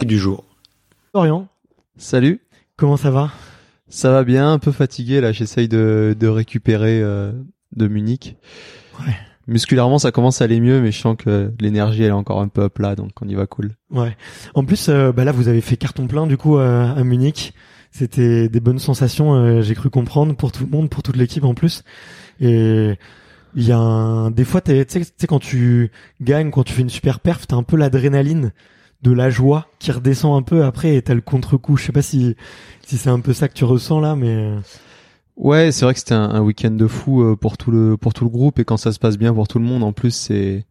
Du jour. Florian, Salut, comment ça va? Ça va bien, un peu fatigué là, j'essaye de, de récupérer euh, de Munich. Ouais. Musculairement ça commence à aller mieux, mais je sens que l'énergie elle est encore un peu à plat, donc on y va cool. Ouais. En plus, euh, bah là, vous avez fait carton plein du coup euh, à Munich. C'était des bonnes sensations, euh, j'ai cru comprendre pour tout le monde, pour toute l'équipe en plus. Et il y a un, des fois, t'es- tu sais, tu sais, quand tu gagnes, quand tu fais une super perf, t'as un peu l'adrénaline de la joie qui redescend un peu après et t'as le contre-coup. Je sais pas si si c'est un peu ça que tu ressens là, mais Ouais, c'est vrai que c'était un, week-end de fou euh, pour tout le pour tout le groupe et quand ça se passe bien pour tout le monde, en plus c'est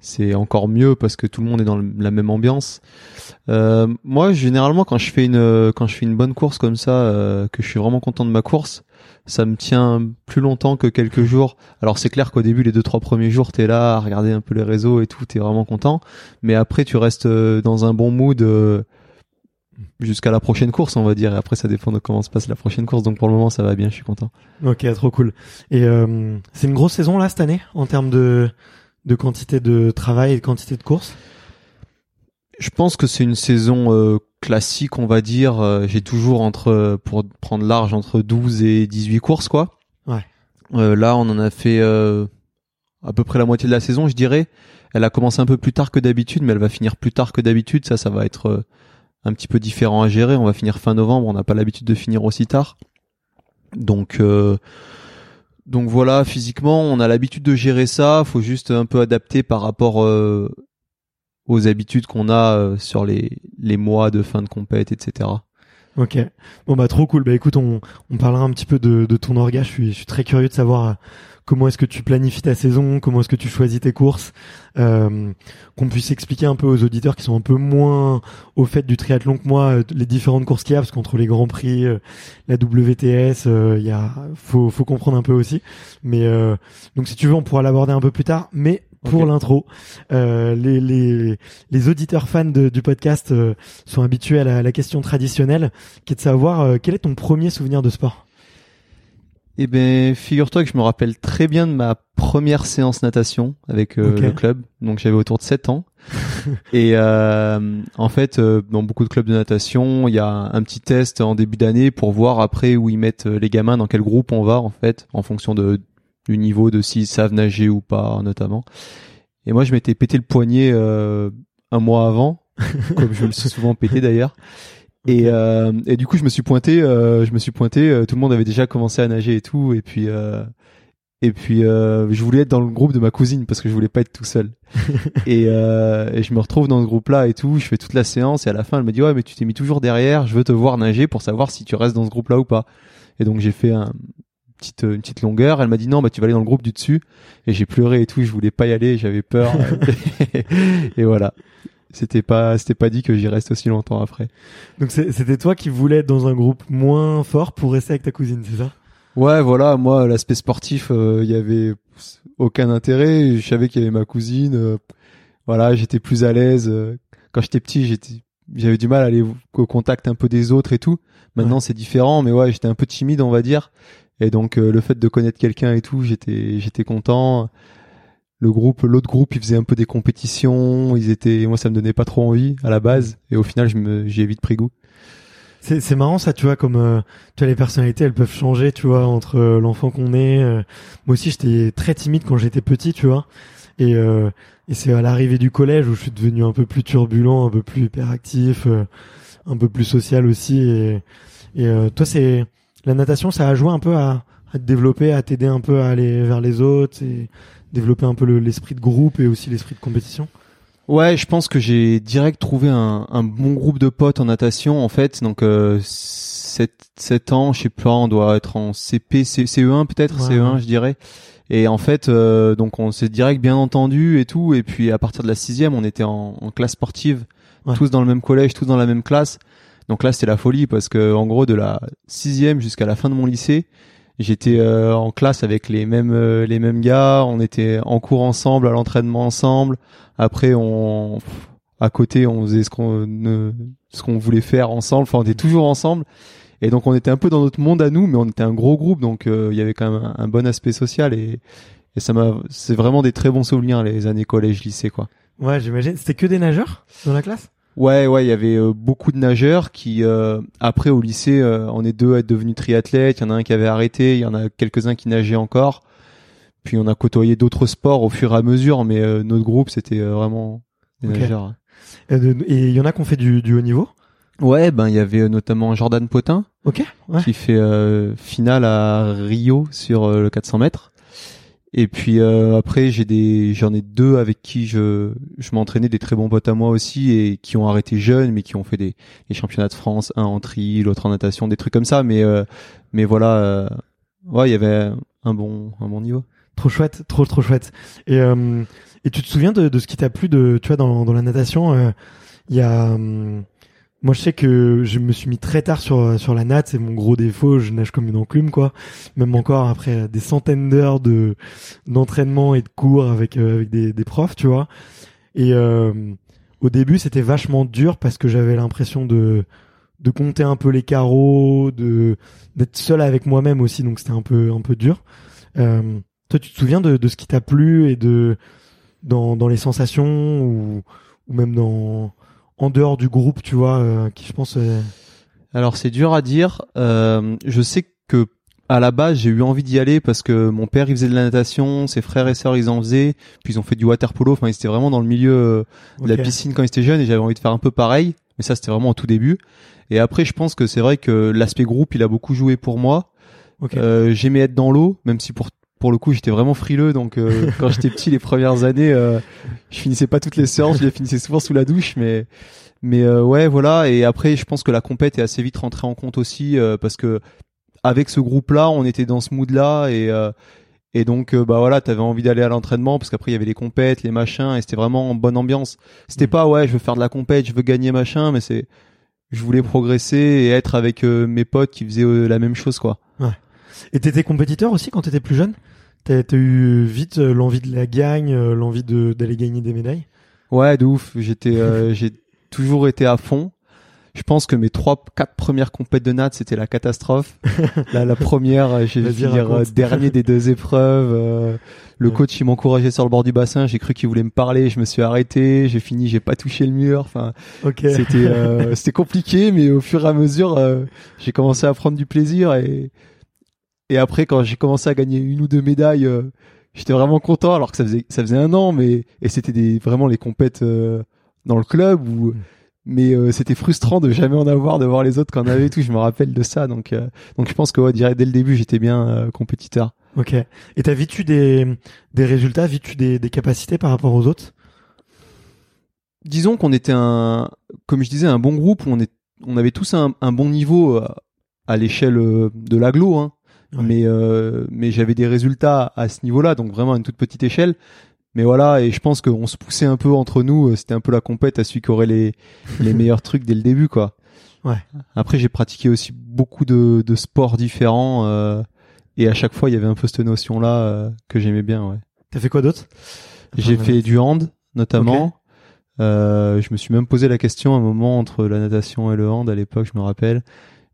c'est encore mieux parce que tout le monde est dans la même ambiance. Euh, moi, généralement, quand je fais une quand je fais une bonne course comme ça, euh, que je suis vraiment content de ma course, ça me tient plus longtemps que quelques jours. Alors c'est clair qu'au début, les deux trois premiers jours, t'es là à regarder un peu les réseaux et tout, t'es vraiment content. Mais après, tu restes euh, dans un bon mood. euh, jusqu'à la prochaine course on va dire et après ça dépend de comment se passe la prochaine course donc pour le moment ça va bien je suis content ok, trop cool. Et euh, c'est une grosse saison là cette année en termes de de quantité de travail et de quantité de courses? Je pense que c'est une saison euh, classique, on va dire. Euh, J'ai toujours entre, pour prendre large, entre 12 et 18 courses, quoi. Ouais. Euh, là, on en a fait euh, à peu près la moitié de la saison, je dirais. Elle a commencé un peu plus tard que d'habitude, mais elle va finir plus tard que d'habitude. Ça, ça va être euh, un petit peu différent à gérer. On va finir fin novembre. On n'a pas l'habitude de finir aussi tard. Donc, euh, donc voilà, physiquement, on a l'habitude de gérer ça. Faut juste un peu adapter par rapport euh, aux habitudes qu'on a euh, sur les, les mois de fin de compète, etc. Ok. Bon bah trop cool. Bah écoute, on, on parlera un petit peu de, de ton orga. Je suis, je suis très curieux de savoir euh, comment est-ce que tu planifies ta saison, comment est-ce que tu choisis tes courses, euh, qu'on puisse expliquer un peu aux auditeurs qui sont un peu moins au fait du triathlon que moi euh, les différentes courses qu'il y a, parce qu'entre les grands prix, la WTS, il y a, faut, faut comprendre un peu aussi. Mais donc si tu veux, on pourra l'aborder un peu plus tard. Mais pour l'intro, euh, les, les, les auditeurs fans de- du podcast euh, sont habitués à la, la question traditionnelle, qui est de savoir euh, quel est ton premier souvenir de sport? Eh ben, figure-toi que je me rappelle très bien de ma première séance natation avec euh, Ok. le club. Donc j'avais autour de 7 ans. Et euh, en fait, euh, dans beaucoup de clubs de natation, il y a un petit test en début d'année pour voir après où ils mettent les gamins, dans quel groupe on va en fait, en fonction de du niveau de s'ils savent nager ou pas notamment. Et moi je m'étais pété le poignet euh, un mois avant, comme je le suis souvent pété d'ailleurs. Et, euh, et du coup je me suis pointé, euh, je me suis pointé, euh, tout le monde avait déjà commencé à nager et tout, et puis euh, et puis euh, je voulais être dans le groupe de ma cousine parce que je voulais pas être tout seul. et, euh, et je me retrouve dans ce groupe-là et tout. Je fais toute la séance et à la fin elle me dit ouais mais tu t'es mis toujours derrière. Je veux te voir nager pour savoir si tu restes dans ce groupe-là ou pas. Et donc j'ai fait un, petite, une petite longueur. Elle m'a dit non bah tu vas aller dans le groupe du dessus. Et j'ai pleuré et tout. Je voulais pas y aller. J'avais peur. et voilà. C'était pas c'était pas dit que j'y reste aussi longtemps après. Donc c'était toi qui voulais être dans un groupe moins fort pour rester avec ta cousine, c'est ça? Ouais, voilà, moi l'aspect sportif, il y avait aucun intérêt. Je savais qu'il y avait ma cousine. euh, voilà, j'étais plus à l'aise. euh, Quand j'étais petit, j'étais, j'avais du mal à aller au contact un peu des autres et tout. Maintenant, Ouais. c'est différent, mais ouais, j'étais un peu timide, on va dire. Et donc, euh, le fait de connaître quelqu'un et tout, j'étais, j'étais content. Le groupe, l'autre groupe, il faisait un peu des compétitions. Ils étaient, moi, ça me donnait pas trop envie à la base. Et au final, je j'ai vite pris goût. C'est c'est marrant ça, tu vois, comme euh, tu vois les personnalités, elles peuvent changer, tu vois, entre euh, l'enfant qu'on est. euh. Moi aussi, j'étais très timide quand j'étais petit, tu vois, et et c'est à l'arrivée du collège où je suis devenu un peu plus turbulent, un peu plus hyperactif, un peu plus social aussi. Et et toi, c'est la natation, ça a joué un peu à, à te développer, à t'aider un peu à aller vers les autres et développer un peu le- l'esprit de groupe et aussi l'esprit de compétition. Ouais, je pense que j'ai direct trouvé un, un bon groupe de potes en natation en fait. Donc euh, 7, 7 ans, je sais pas, on doit être en CP, C, CE1 peut-être, Ouais, CE1 ouais. je dirais. Et en fait, euh, donc on s'est direct bien entendu et tout. Et puis à partir de la sixième, on était en, en classe sportive, Ouais. tous dans le même collège, tous dans la même classe. Donc là, c'était la folie parce que en gros, de la sixième jusqu'à la fin de mon lycée, j'étais euh, en classe avec les mêmes euh, les mêmes gars. On était en cours ensemble, à l'entraînement ensemble. Après, on à côté, on faisait ce qu'on ne- ce qu'on voulait faire ensemble. Enfin, on était toujours ensemble. Et donc, on était un peu dans notre monde à nous, mais on était un gros groupe, donc euh, il y avait quand même un, un bon aspect social et et ça m'a c'est vraiment des très bons souvenirs les années collège lycée quoi. Ouais, j'imagine. C'était que des nageurs dans la classe? Ouais, ouais, il y avait euh, beaucoup de nageurs qui, euh, après au lycée, euh, on est deux à être devenus triathlètes. Il y en a un qui avait arrêté, il y en a quelques-uns qui nageaient encore. Puis on a côtoyé d'autres sports au fur et à mesure, mais euh, notre groupe c'était euh, vraiment des nageurs. Et il y en a qui ont fait du, du haut niveau? Ouais, ben il y avait euh, notamment Jordan Potin Ok. Ouais. qui fait euh, finale à Rio sur le 400 mètres. Et puis euh, après j'ai des j'en ai deux avec qui je je m'entraînais des très bons potes à moi aussi et qui ont arrêté jeunes mais qui ont fait des, des championnats de France un en tri l'autre en natation des trucs comme ça mais euh, mais voilà euh, ouais il y avait un bon un bon niveau Trop chouette, trop trop chouette. Et euh, et tu te souviens de, de ce qui t'a plu de tu vois dans dans la natation euh, il y a hum, moi je sais que je me suis mis très tard sur sur la natte, c'est mon gros défaut, je nage comme une enclume quoi. Même encore après des centaines d'heures de d'entraînement et de cours avec euh, avec des des profs, tu vois. Et euh, au début, c'était vachement dur parce que j'avais l'impression de de compter un peu les carreaux, de d'être seul avec moi-même aussi, donc c'était un peu un peu dur. Euh, toi, tu te souviens de, de ce qui t'a plu et de dans, dans les sensations ou, ou même dans en dehors du groupe, tu vois, euh, qui je pense. euh, Alors c'est dur à dire. Euh, je sais que à la base j'ai eu envie d'y aller parce que mon père il faisait de la natation, ses frères et sœurs ils en faisaient, puis ils ont fait du water polo. Enfin ils étaient vraiment dans le milieu euh, de la piscine quand ils étaient jeunes et j'avais envie de faire un peu pareil. Mais ça c'était vraiment au tout début. Et après je pense que c'est vrai que l'aspect groupe il a beaucoup joué pour moi. Euh, J'aimais être dans l'eau, même si pour pour le coup j'étais vraiment frileux. Donc euh, quand j'étais petit les premières années, euh, je finissais pas toutes les séances, je les finissais souvent sous la douche, mais mais euh, ouais, voilà. Et après, je pense que la compète est assez vite rentrée en compte aussi parce que avec ce groupe-là, on était dans ce mood-là et et donc bah voilà, t'avais envie d'aller à l'entraînement parce qu'après il y avait les compètes, les machins et c'était vraiment en bonne ambiance. C'était Mm. pas ouais, je veux faire de la compète, je veux gagner machin, mais c'est je voulais progresser et être avec mes potes qui faisaient la même chose quoi. Et t'étais compétiteur aussi quand t'étais plus jeune? T'as eu vite euh, l'envie de la gagne, euh, l'envie de d'aller gagner des médailles? Ouais, de ouf. J'étais, euh, j'ai toujours été à fond. Je pense que mes trois, quatre premières compètes de natte, c'était la catastrophe. Là, la première, euh, j'ai Vas-y, fini euh, raconte. dernier des deux épreuves. euh, le Ouais. coach, il m'encourageait sur le bord du bassin. J'ai cru qu'il voulait me parler. Je me suis arrêté. J'ai fini. J'ai pas touché le mur. Enfin, Ok. c'était, euh, c'était compliqué, mais au fur et à mesure, euh, j'ai commencé à prendre du plaisir et Et après, quand j'ai commencé à gagner une ou deux médailles, euh, j'étais vraiment content. Alors que ça faisait ça faisait un an, mais et c'était des vraiment les compètes euh, dans le club où mais euh, c'était frustrant de jamais en avoir, de voir les autres qu'en avaient et tout. Je me rappelle de ça, donc euh, donc je pense que ouais, dès le début, j'étais bien euh, compétiteur. Ok. Et t'as vite des des résultats, vite des des capacités par rapport aux autres? Disons qu'on était un, comme je disais, un bon groupe. On est, on avait tous un, un bon niveau à, à l'échelle de l'aglo, hein. Ouais. mais mais j'avais des résultats à ce niveau-là, donc vraiment à une toute petite échelle. Mais voilà, et je pense qu'on se poussait un peu entre nous. euh, C'était un peu la compète à celui qui aurait les, les meilleurs trucs dès le début, quoi. Ouais. Après, j'ai pratiqué aussi beaucoup de, de sports différents. euh, et à chaque fois, il y avait un peu cette notion-là euh, que j'aimais bien, ouais. T'as fait quoi d'autre? J'ai fait du hand, notamment. Euh, je me suis même posé la question à un moment entre la natation et le hand à l'époque, je me rappelle.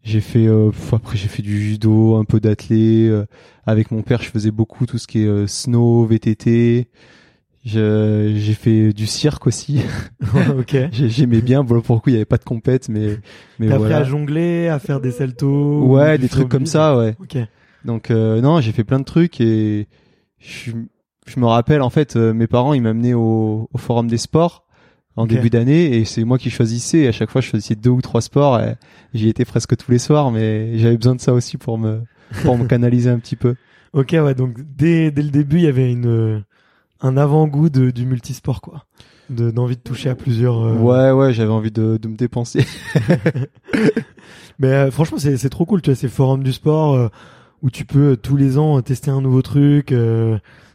J'ai fait, euh, après j'ai fait du judo, un peu d'athlé. euh, avec mon père, je faisais beaucoup tout ce qui est euh, snow, VTT. J'ai fait du cirque aussi. ok. J'ai- J'aimais bien. Bon, pour le coup, il y avait pas de compète, mais mais T'as appris voilà. à jongler, à faire des saltos Ouais, des trucs comme ça, ouais. Ok. Donc euh, non, j'ai fait plein de trucs et je, je me rappelle en fait, euh, mes parents ils m'amenaient au, au forum des sports en début d'année et c'est moi qui choisissais. Et à chaque fois, je choisissais deux ou trois sports. et J'y étais presque tous les soirs, mais j'avais besoin de ça aussi pour me pour me canaliser un petit peu. Ok, ouais. Donc dès dès le début, il y avait une un avant-goût de du multisport, quoi. De d'envie de toucher à plusieurs. euh, Ouais, ouais, j'avais envie de, de me dépenser. Mais euh, franchement, c'est c'est trop cool, tu vois, ces forums du sport euh, où tu peux tous les ans tester un nouveau truc.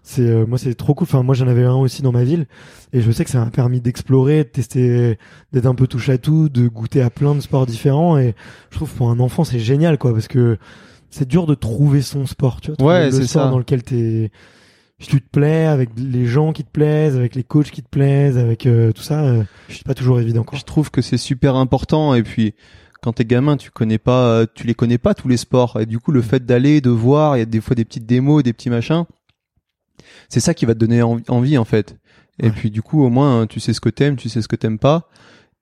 C'est euh, moi, c'est trop cool. Enfin, moi, j'en avais un aussi dans ma ville, et je sais que ça m'a permis d'explorer, de tester, d'être un peu touche à tout, de goûter à plein de sports différents. Et je trouve pour un enfant, c'est génial, quoi, parce que c'est dur de trouver son sport, tu vois. Ouais, le c'est sport ça. dans lequel t'es tu te plais avec les gens qui te plaisent, avec les coachs qui te plaisent, avec euh, tout ça, euh, c'est pas toujours évident quoi. Je trouve que c'est super important et puis quand t'es gamin, tu connais pas, euh, tu les connais pas tous les sports et du coup le fait d'aller, de voir, il y a des fois des petites démos, des petits machins, c'est ça qui va te donner envi- envie en fait. Et Ouais. puis du coup au moins hein, tu sais ce que t'aimes, tu sais ce que t'aimes pas.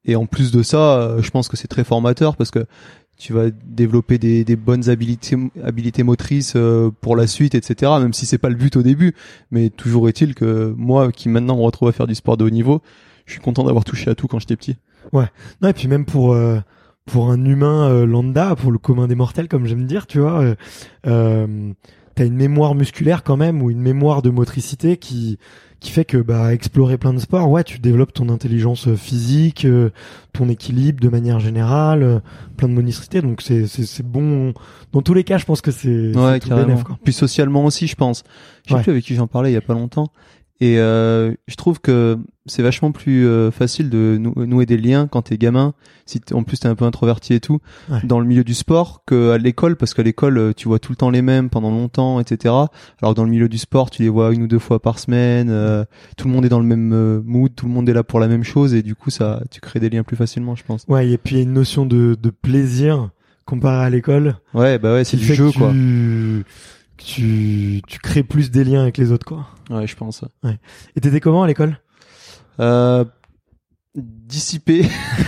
Et en plus de ça, euh, je pense que c'est très formateur parce que tu vas développer des, des bonnes habilités, habilités motrices euh, pour la suite, etc. Même si c'est pas le but au début, mais toujours est-il que moi, qui maintenant me retrouve à faire du sport de haut niveau, je suis content d'avoir touché à tout quand j'étais petit. Non, et puis même pour euh, pour un humain euh, lambda, pour le commun des mortels, comme j'aime dire, tu vois, euh, t'as une mémoire musculaire quand même ou une mémoire de motricité qui qui fait que bah explorer plein de sports, ouais, tu développes ton intelligence euh, physique, euh, ton équilibre de manière générale, euh, plein de motricité, donc c'est c'est c'est bon. Dans tous les cas, je pense que c'est Ouais, tout quoi. Puis socialement aussi, je pense. Je sais Ouais. plus avec qui j'en parlais il y a pas longtemps. Et euh, je trouve que c'est vachement plus euh, facile de nou- nouer des liens quand t'es gamin. Si en plus t'es un peu introverti et tout, Ouais. dans le milieu du sport que à l'école, parce qu'à l'école euh, tu vois tout le temps les mêmes pendant longtemps, etc. Alors que dans le milieu du sport, tu les vois une ou deux fois par semaine. euh, tout le monde est dans le même euh, mood, tout le monde est là pour la même chose et du coup ça, tu crées des liens plus facilement, je pense. Ouais, et puis il y a une notion de de plaisir comparé à l'école. Ouais, bah ouais, c'est du jeu que quoi. tu, que tu tu crées plus des liens avec les autres, quoi. Ouais, je pense. Et t'étais comment à l'école? Euh, dissipé.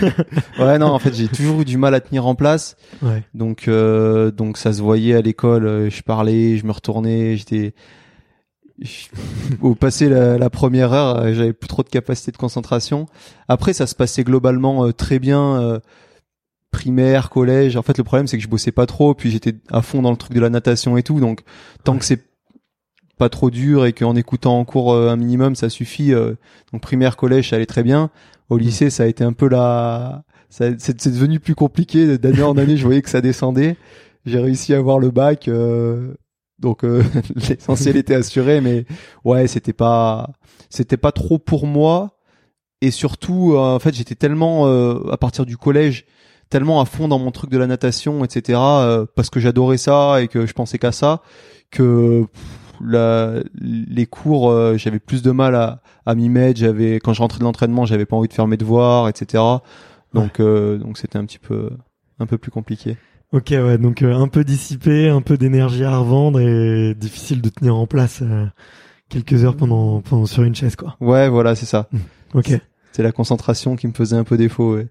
ouais, non, en fait, j'ai toujours eu du mal à tenir en place. Ouais. Donc, euh, donc ça se voyait à l'école. euh, Je parlais, je me retournais, j'étais. je- Au passé la, la première heure, euh, j'avais plus trop de capacité de concentration. Après, ça se passait globalement euh, très bien. euh, primaire, collège. En fait, le problème, c'est que je bossais pas trop, puis j'étais à fond dans le truc de la natation et tout. Donc, tant que c'est pas trop dur et qu'en écoutant en cours euh, un minimum, ça suffit. euh, donc, primaire, collège, ça allait très bien. Au lycée, ça a été un peu la, c'est, devenu plus compliqué. D'année en année, je voyais que ça descendait. J'ai réussi à avoir le bac, euh, donc euh, l'essentiel était assuré. Mais ouais, c'était pas, c'était pas trop pour moi. Et surtout, euh, en fait, j'étais tellement euh, à partir du collège, tellement à fond dans mon truc de la natation, etc. parce que j'adorais ça et que je pensais qu'à ça, que la, les cours, euh, j'avais plus de mal à, à m'y mettre. J'avais, quand je rentrais de l'entraînement, j'avais pas envie de faire mes devoirs, etc. Donc, euh, donc c'était un petit peu, un peu plus compliqué. Ok, ouais, donc euh, un peu dissipé, un peu d'énergie à revendre et difficile de tenir en place euh, quelques heures pendant, pendant sur une chaise, quoi. Ouais, voilà, c'est ça. Ok. C'est la concentration qui me faisait un peu défaut. ouais.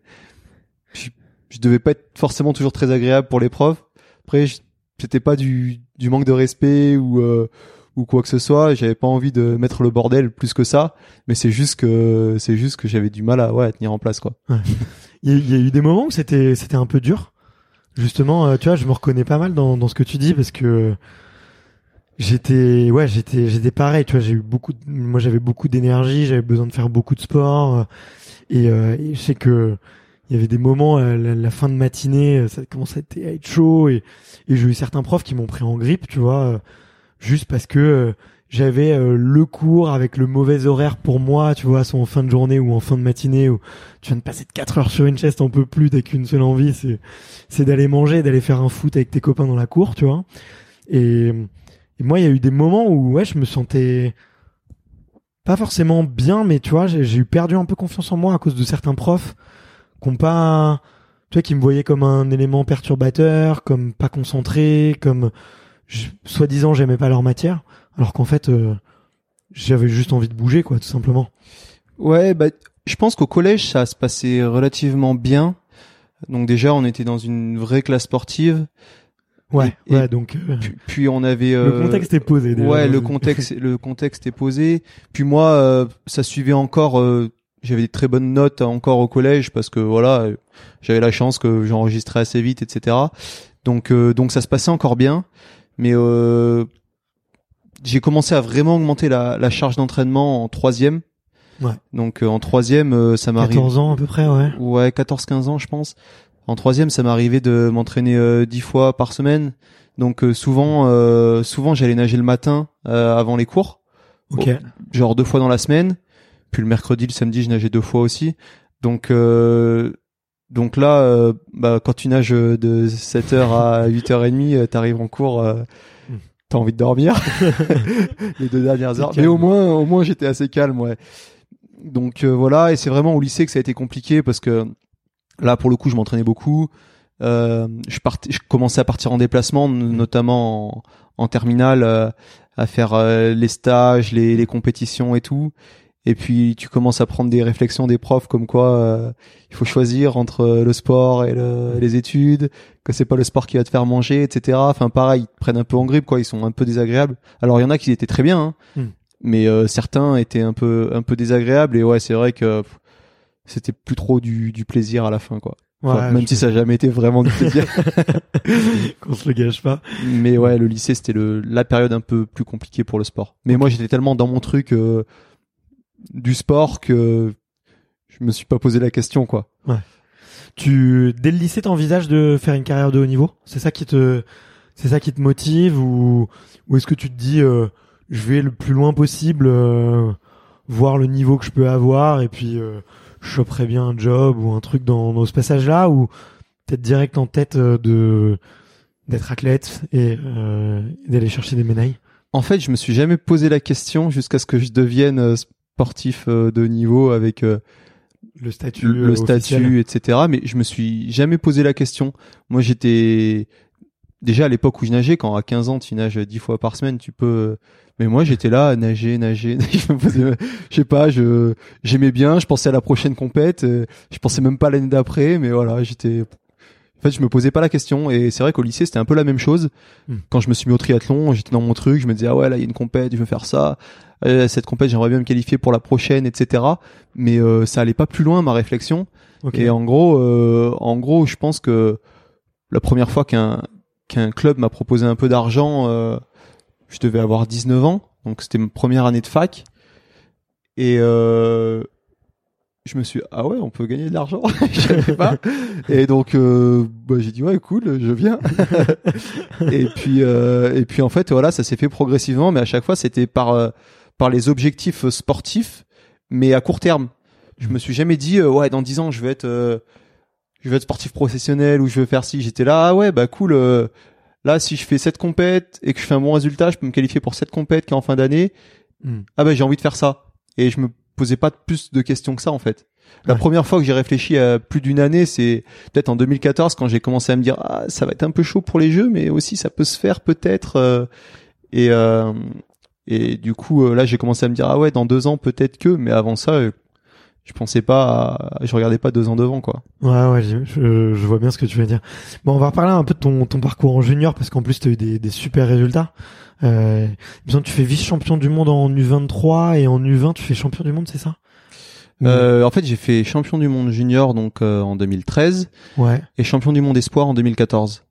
Je, je devais pas être forcément toujours très agréable pour les profs. Après, je- c'était pas du, du manque de respect ou euh, ou quoi que ce soit. J'avais pas envie de mettre le bordel plus que ça, mais c'est juste que c'est juste que j'avais du mal à ouais à tenir en place quoi. A- il y a eu des moments où c'était c'était un peu dur. Justement, euh, tu vois, je me reconnais pas mal dans dans ce que tu dis parce que j'étais ouais j'étais j'étais pareil. Tu vois, j'ai eu beaucoup. de- moi, j'avais beaucoup d'énergie, j'avais besoin de faire beaucoup de sport euh, et, euh, je sais que il y avait des moments à la, fin de matinée, euh, ça commençait à être- chaud et, et j'ai eu certains profs qui m'ont pris en grippe, tu vois, euh, juste parce que euh, j'avais euh, le cours avec le mauvais horaire pour moi, tu vois, soit en fin de journée ou en fin de matinée où tu viens de passer de 4 heures sur une chaise, t'en peux plus, t'as qu'une seule envie, c'est c'est d'aller manger, d'aller faire un foot avec tes copains dans la cour, tu vois. Et, et moi, il y a eu des moments où ouais, je me sentais pas forcément bien, mais tu vois, j'ai eu perdu un peu confiance en moi à cause de certains profs qui ont pas, tu vois, qui me voyaient comme un élément perturbateur, comme pas concentré, comme je- soi-disant j'aimais pas leur matière, alors qu'en fait euh, j'avais juste envie de bouger, quoi, tout simplement. Ouais, bah, je pense qu'au collège, ça se passait relativement bien. Donc déjà, on était dans une vraie classe sportive. Ouais, Et- ouais, donc euh, Puis, puis on avait le euh, contexte est posé. Déjà. Ouais, le contexte, le contexte est posé. Puis moi, euh, ça suivait encore. J'avais des très bonnes notes encore au collège parce que voilà, j'avais la chance que j'enregistrais assez vite, etc. Donc euh, donc ça se passait encore bien. Mais euh, j'ai commencé à vraiment augmenter la, la charge d'entraînement en troisième. Ouais. Donc euh, en troisième, euh, ça m'arrive. 14 ans à peu près, ouais. Ouais, 14-15 ans, je pense. En troisième, ça m'arrivait de m'entraîner euh, 10 fois par semaine. Donc euh, souvent, euh, souvent j'allais nager le matin euh, avant les cours, Ok. genre deux fois dans la semaine. Puis le mercredi, le samedi, je nageais deux fois aussi. Donc euh, donc là, euh, bah, quand tu nages de 7h à 8h30, euh, t'arrives en cours, euh, Mm. t'as envie de dormir les deux dernières heures. Mais au moins, au moins j'étais assez calme, ouais. Donc euh, voilà, et c'est vraiment au lycée que ça a été compliqué parce que là, pour le coup, je m'entraînais beaucoup. Euh, je, partais, je commençais à partir en déplacement, n- notamment en, en terminale, à faire les stages, les, les compétitions et tout. Et puis tu commences à prendre des réflexions des profs comme quoi euh, il faut choisir entre le sport et le- les études, que c'est pas le sport qui va te faire manger, etc. Enfin pareil, ils te prennent un peu en grippe, quoi. Ils sont un peu désagréables. Alors il y en a qui étaient très bien, hein, Hmm. mais euh, certains étaient un peu un peu désagréables. Et ouais, c'est vrai que c'était plus trop du, du plaisir à la fin, quoi. Enfin, Ouais, même je- si ça n'a jamais été vraiment du plaisir. qu'on se le gâche pas. Mais ouais, le lycée c'était le la période un peu plus compliquée pour le sport. Mais moi j'étais tellement dans mon truc euh, du sport que je me suis pas posé la question quoi. Tu dès le lycée t'envisages de faire une carrière de haut niveau? C'est ça qui te c'est ça qui te motive ou ou est-ce que tu te dis euh, je vais le plus loin possible euh, voir le niveau que je peux avoir et puis euh, je choperai bien un job ou un truc dans, dans ce passage-là ou peut-être direct en tête euh, de d'être athlète et euh, d'aller chercher des médailles? En fait, je me suis jamais posé la question jusqu'à ce que je devienne sportif euh, de niveau avec euh, le statut le, le euh, statut, etc. Mais je me suis jamais posé la question. Moi, j'étais déjà à l'époque où je nageais, quand à 15 ans tu nages 10 fois par semaine, tu peux. Mais moi, j'étais là à nager, nager. je me posais- je sais pas, je j'aimais bien. Je pensais à la prochaine compète. Je pensais même pas à l'année d'après, mais voilà, j'étais. En fait, je me posais pas la question et c'est vrai qu'au lycée c'était un peu la même chose. Hmm. Quand je me suis mis au triathlon, j'étais dans mon truc, je me disais ah ouais là il y a une compète, je veux faire ça. Euh, cette compète j'aimerais bien me qualifier pour la prochaine, etc. Mais euh, ça allait pas plus loin ma réflexion. Et en gros, euh, en gros, je pense que la première fois qu'un qu'un club m'a proposé un peu d'argent, euh, je devais avoir 19 ans, donc c'était ma première année de fac. Et euh, je me suis ah ouais, on peut gagner de l'argent, je savais pas. Et donc euh, bah, j'ai dit ouais, cool, je viens. et puis euh, et puis en fait voilà, ça s'est fait progressivement, mais à chaque fois c'était par euh, par les objectifs sportifs, mais à court terme. Je me suis jamais dit euh, ouais dans 10 ans je vais être euh, je vais être sportif professionnel ou je vais faire ci. J'étais là ah ouais bah cool. euh, là si je fais cette compète et que je fais un bon résultat, je peux me qualifier pour cette compète qui est en fin d'année. Hmm. Ah bah j'ai envie de faire ça. Et je me posais pas plus de questions que ça en fait. La Ouais. première fois que j'ai réfléchi à plus d'une année, c'est peut-être en 2014 quand j'ai commencé à me dire ah ça va être un peu chaud pour les jeux, mais aussi ça peut se faire peut-être. euh, et euh, et du coup euh, là j'ai commencé à me dire ah ouais dans deux ans peut-être que, mais avant ça je pensais pas, à- je regardais pas deux ans devant quoi. Ouais, ouais, je, je, je vois bien ce que tu veux dire. Bon, on va reparler un peu de ton, ton parcours en junior parce qu'en plus tu as eu des, des super résultats. Euh, tu fais vice-champion du monde en U23 et en U20 tu fais champion du monde, c'est ça? Euh, en fait, j'ai fait champion du monde junior donc euh, en 2013 Ouais. et champion du monde espoir en 2014.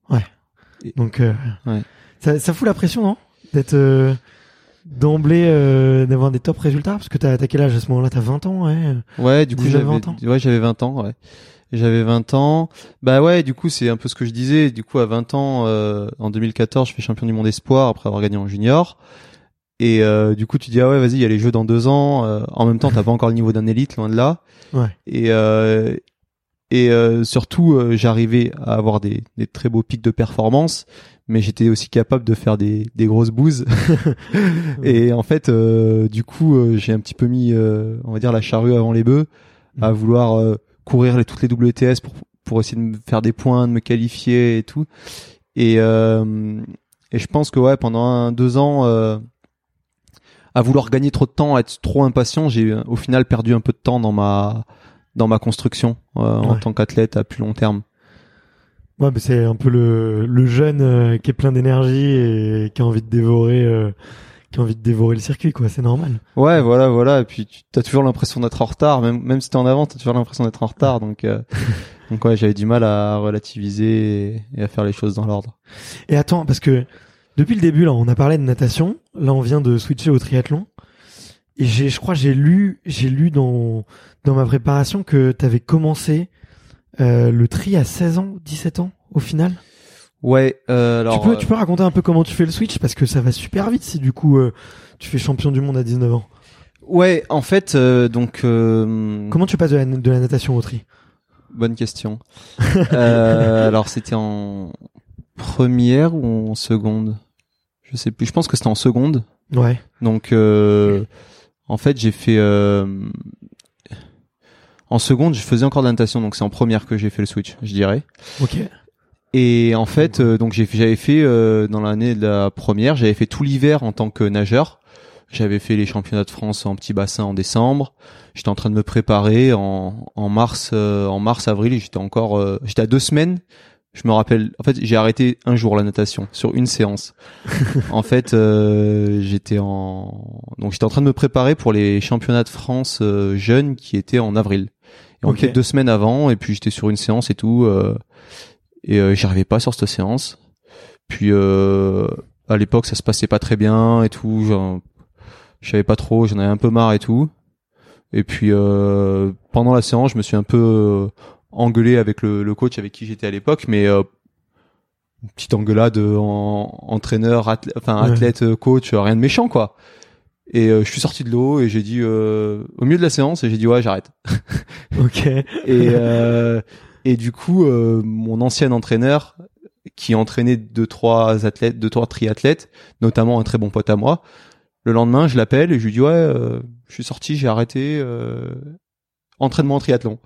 Donc euh, Ouais. ça, ça fout la pression, non? D'être euh, d'emblée euh, d'avoir des top résultats parce que t'as t'as quel âge à ce moment-là? T'as 20 ans, ouais. Ouais, du coup 19, j'avais 20 ans. ouais, j'avais 20 ans, ouais. J'avais 20 ans. Bah ouais, du coup, c'est un peu ce que je disais. Du coup, à 20 ans, euh, en 2014, je fais champion du monde espoir après avoir gagné en junior. Et euh, du coup, tu dis ah ouais, vas-y, il y a les jeux dans deux ans. Euh, en même temps, t'as pas encore le niveau d'un élite, loin de là. Ouais. Et euh, et euh, surtout, euh, j'arrivais à avoir des, des très beaux pics de performance, mais j'étais aussi capable de faire des, des grosses bouses. et en fait, euh, du coup, euh, j'ai un petit peu mis, euh, on va dire, la charrue avant les bœufs, à vouloir euh, courir les, toutes les WTS pour pour essayer de me faire des points, de me qualifier et tout. Et euh, et je pense que ouais, pendant un, deux ans. Euh, à vouloir gagner trop de temps, à être trop impatient, j'ai au final perdu un peu de temps dans ma dans ma construction euh, en Ouais. tant qu'athlète à plus long terme. Ouais, mais c'est un peu le, le jeune euh, qui est plein d'énergie et qui a envie de dévorer, euh, qui a envie de dévorer le circuit, quoi. C'est normal. Ouais, voilà, voilà. Et puis tu as toujours l'impression d'être en retard, même même si t'es en avant, t'as toujours l'impression d'être en retard. Donc euh, donc ouais, j'avais du mal à relativiser et, et à faire les choses dans l'ordre. Et attends, parce que depuis le début, là, on a parlé de natation. Là, on vient de switcher au triathlon. Et j'ai, je crois, j'ai lu, j'ai lu dans dans ma préparation que t'avais commencé euh, le tri à 16 ans, 17 ans, au final? Ouais, euh, alors tu peux, euh, tu peux raconter un peu comment tu fais le switch? Parce que ça va super vite si du coup euh, tu fais champion du monde à 19 ans. ouais, en fait, euh, donc euh, Comment tu passes de la, de la natation au tri? Bonne question. Euh, alors c'était en première ou en seconde? Je sais plus. Je pense que c'était en seconde. Ouais. Donc, euh, en fait, j'ai fait euh, en seconde, je faisais encore de la natation, donc c'est en première que j'ai fait le switch, je dirais. Ok. Et en fait, euh, donc j'ai j'avais fait euh, dans l'année de la première, j'avais fait tout l'hiver en tant que nageur. J'avais fait les championnats de France en petit bassin en décembre. J'étais en train de me préparer en, en mars, euh, en mars avril. J'étais encore, euh, j'étais à deux semaines. Je me rappelle. En fait, j'ai arrêté un jour la natation sur une séance. en fait, euh, j'étais en donc j'étais en train de me préparer pour les championnats de France euh, jeunes qui étaient en avril. Et on Ok. était deux semaines avant, et puis j'étais sur une séance et tout. euh, et euh, j'y arrivais pas sur cette séance. Puis euh, à l'époque, ça se passait pas très bien et tout. J'en- Je savais pas trop, j'en avais un peu marre et tout. Et puis euh, pendant la séance, je me suis un peu euh, engueulé avec le, le coach avec qui j'étais à l'époque, mais euh, une petite engueulade en entraîneur, athlète, enfin athlète, coach, rien de méchant quoi. Et euh, je suis sorti de l'eau et j'ai dit euh, au milieu de la séance et j'ai dit ouais j'arrête. Ok. Et, euh, et du coup, euh, mon ancien entraîneur, qui entraînait deux trois athlètes, deux trois triathlètes, notamment un très bon pote à moi, le lendemain, je l'appelle et je lui dis ouais, euh, je suis sorti, j'ai arrêté euh, entraînement en triathlon.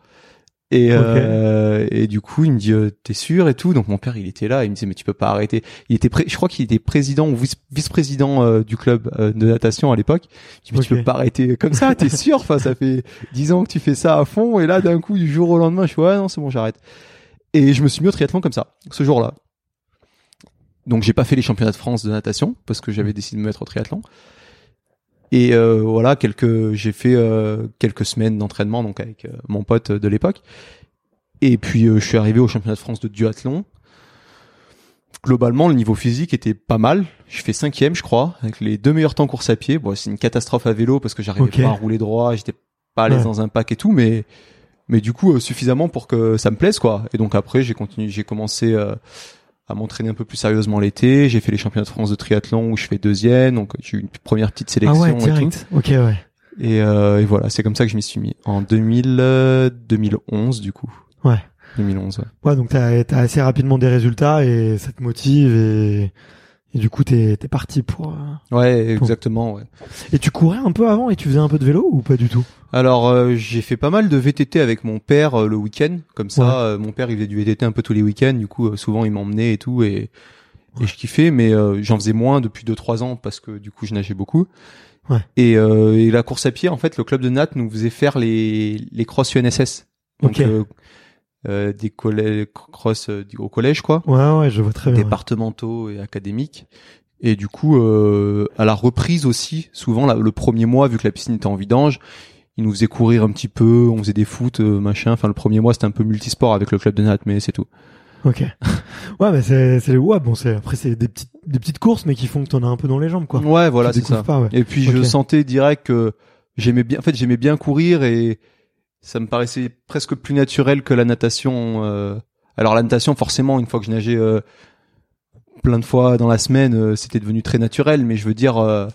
Et, euh, et du coup, il me dit euh, t'es sûr et tout. Donc mon père, il était là, il me disait mais tu peux pas arrêter. Il était, je crois qu'il était président ou vice- vice-président euh, du club euh, de natation à l'époque. Je dis mais tu peux pas arrêter comme ça, t'es sûr? Enfin, ça fait dix ans que tu fais ça à fond et là d'un coup du jour au lendemain, je suis ouais non c'est bon j'arrête. Et je me suis mis au triathlon comme ça, ce jour-là. Donc j'ai pas fait les championnats de France de natation parce que j'avais décidé de me mettre au triathlon. Et euh, voilà, quelques, j'ai fait euh, quelques semaines d'entraînement donc avec euh, mon pote de l'époque. Et puis euh, je suis arrivé au championnat de France de duathlon. Globalement, le niveau physique était pas mal. Je fais cinquième, je crois, avec les deux meilleurs temps course à pied. Bon, c'est une catastrophe à vélo parce que j'arrivais pas à rouler droit, j'étais pas à l'aise Ouais. dans un pack et tout, mais mais du coup euh, suffisamment pour que ça me plaise quoi. Et donc après, j'ai continué, j'ai commencé euh, à m'entraîner un peu plus sérieusement l'été. J'ai fait les championnats de France de triathlon où je fais deuxième, donc j'ai eu une première petite Ah sélection ouais, et tout. direct. Ok, ouais. Et, euh, et voilà, c'est comme ça que je m'y suis mis en 2000, euh, 2011 du coup. Ouais. 2011. Ouais. Ouais, donc t'as as assez rapidement des résultats et ça te motive et, et du coup t'es t'es parti pour. euh, Ouais, exactement. Ouais. Et tu courais un peu avant et tu faisais un peu de vélo ou pas du tout? Alors euh, j'ai fait pas mal de VTT avec mon père euh, le week-end, comme ça. euh, mon père il faisait du VTT un peu tous les week-ends, du coup euh, souvent il m'emmenait et tout et et je kiffais, mais euh, j'en faisais moins depuis 2-3 ans parce que du coup je nageais beaucoup. Ouais. Et, euh, et la course à pied, en fait, le club de Nat nous faisait faire les les cross UNSS, donc Ok. Euh, des collèges cross euh, au collège quoi, Ouais, ouais, je vois très bien. départementaux et académiques. Et du coup, euh, à la reprise aussi, souvent le premier mois, vu que la piscine était en vidange, ils nous faisaient courir un petit peu, on faisait des foot, euh, machin. Enfin, le premier mois, c'était un peu multisport avec le club de Nat, mais c'est tout. Ok. Ouais, mais c'est, c'est, ouais, bon, c'est, après, c'est des petites, des petites courses, mais qui font que t'en as un peu dans les jambes, quoi. Ouais, voilà, c'est ça. pas, ouais. Et puis je sentais direct que j'aimais bien. En fait, j'aimais bien courir et ça me paraissait presque plus naturel que la natation. euh. Alors la natation, forcément, une fois que je nageais euh, plein de fois dans la semaine, euh, c'était devenu très naturel. Mais je veux dire, euh,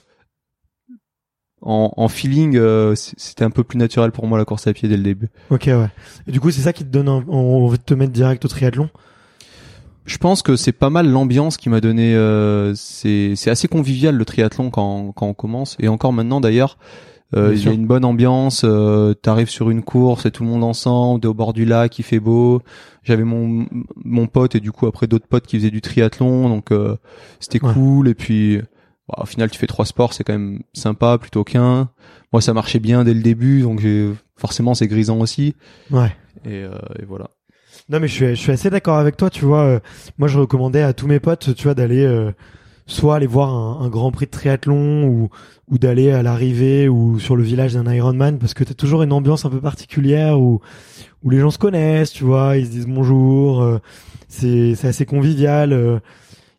en, en feeling, euh, c'était un peu plus naturel pour moi la course à pied dès le début. Ok, ouais. Et du coup, c'est ça qui te donne un- envie de te mettre direct au triathlon? Je pense que c'est pas mal l'ambiance qui m'a donné. euh, c'est c'est assez convivial le triathlon quand quand on commence et encore maintenant d'ailleurs. Euh, il y a une bonne ambiance. Euh, T'arrives sur une course et tout le monde ensemble. T'es au bord du lac, il fait beau. J'avais mon mon pote et du coup après d'autres potes qui faisaient du triathlon, donc euh, c'était Ouais. cool. Et puis bah, au final tu fais trois sports, c'est quand même sympa plutôt qu'un. Moi ça marchait bien dès le début, donc j'ai forcément c'est grisant aussi. Ouais. Et, euh, et voilà. Non mais je suis, je suis assez d'accord avec toi, tu vois. euh, moi je recommandais à tous mes potes, tu vois, d'aller euh, soit aller voir un, un Grand Prix de triathlon ou, ou d'aller à l'arrivée ou sur le village d'un Ironman parce que t'as toujours une ambiance un peu particulière où où les gens se connaissent, tu vois, ils se disent bonjour, euh, c'est c'est assez convivial. euh,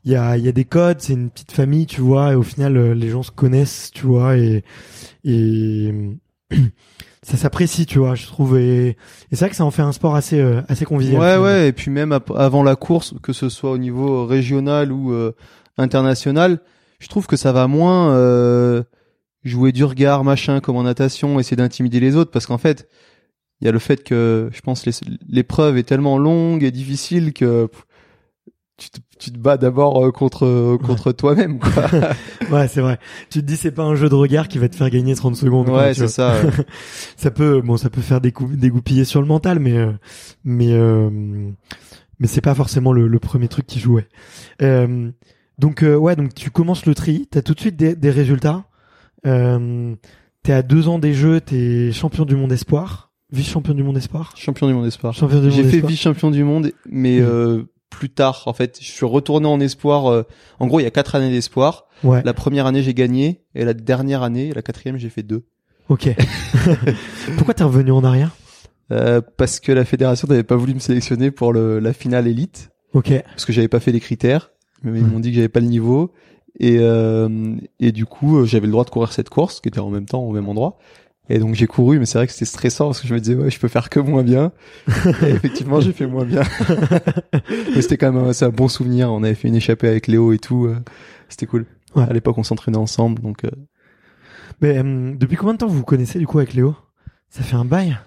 Il y a y a des codes, c'est une petite famille, tu vois, et au final euh, les gens se connaissent, tu vois, et et ça s'apprécie, tu vois, je trouve. Et, et c'est vrai que ça en fait un sport assez assez, assez convivial. Ouais, ouais, et puis même avant la course, que ce soit au niveau régional ou euh, international, je trouve que ça va moins euh, jouer du regard, machin, comme en natation, essayer d'intimider les autres, parce qu'en fait, il y a le fait que, je pense, l'épreuve est tellement longue et difficile que pff, tu te, tu te bats d'abord euh, contre contre toi-même, quoi. Ouais, c'est vrai. Tu te dis c'est pas un jeu de regard qui va te faire gagner 30 secondes. ouais, c'est ça. ouais. Ça peut, bon, ça peut faire décou- dégoupiller sur le mental, mais euh, mais euh, mais c'est pas forcément le, le premier truc qui jouait. Euh, donc euh, ouais, donc tu commences le tri, t'as tout de suite des, des résultats. Euh, t'es à deux ans des Jeux, t'es champion du monde espoir, vice champion du monde espoir. Champion du monde espoir. Champion du J'ai fait espoir. vice-champion du monde, mais euh, plus tard, en fait. Je suis retourné en espoir. euh, en gros, il y a quatre années d'espoir. Ouais. La première année, j'ai gagné, et la dernière année, la quatrième, j'ai fait deux. Ok. Pourquoi t'es revenu en arrière? Euh, parce que la fédération n'avait pas voulu me sélectionner pour le, la finale élite, Ok. parce que j'avais pas fait les critères. Mais ils m'ont dit que j'avais pas le niveau. Et, euh, et du coup, euh, j'avais le droit de courir cette course, qui était en même temps au même endroit. Et donc j'ai couru, mais c'est vrai que c'était stressant parce que je me disais ouais, je peux faire que moins bien. Et effectivement, j'ai fait moins bien. mais c'était quand même un, c'est un bon souvenir. On avait fait une échappée avec Léo et tout. euh, C'était cool. Ouais. À l'époque, on s'entraînait ensemble, donc euh, Mais euh, depuis combien de temps vous vous connaissez du coup avec Léo? Ça fait un bail?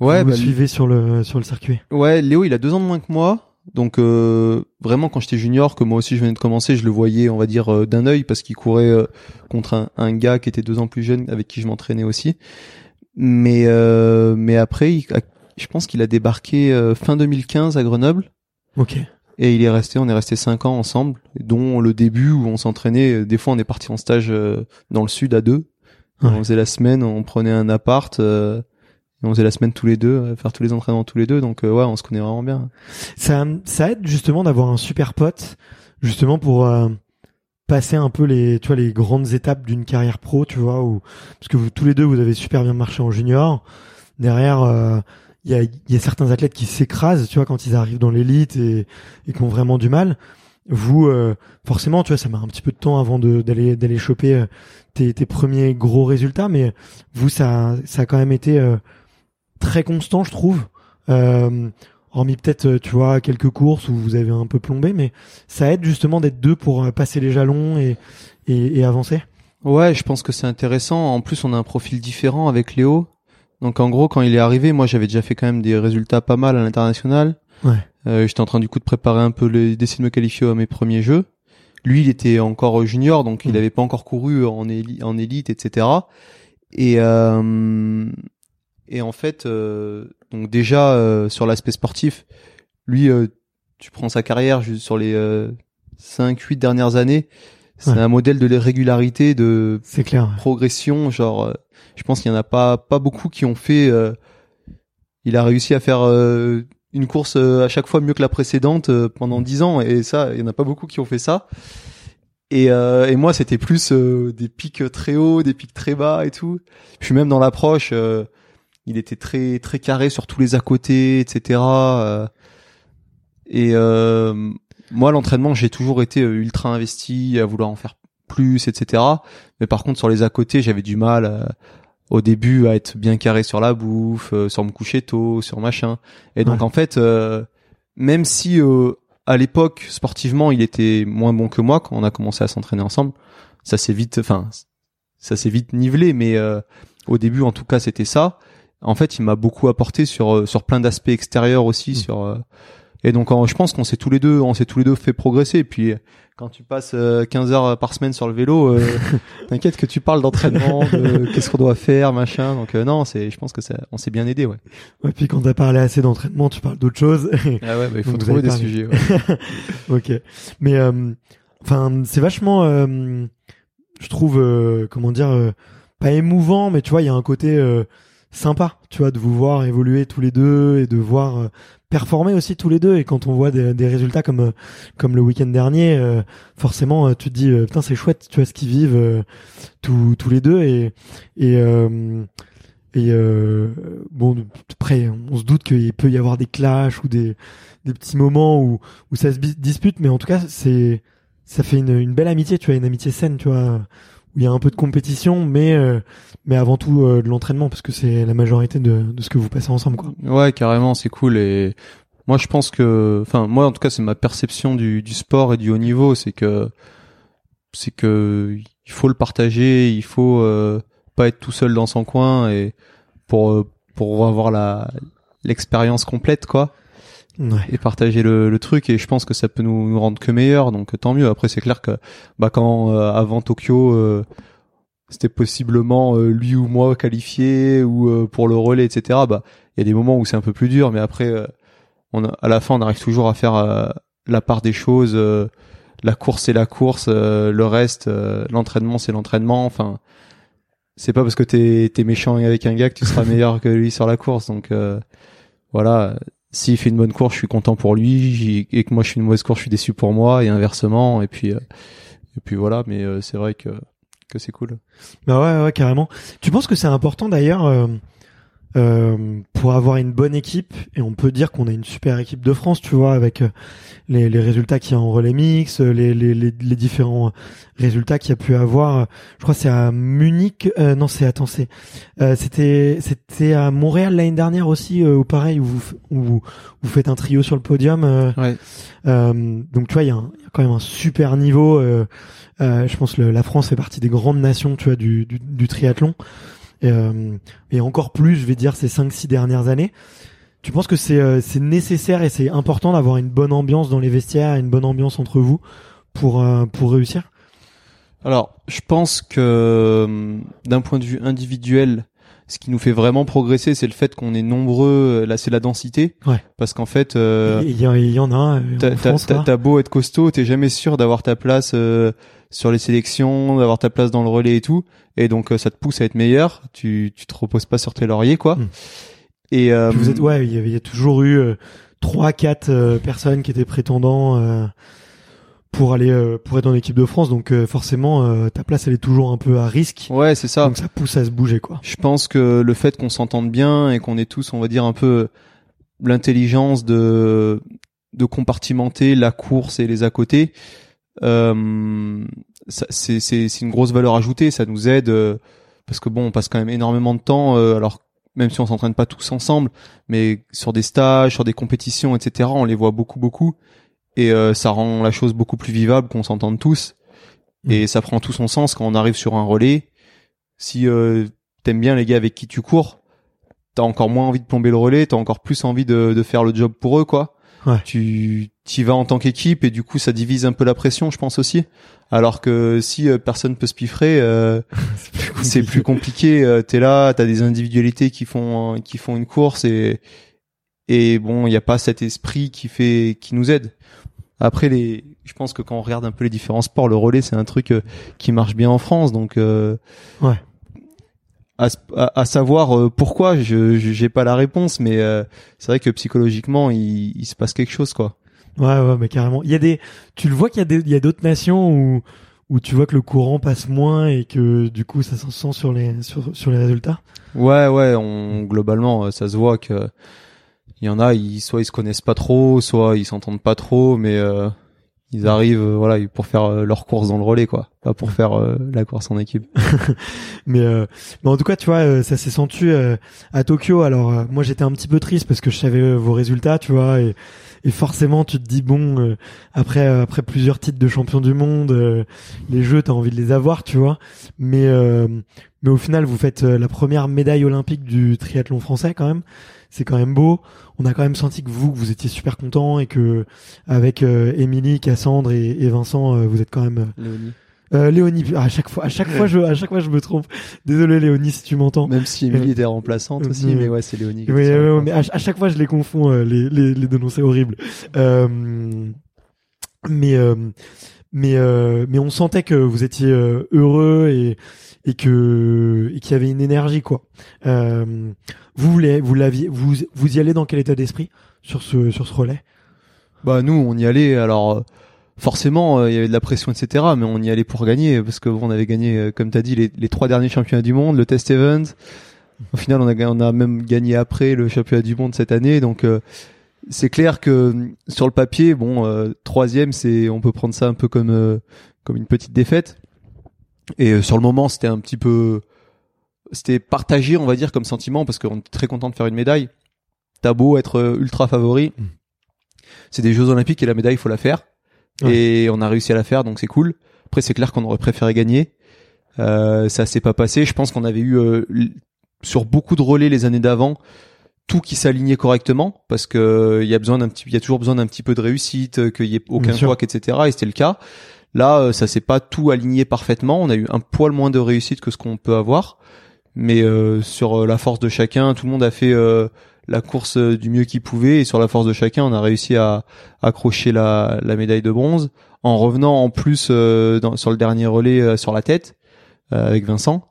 ouais, vous bah, le suivez sur le sur le circuit? Ouais, Léo, il a deux ans de moins que moi. Donc euh, vraiment, quand j'étais junior, que moi aussi je venais de commencer, je le voyais, on va dire, euh, d'un œil parce qu'il courait euh, contre un, un gars qui était deux ans plus jeune, avec qui je m'entraînais aussi. Mais euh, mais après, il a- je pense qu'il a débarqué fin 2015 à Grenoble Ok. et il est resté, on est resté cinq ans ensemble, dont le début où on s'entraînait. Des fois, on est parti en stage dans le sud à deux. Ouais. On faisait la semaine, on prenait un appart. euh, et on faisait la semaine tous les deux, euh, faire tous les entraînements tous les deux, donc euh, ouais, on se connaît vraiment bien. Ça ça aide justement d'avoir un super pote justement pour euh, passer un peu les tu vois les grandes étapes d'une carrière pro, tu vois ou parce que vous tous les deux vous avez super bien marché en junior. Derrière il y a y a certains athlètes qui s'écrasent, tu vois quand ils arrivent dans l'élite et et qui ont vraiment du mal. Vous euh, forcément, tu vois, ça met un petit peu de temps avant de d'aller d'aller choper tes tes premiers gros résultats mais vous ça ça a quand même été euh, très constant, je trouve. Euh, hormis peut-être, euh, tu vois, quelques courses où vous avez un peu plombé, mais ça aide justement d'être deux pour euh, passer les jalons et, et, et avancer. Ouais, je pense que c'est intéressant. En plus, on a un profil différent avec Léo. Donc en gros, quand il est arrivé, moi j'avais déjà fait quand même des résultats pas mal à l'international. Ouais. Euh, J'étais en train du coup de préparer un peu, les, d'essayer de me qualifier à mes premiers jeux. Lui, il était encore junior, donc il n'avait pas encore couru en, éli- en élite, etc. Et euh, et en fait, euh, donc déjà euh, sur l'aspect sportif, lui, euh, tu prends sa carrière juste sur les euh, 5 8 dernières années, c'est Ouais. un modèle de régularité, de clair. progression, genre euh, je pense qu'il y en a pas pas beaucoup qui ont fait euh, il a réussi à faire euh, une course euh, à chaque fois mieux que la précédente euh, pendant 10 ans et ça il y en a pas beaucoup qui ont fait ça. Et, euh, et moi c'était plus euh, des pics très hauts, des pics très bas et tout. Puis même dans l'approche euh, il était très très carré sur tous les à côté, etc. euh. et euh, moi l'entraînement j'ai toujours été euh, ultra investi à vouloir en faire plus, etc. Mais par contre, sur les à côté, j'avais du mal euh, au début à être bien carré sur la bouffe, euh, sur me coucher tôt, sur machin. Et donc Ouais. en fait, euh, même si euh, à l'époque sportivement il était moins bon que moi quand on a commencé à s'entraîner ensemble, ça s'est vite, enfin ça s'est vite nivelé. Mais euh, au début, en tout cas, c'était ça. En fait, il m'a beaucoup apporté sur euh, sur plein d'aspects extérieurs aussi, sur euh, et donc je pense qu'on s'est tous les deux, on s'est tous les deux fait progresser. Et puis quand tu passes euh, 15 heures par semaine sur le vélo, euh, t'inquiète que tu parles d'entraînement, de qu'est-ce qu'on doit faire, machin. Donc euh, non, c'est, je pense que ça, on s'est bien aidé, ouais. Ouais, puis quand t'as parlé assez d'entraînement, tu parles d'autre chose. Ah ouais, bah, il faut Donc, trouver des parlé. sujets. Ouais. ok. Mais euh, enfin, c'est vachement, euh, je trouve, euh, comment dire, euh, pas émouvant, mais tu vois, il y a un côté euh, sympa, tu vois, de vous voir évoluer tous les deux et de voir euh, performer aussi tous les deux. Et quand on voit des, résultats comme euh, comme le week-end dernier, euh, forcément, tu te dis, putain, c'est chouette, tu vois, ce qu'ils vivent tous tous les deux. Et et et bon, après, on se doute qu'il peut y avoir des clashs ou des, des petits moments où, où ça se dispute, mais en tout cas, c'est ça fait une, une belle amitié, tu vois, une amitié saine, tu vois, il y a un peu de compétition, mais euh, mais avant tout euh, de l'entraînement, parce que c'est la majorité de, de ce que vous passez ensemble, quoi. Ouais, carrément, c'est cool. Et moi, je pense que, enfin, moi, en tout cas, c'est ma perception du, du sport et du haut niveau, c'est que, c'est que il faut le partager, il faut euh, pas être tout seul dans son coin et pour euh, pour avoir la l'expérience complète, quoi. Et partager le, le truc et je pense que ça peut nous, nous rendre que meilleurs donc tant mieux. Après c'est clair que bah quand euh, avant Tokyo euh, c'était possiblement euh, lui ou moi qualifié ou euh, pour le relais etc bah il y a des moments où c'est un peu plus dur mais après euh, on à la fin on arrive toujours à faire euh, la part des choses euh, la course c'est la course euh, le reste euh, l'entraînement c'est l'entraînement enfin c'est pas parce que t'es t'es méchant avec un gars que tu seras meilleur que lui sur la course donc euh, voilà s'il fait une bonne course, je suis content pour lui, et que moi je fais une mauvaise course, je suis déçu pour moi, et inversement, et puis euh, et puis voilà. Mais euh, c'est vrai que que c'est cool. Bah ouais, ouais, carrément. Tu penses que c'est important d'ailleurs euh, pour avoir une bonne équipe et on peut dire qu'on a une super équipe de France, tu vois, avec euh, les, les résultats qu'il y a en relais mix, euh, les, les, les, les différents résultats qu'il y a pu avoir. Je crois que c'est à Munich. euh, non, c'est attends, c'est euh, c'était c'était à Montréal l'année dernière aussi, euh, où pareil où vous où vous, faites un trio sur le podium. euh, Ouais. euh, donc tu vois, il y, a un- il y a quand même un super niveau. euh, euh, je pense que la France fait partie des grandes nations, tu vois, du, du, du triathlon. Et, euh, et encore plus, je vais dire, ces 5-6 dernières années. Tu penses que c'est euh, c'est nécessaire et c'est important d'avoir une bonne ambiance dans les vestiaires, une bonne ambiance entre vous pour euh, pour réussir? Alors, je pense que d'un point de vue individuel, ce qui nous fait vraiment progresser, c'est le fait qu'on est nombreux. Là, c'est la densité. Ouais. Parce qu'en fait, euh, Il y, a- il y en a t'as beau être costaud, t'es jamais sûr d'avoir ta place euh, sur les sélections, d'avoir ta place dans le relais et tout, et donc euh, ça te pousse à être meilleur. Tu tu te reposes pas sur tes lauriers quoi. Mm. Et euh, vous êtes, ouais, il y, a toujours eu euh, trois, quatre euh, personnes qui étaient prétendants euh, pour aller euh, pour être dans l'équipe de France. Donc euh, forcément, euh, ta place elle est toujours un peu à risque. ouais, c'est ça. Donc ça pousse à se bouger quoi. Je pense que le fait qu'on s'entende bien et qu'on ait tous, on va dire un peu l'intelligence de de compartimenter la course et les à côté, euh, c'est c'est une grosse valeur ajoutée. Ça nous aide euh, parce que bon, on passe quand même énormément de temps. euh, alors même si on s'entraîne pas tous ensemble, mais sur des stages, sur des compétitions, etc. On les voit beaucoup beaucoup et euh, ça rend la chose beaucoup plus vivable qu'on s'entende tous. Et ça prend tout son sens quand on arrive sur un relais. Si euh, t'aimes bien les gars avec qui tu cours, t'as encore moins envie de plomber le relais, t'as encore plus envie de, de faire le job pour eux, quoi. Ouais. Tu y vas en tant qu'équipe et du coup ça divise un peu la pression, je pense aussi. Alors que si euh, personne peut se piffrer, euh, c'est plus compliqué. Euh, T'es là, t'as des individualités qui font qui font une course et et bon, il y a pas cet esprit qui fait qui nous aide. Après les, je pense que quand on regarde un peu les différents sports, le relais c'est un truc euh, qui marche bien en France, donc euh, Ouais. À, à- à savoir euh, pourquoi, je je- j'ai pas la réponse, mais euh, c'est vrai que psychologiquement il, il se passe quelque chose quoi. Ouais, ouais, mais carrément. Il y a des, tu le vois qu'il y a des, il y a d'autres nations où, où tu vois que le courant passe moins et que du coup ça s'en sent sur les, sur, sur les résultats. Ouais, ouais, on globalement euh, ça se voit que il y en a, ils soit ils se connaissent pas trop, soit ils s'entendent pas trop, mais euh, ils arrivent euh, voilà pour faire euh, leur course dans le relais quoi, pas pour faire euh, la course en équipe. Mais, euh, mais en tout cas, tu vois, ça s'est senti à Tokyo. Alors moi j'étais un petit peu triste parce que je savais vos résultats, tu vois, et, et forcément tu te dis bon, après après plusieurs titres de champion du monde, les jeux t'as envie de les avoir, tu vois. Mais euh, mais au final vous faites la première médaille olympique du triathlon français quand même. C'est quand même beau. On a quand même senti que vous que vous étiez super content et que avec euh, Émilie, Cassandre et, et Vincent, euh, vous êtes quand même euh, Léonie. euh, Léonie, à chaque fois, à chaque fois, je, à chaque fois, je me trompe. Désolé, Léonie, si tu m'entends. Même si Émilie était remplaçante aussi, Euh, mais ouais, c'est Léonie. Oui, mais à, à chaque fois, je les confonds, euh, les, les, les deux noms, c'est horrible. Euh, mais, euh, mais, euh, mais on sentait que vous étiez euh, heureux et, et que, et qu'il y avait une énergie, quoi. Euh, vous, voulez, vous l'aviez, vous, vous y allez dans quel état d'esprit sur ce, sur ce relais? Bah nous, on y allait. Alors euh, forcément, euh, il y avait de la pression, etc. Mais on y allait pour gagner parce que bon, on avait gagné, euh, comme t'as dit, les, les trois derniers championnats du monde, le test event. Au final, on a, on a même gagné après le championnat du monde cette année. Donc euh, c'est clair que euh, sur le papier, bon, euh, troisième, c'est, on peut prendre ça un peu comme euh, comme une petite défaite. Et sur le moment, c'était un petit peu, c'était partagé, on va dire, comme sentiment parce qu'on était très content de faire une médaille. T'as beau être euh, ultra favori, Mm. c'est des Jeux Olympiques et la médaille, il faut la faire. Ouais. Et on a réussi à la faire, donc c'est cool. Après, c'est clair qu'on aurait préféré gagner. Euh, ça s'est pas passé. Je pense qu'on avait eu euh, sur beaucoup de relais les années d'avant tout qui s'alignait correctement parce que euh, il y a besoin d'un petit, il y a toujours besoin d'un petit peu de réussite, euh, qu'il y ait aucun couac, etc. Et c'était le cas. Là, ça s'est pas tout aligné parfaitement. On a eu un poil moins de réussite que ce qu'on peut avoir, mais euh, sur euh, la force de chacun, tout le monde a fait euh, la course du mieux qu'il pouvait. Et sur la force de chacun, on a réussi à accrocher la, médaille de bronze. En revenant en plus sur le dernier relais sur la tête avec Vincent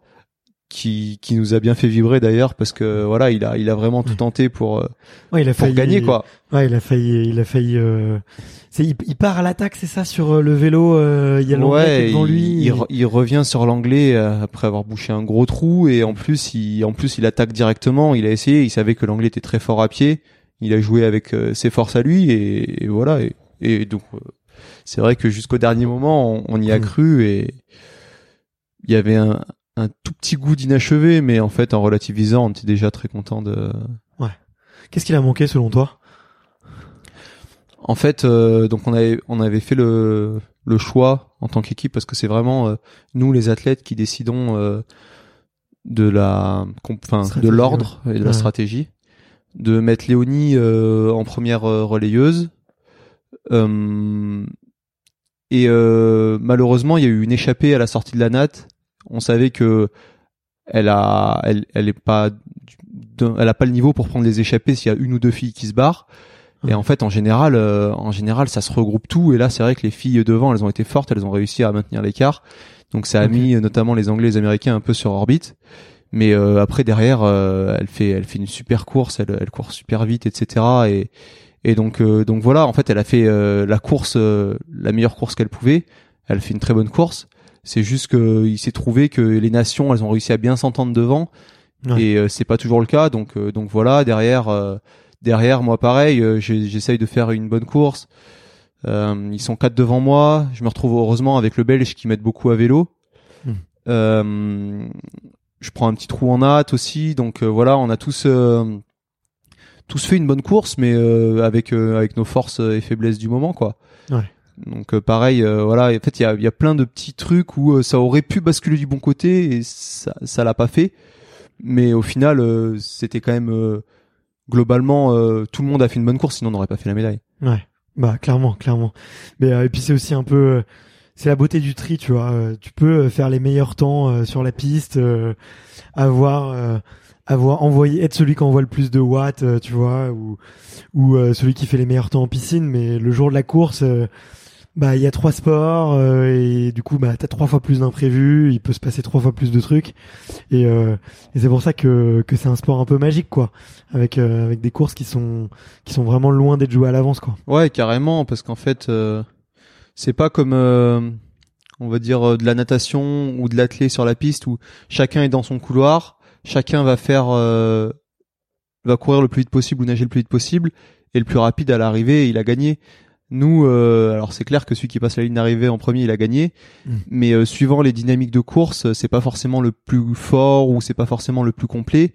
qui qui nous a bien fait vibrer d'ailleurs parce que voilà il a il a vraiment tout Oui. tenté pour euh, Ouais, il a pour failli gagner quoi Ouais, il a failli, il a failli. Euh... C'est, il, il part à l'attaque, c'est ça, sur euh, le vélo. euh, Il y a l'anglais ouais devant il, lui. il, il revient sur l'anglais euh, après avoir bouché un gros trou et en plus il en plus il attaque directement il a essayé il savait que l'anglais était très fort à pied il a joué avec ses forces à lui et, et voilà et, et donc c'est vrai que jusqu'au dernier moment on, on y a Mm. cru et il y avait un, un tout petit goût d'inachevé mais en fait en relativisant on était déjà très content de Qu'est-ce qu'il a manqué selon toi? En fait, euh, donc on avait on avait fait le le choix en tant qu'équipe parce que c'est vraiment euh, nous les athlètes qui décidons euh, de la enfin de l'ordre et de la Ouais. stratégie de mettre Léonie euh, en première euh, relayeuse. Euh, et euh, malheureusement il y a eu une échappée à la sortie de la natte on savait que elle a elle elle est pas elle a pas le niveau pour prendre les échappées s'il y a une ou deux filles qui se barrent et en fait, en général, euh, en général, ça se regroupe tout. Et là, c'est vrai que les filles devant, elles ont été fortes, elles ont réussi à maintenir l'écart. Donc ça a mis euh, notamment les Anglais, et les Américains un peu sur orbite. Mais euh, après derrière, euh, elle fait, elle fait une super course, elle, elle court super vite, etc. Et, et donc, donc voilà, en fait, elle a fait la course, la meilleure course qu'elle pouvait. Elle fait une très bonne course. C'est juste que il s'est trouvé que les nations, elles ont réussi à bien s'entendre devant. Ouais. Et euh, c'est pas toujours le cas. Donc, euh, donc voilà, derrière. euh, Derrière, moi, pareil, euh, j'essaye de faire une bonne course. Ils sont quatre devant moi. Je me retrouve heureusement avec le Belge qui m'aide beaucoup à vélo. Hmm. Je prends un petit trou en hâte aussi. Donc voilà, on a tous tous fait une bonne course, mais euh, avec euh, avec nos forces et faiblesses du moment, quoi. Ouais. Donc euh, pareil, euh, voilà. En fait, il y a, y a plein de petits trucs où euh, ça aurait pu basculer du bon côté et ça ça l'a pas fait. Mais au final, c'était quand même globalement tout le monde a fait une bonne course, sinon on n'aurait pas fait la médaille. Ouais, bah clairement, clairement. Mais euh, et puis c'est aussi un peu, euh, c'est la beauté du tri, tu vois. Euh, tu peux faire les meilleurs temps sur la piste, avoir avoir envoyé être celui qui envoie le plus de watts, tu vois, ou ou celui qui fait les meilleurs temps en piscine. Mais le jour de la course, bah il y a trois sports euh, et du coup bah t'as trois fois plus d'imprévus. Il peut se passer trois fois plus de trucs et, et c'est pour ça que que c'est un sport un peu magique quoi, avec avec des courses qui sont qui sont vraiment loin d'être jouées à l'avance quoi. Ouais carrément parce qu'en fait c'est pas comme on va dire de la natation ou de l'athlé sur la piste où chacun est dans son couloir chacun va faire euh, va courir le plus vite possible ou nager le plus vite possible et le plus rapide à l'arrivée il a gagné nous euh, alors c'est clair que celui qui passe la ligne d'arrivée en premier il a gagné mm. mais euh, suivant les dynamiques de course c'est pas forcément le plus fort ou c'est pas forcément le plus complet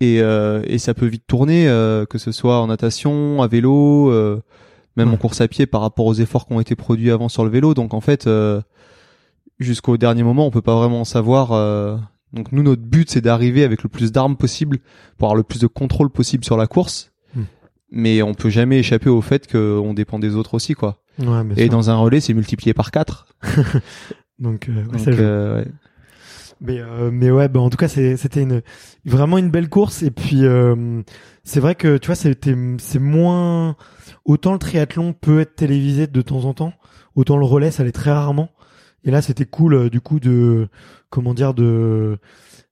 et, et ça peut vite tourner que ce soit en natation à vélo même en course à pied par rapport aux efforts qui ont été produits avant sur le vélo donc en fait jusqu'au dernier moment on peut pas vraiment savoir donc nous, notre but, c'est d'arriver avec le plus d'armes possible pour avoir le plus de contrôle possible sur la course. Mais on peut jamais échapper au fait qu'on dépend des autres aussi, quoi. Ouais, Et dans un relais, c'est multiplié par 4. Donc, euh, ouais, euh, ouais. Mais euh, mais ouais, bah, en tout cas, c'était une vraiment une belle course. Et puis euh, c'est vrai que tu vois, c'était c'est moins autant le triathlon peut être télévisé de temps en temps, autant le relais, ça l'est très rarement. Et là, c'était cool euh, du coup de comment dire de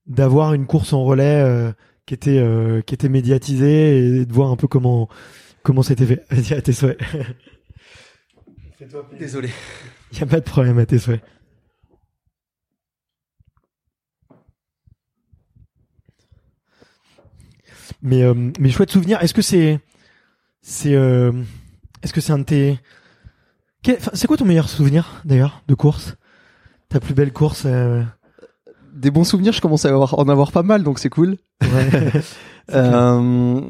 d'avoir une course en relais euh, qui était euh, qui était médiatisée et de voir un peu comment comment c'était fait. Vas-y à tes souhaits. Désolé. Il y a pas de problème à tes souhaits. Mais euh, mais chouette souvenir. Est-ce que c'est c'est est-ce que c'est un de tes c'est quoi ton meilleur souvenir d'ailleurs de course? Ta plus belle course euh, Des bons souvenirs, je commence à en avoir pas mal, donc c'est cool. euh,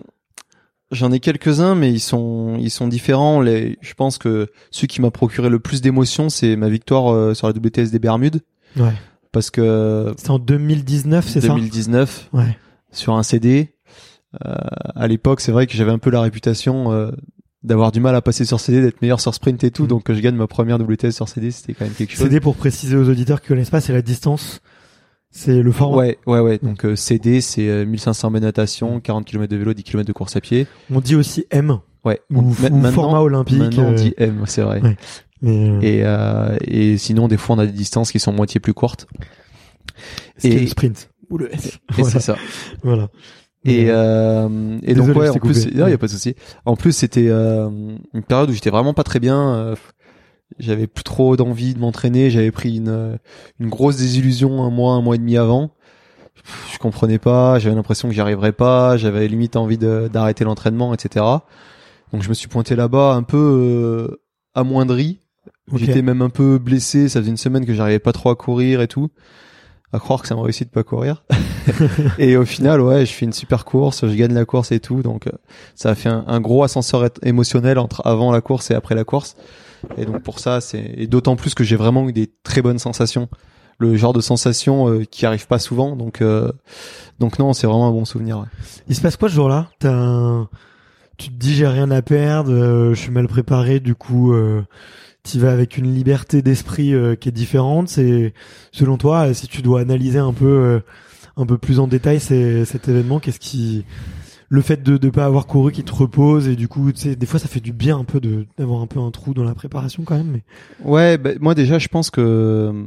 J'en ai quelques-uns, mais ils sont ils sont différents. Les, je pense que celui qui m'a procuré le plus d'émotions, c'est ma victoire euh, sur la WTS des Bermudes. Ouais. Parce que c'est en 2019, c'est ça? 2019. Ouais. Sur un CD. Euh, à l'époque, c'est vrai que j'avais un peu la réputation euh, d'avoir du mal à passer sur CD, d'être meilleur sur sprint et tout, mm. donc que je gagne ma première WTS sur CD, c'était quand même quelque chose. CD pour préciser aux auditeurs qui connaissent pas, c'est la distance. C'est le format. Ouais, ouais, ouais. Donc euh, CD, c'est 1500 mètres natation, 40 km de vélo, 10 km de course à pied. On dit aussi M. Ouais. Ou, format olympique. Maintenant, on euh, dit M, c'est vrai. Euh, et, euh, et sinon, des fois, on a des distances qui sont moitié plus courtes. Et le sprint. Ou le S. Et c'est ça. voilà. Et, euh, et donc ouais, en plus, il y a pas de souci. En plus, c'était euh, une période où j'étais vraiment pas très bien. Euh, j'avais plus trop d'envie de m'entraîner. J'avais pris une une grosse désillusion un mois, un mois et demi avant. Je comprenais pas. J'avais l'impression que j'y arriverais pas. J'avais limite envie d'arrêter l'entraînement, etc. Donc je me suis pointé là-bas un peu euh, amoindri. J'étais même un peu blessé. Ça faisait une semaine que j'arrivais pas trop à courir et tout à croire que ça m'a réussi de pas courir. et au final, ouais, je fais une super course, je gagne la course et tout. Donc, euh, ça a fait un, gros ascenseur émotionnel entre avant la course et après la course. Et donc pour ça, c'est et d'autant plus que j'ai vraiment eu des très bonnes sensations, le genre de sensations euh, qui arrivent pas souvent. Donc, euh, donc non, c'est vraiment un bon souvenir. Il se passe quoi ce jour-là? T'as tu te dis j'ai rien à perdre, je suis mal préparé, du coup tu vas avec une liberté d'esprit euh, qui est différente. C'est selon toi, si tu dois analyser un peu euh, un peu plus en détail cet événement, qu'est-ce qui le fait de ne pas avoir couru qui te repose et du coup tu sais des fois ça fait du bien un peu de d'avoir un peu un trou dans la préparation quand même mais ouais bah, moi déjà je pense que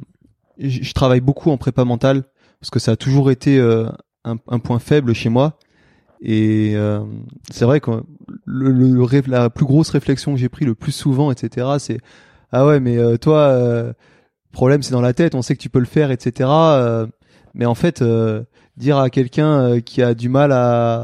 je, travaille beaucoup en prépa mentale parce que ça a toujours été euh, un, point faible chez moi et c'est vrai que le, le, la plus grosse réflexion que j'ai pris le plus souvent etc c'est ah ouais, mais euh, toi, euh, problème c'est dans la tête, on sait que tu peux le faire, etc. Euh, mais en fait, euh, dire à quelqu'un euh, qui a du mal à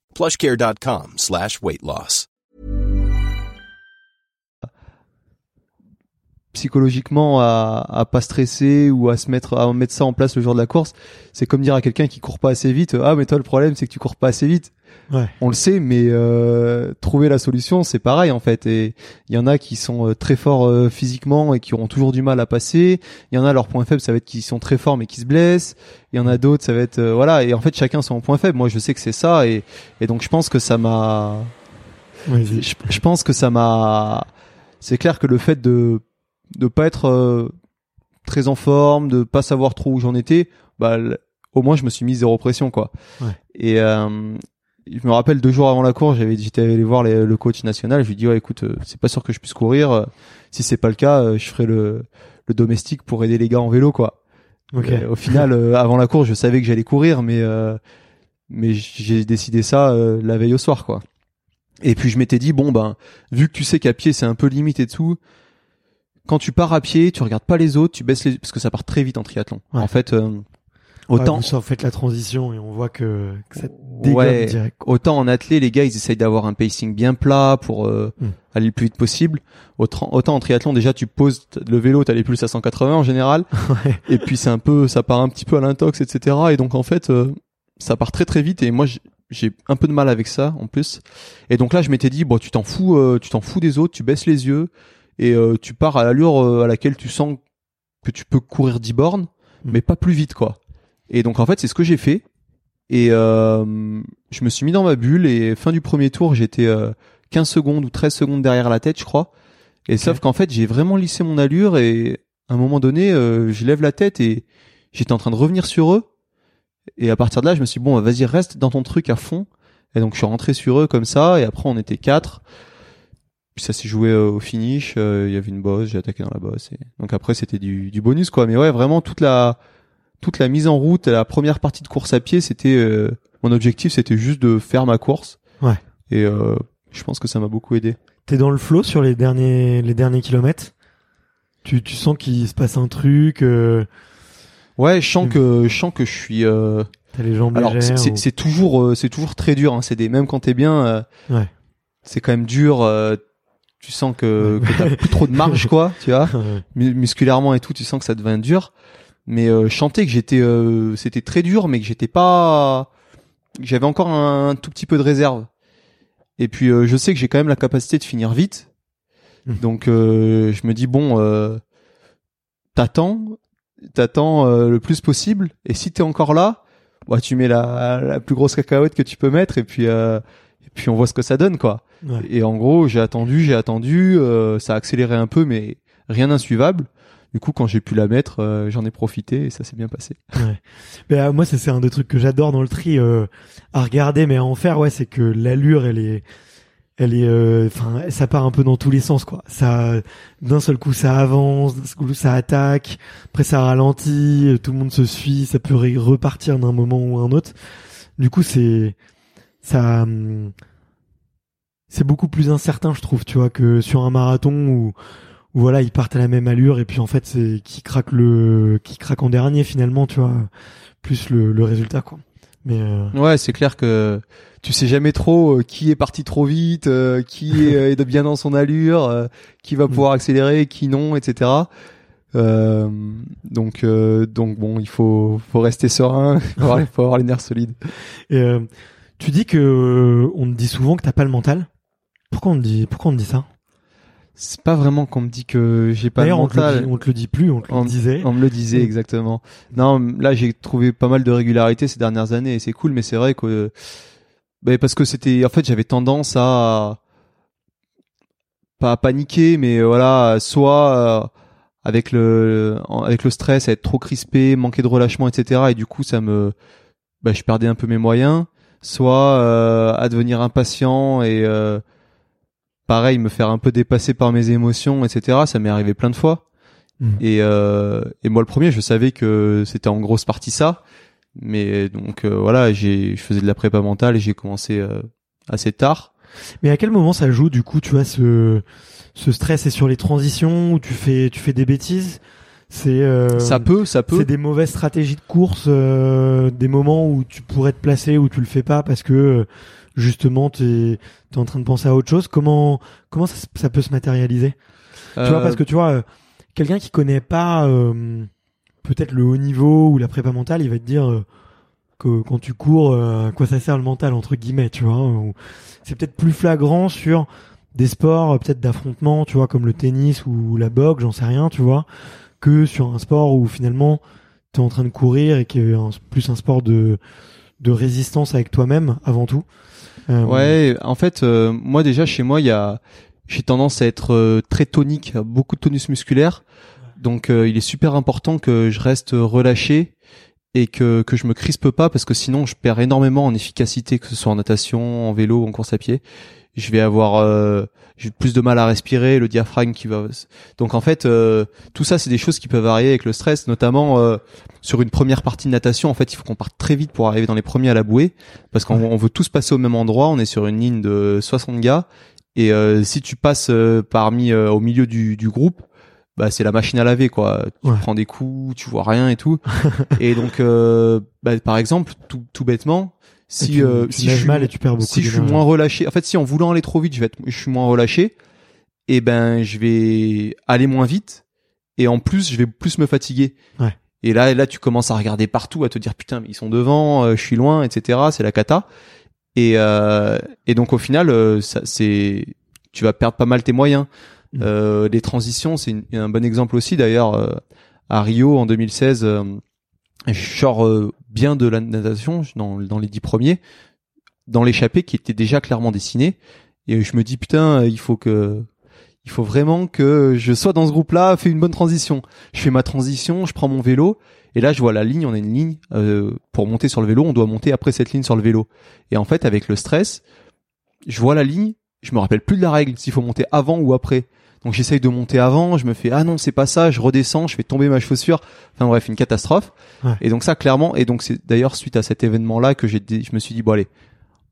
Psychologiquement à, à pas stresser ou à se mettre à mettre ça en place le jour de la course c'est comme dire à quelqu'un qui court pas assez vite ah mais toi le problème c'est que tu cours pas assez vite Ouais. on le sait mais euh, trouver la solution c'est pareil en fait. Et il y en a qui sont euh, très forts euh, physiquement et qui auront toujours du mal à passer. Il y en a leur point faible ça va être qu'ils sont très forts mais qui se blessent. Il y en a d'autres ça va être euh, voilà. Et en fait chacun son point faible. Moi je sais que c'est ça. Et et donc je pense que ça m'a je, je pense que ça m'a c'est clair que le fait de de pas être très en forme de pas savoir trop où j'en étais bah au moins je me suis mis zéro pression quoi. Ouais. et euh, je me rappelle deux jours avant la course j'avais j'étais allé voir les- le coach national je lui dis ouais écoute euh, c'est pas sûr que je puisse courir euh, si c'est pas le cas euh, je ferai le le domestique pour aider les gars en vélo quoi Ok. euh, au final, avant la course, je savais que j'allais courir, mais euh, mais j'ai décidé ça euh, la veille au soir, quoi. Et puis je m'étais dit bon ben, vu que tu sais qu'à pied c'est un peu limite et tout, quand tu pars à pied, tu regardes pas les autres, tu baisses les parce que ça part très vite en triathlon. Ouais. En fait, euh, Ouais, autant vous en faites la transition et on voit que, que ça dégomme ouais, direct. autant en athlé, les gars ils essayent d'avoir un pacing bien plat pour euh, Mm. aller le plus vite possible. Autant, autant en triathlon déjà tu poses le vélo, t'as les plus à 180 en général. Ouais. et puis c'est un peu ça part un petit peu à l'intox etc et donc en fait euh, ça part très très vite et moi j'ai- un peu de mal avec ça en plus et donc là je m'étais dit bon tu t'en fous euh, tu t'en fous des autres tu baisses les yeux et euh, tu pars à l'allure à laquelle tu sens que tu peux courir 10 bornes Mm. mais pas plus vite quoi et donc en fait c'est ce que j'ai fait. Et euh, je me suis mis dans ma bulle et fin du premier tour j'étais euh, 15 secondes ou 13 secondes derrière la tête je crois. Et sauf qu'en fait j'ai vraiment lissé mon allure et à un moment donné euh, je lève la tête et j'étais en train de revenir sur eux. Et à partir de là je me suis dit, bon vas-y reste dans ton truc à fond. Et donc je suis rentré sur eux comme ça et après on était quatre. Puis ça s'est joué euh, au finish euh, il y avait une bosse j'ai attaqué dans la bosse et donc après c'était du, du bonus quoi. Mais ouais vraiment toute la toute la mise en route la première partie de course à pied c'était euh, mon objectif c'était juste de faire ma course Ouais. et euh, je pense que ça m'a beaucoup aidé T'es dans le flow sur les derniers les derniers kilomètres? Tu tu sens qu'il se passe un truc. Euh, ouais je sens que je sens que je suis euh, T'as les jambes Alors c'est- ou- toujours euh, c'est toujours très dur hein, c'est des même quand t'es bien euh, Ouais. c'est quand même dur euh, tu sens que, que t'as plus trop de marge quoi tu vois musculairement et tout tu sens que ça devient dur mais euh, je sentais que j'étais euh, c'était très dur mais que j'étais pas j'avais encore un, tout petit peu de réserve. Et puis euh, je sais que j'ai quand même la capacité de finir vite. Mhm. donc euh, je me dis bon euh, t'attends t'attends euh, le plus possible. Et si t'es encore là bah tu mets la, la plus grosse cacahuète que tu peux mettre et puis euh, et puis on voit ce que ça donne quoi. Ouais. et en gros j'ai attendu j'ai attendu euh, ça a accéléré un peu mais rien d'insuivable du coup quand j'ai pu la mettre euh, j'en ai profité et ça s'est bien passé Mais euh, moi, c'est un des trucs que j'adore dans le tri euh, à regarder, mais à en faire, ouais, c'est que l'allure, elle est, elle est, euh, enfin, ça part un peu dans tous les sens, quoi. Ça, d'un seul coup, ça avance, d'un seul coup, ça attaque, après ça ralentit, tout le monde se suit, ça peut repartir d'un moment ou un autre. Du coup, c'est, ça, hum, c'est beaucoup plus incertain, je trouve, tu vois, que sur un marathon où, où voilà, ils partent à la même allure et puis en fait, c'est qui craque le, qui craque en dernier finalement, tu vois plus le, le résultat quoi. Mais euh, ouais c'est clair que tu sais jamais trop euh, qui est parti trop vite euh, qui est, bien dans son allure euh, qui va pouvoir accélérer qui non etc euh, donc euh, donc bon il faut faut rester serein faut avoir, faut avoir les nerfs solides et, euh, tu dis que euh, on te dit souvent que t'as pas le mental. Pourquoi on te dit pourquoi on te dit ça? C'est pas vraiment qu'on me dit que j'ai pas on le mental dit- on te le dit plus, on te le On- disait. On me le disait Mm. exactement. Non, là j'ai trouvé pas mal de régularité ces dernières années et c'est cool, mais c'est vrai que ben, parce que c'était en fait j'avais tendance à pas à paniquer, mais voilà, soit euh, avec le avec le stress, à être trop crispé, manquer de relâchement, etc. Et du coup ça me ben, je perdais un peu mes moyens, soit euh, à devenir impatient et euh, pareil me faire un peu dépasser par mes émotions, etc. Ça m'est arrivé plein de fois. Mm. Et, euh, et moi le premier, je savais que c'était en grosse partie ça. Mais donc euh, voilà, j'ai, je faisais de la prépa mentale et j'ai commencé euh, assez tard. Mais à quel moment ça joue du coup, tu vois ce ce stress est sur les transitions où tu fais tu fais des bêtises? C'est euh, ça peut, ça peut. C'est des mauvaises stratégies de course, euh, des moments où tu pourrais te placer où tu le fais pas parce que euh, justement t'es es en train de penser à autre chose. Comment comment ça, peut se matérialiser? Tu vois Euh, parce que tu vois euh, quelqu'un qui connaît pas euh, peut-être le haut niveau ou la prépa mentale, il va te dire euh, que quand tu cours, euh, à quoi ça sert le mental entre guillemets, tu vois. C'est peut-être plus flagrant sur des sports euh, peut-être d'affrontement, tu vois, comme le tennis ou la boxe, j'en sais rien, tu vois, que sur un sport où finalement tu es en train de courir et qui est plus un sport de de résistance avec toi-même avant tout. Euh, Ouais, en fait, euh, moi déjà chez moi, il y a, j'ai tendance à être euh, très tonique, beaucoup de tonus musculaire. Donc, il est super important que je reste relâché et que que je me crispe pas parce que sinon, je perds énormément en efficacité, que ce soit en natation, en vélo, en course à pied. Je vais avoir euh, plus de mal à respirer, le diaphragme qui va. Donc en fait, euh, tout ça, c'est des choses qui peuvent varier avec le stress, notamment euh, sur une première partie de natation. En fait, il faut qu'on parte très vite pour arriver dans les premiers à la bouée, parce qu'on on veut tous passer au même endroit. On est sur une ligne de 60 gars, et euh, si tu passes euh, parmi euh, au milieu du, du groupe, bah c'est la machine à laver quoi. Tu Ouais. prends des coups, tu vois rien et tout. et donc, euh, bah, par exemple, tout, tout bêtement, si tu, euh, tu si je suis mal et tu perds beaucoup si je suis moins relâché, en fait, si en voulant aller trop vite, je vais être, je suis moins relâché, et ben, je vais aller moins vite, et en plus, je vais plus me fatiguer. Ouais. Et là, là, tu commences à regarder partout, à te dire putain, mais ils sont devant, euh, je suis loin, etc. C'est la cata. Et euh, et donc au final, euh, ça, c'est, tu vas perdre pas mal tes moyens. Mm. Euh, les transitions, c'est un bon exemple aussi. D'ailleurs, euh, à Rio en 2016, euh, je sors euh, bien de la natation dans, dans les dix premiers, dans l'échappée qui était déjà clairement dessinée. Et je me dis putain, il faut que, il faut vraiment que je sois dans ce groupe-là, fais une bonne transition. Je fais ma transition, je prends mon vélo, et là je vois la ligne. On a une ligne euh, pour monter sur le vélo, on doit monter après cette ligne sur le vélo. Et en fait, avec le stress, je vois la ligne, je me rappelle plus de la règle, s'il faut monter avant ou après. Donc j'essaye de monter avant, je me fais ah non c'est pas ça, je redescends, je fais tomber ma chaussure. Enfin bref, une catastrophe. Ouais. Et donc ça clairement, et donc c'est d'ailleurs suite à cet événement-là que j'ai, je me suis dit bon allez,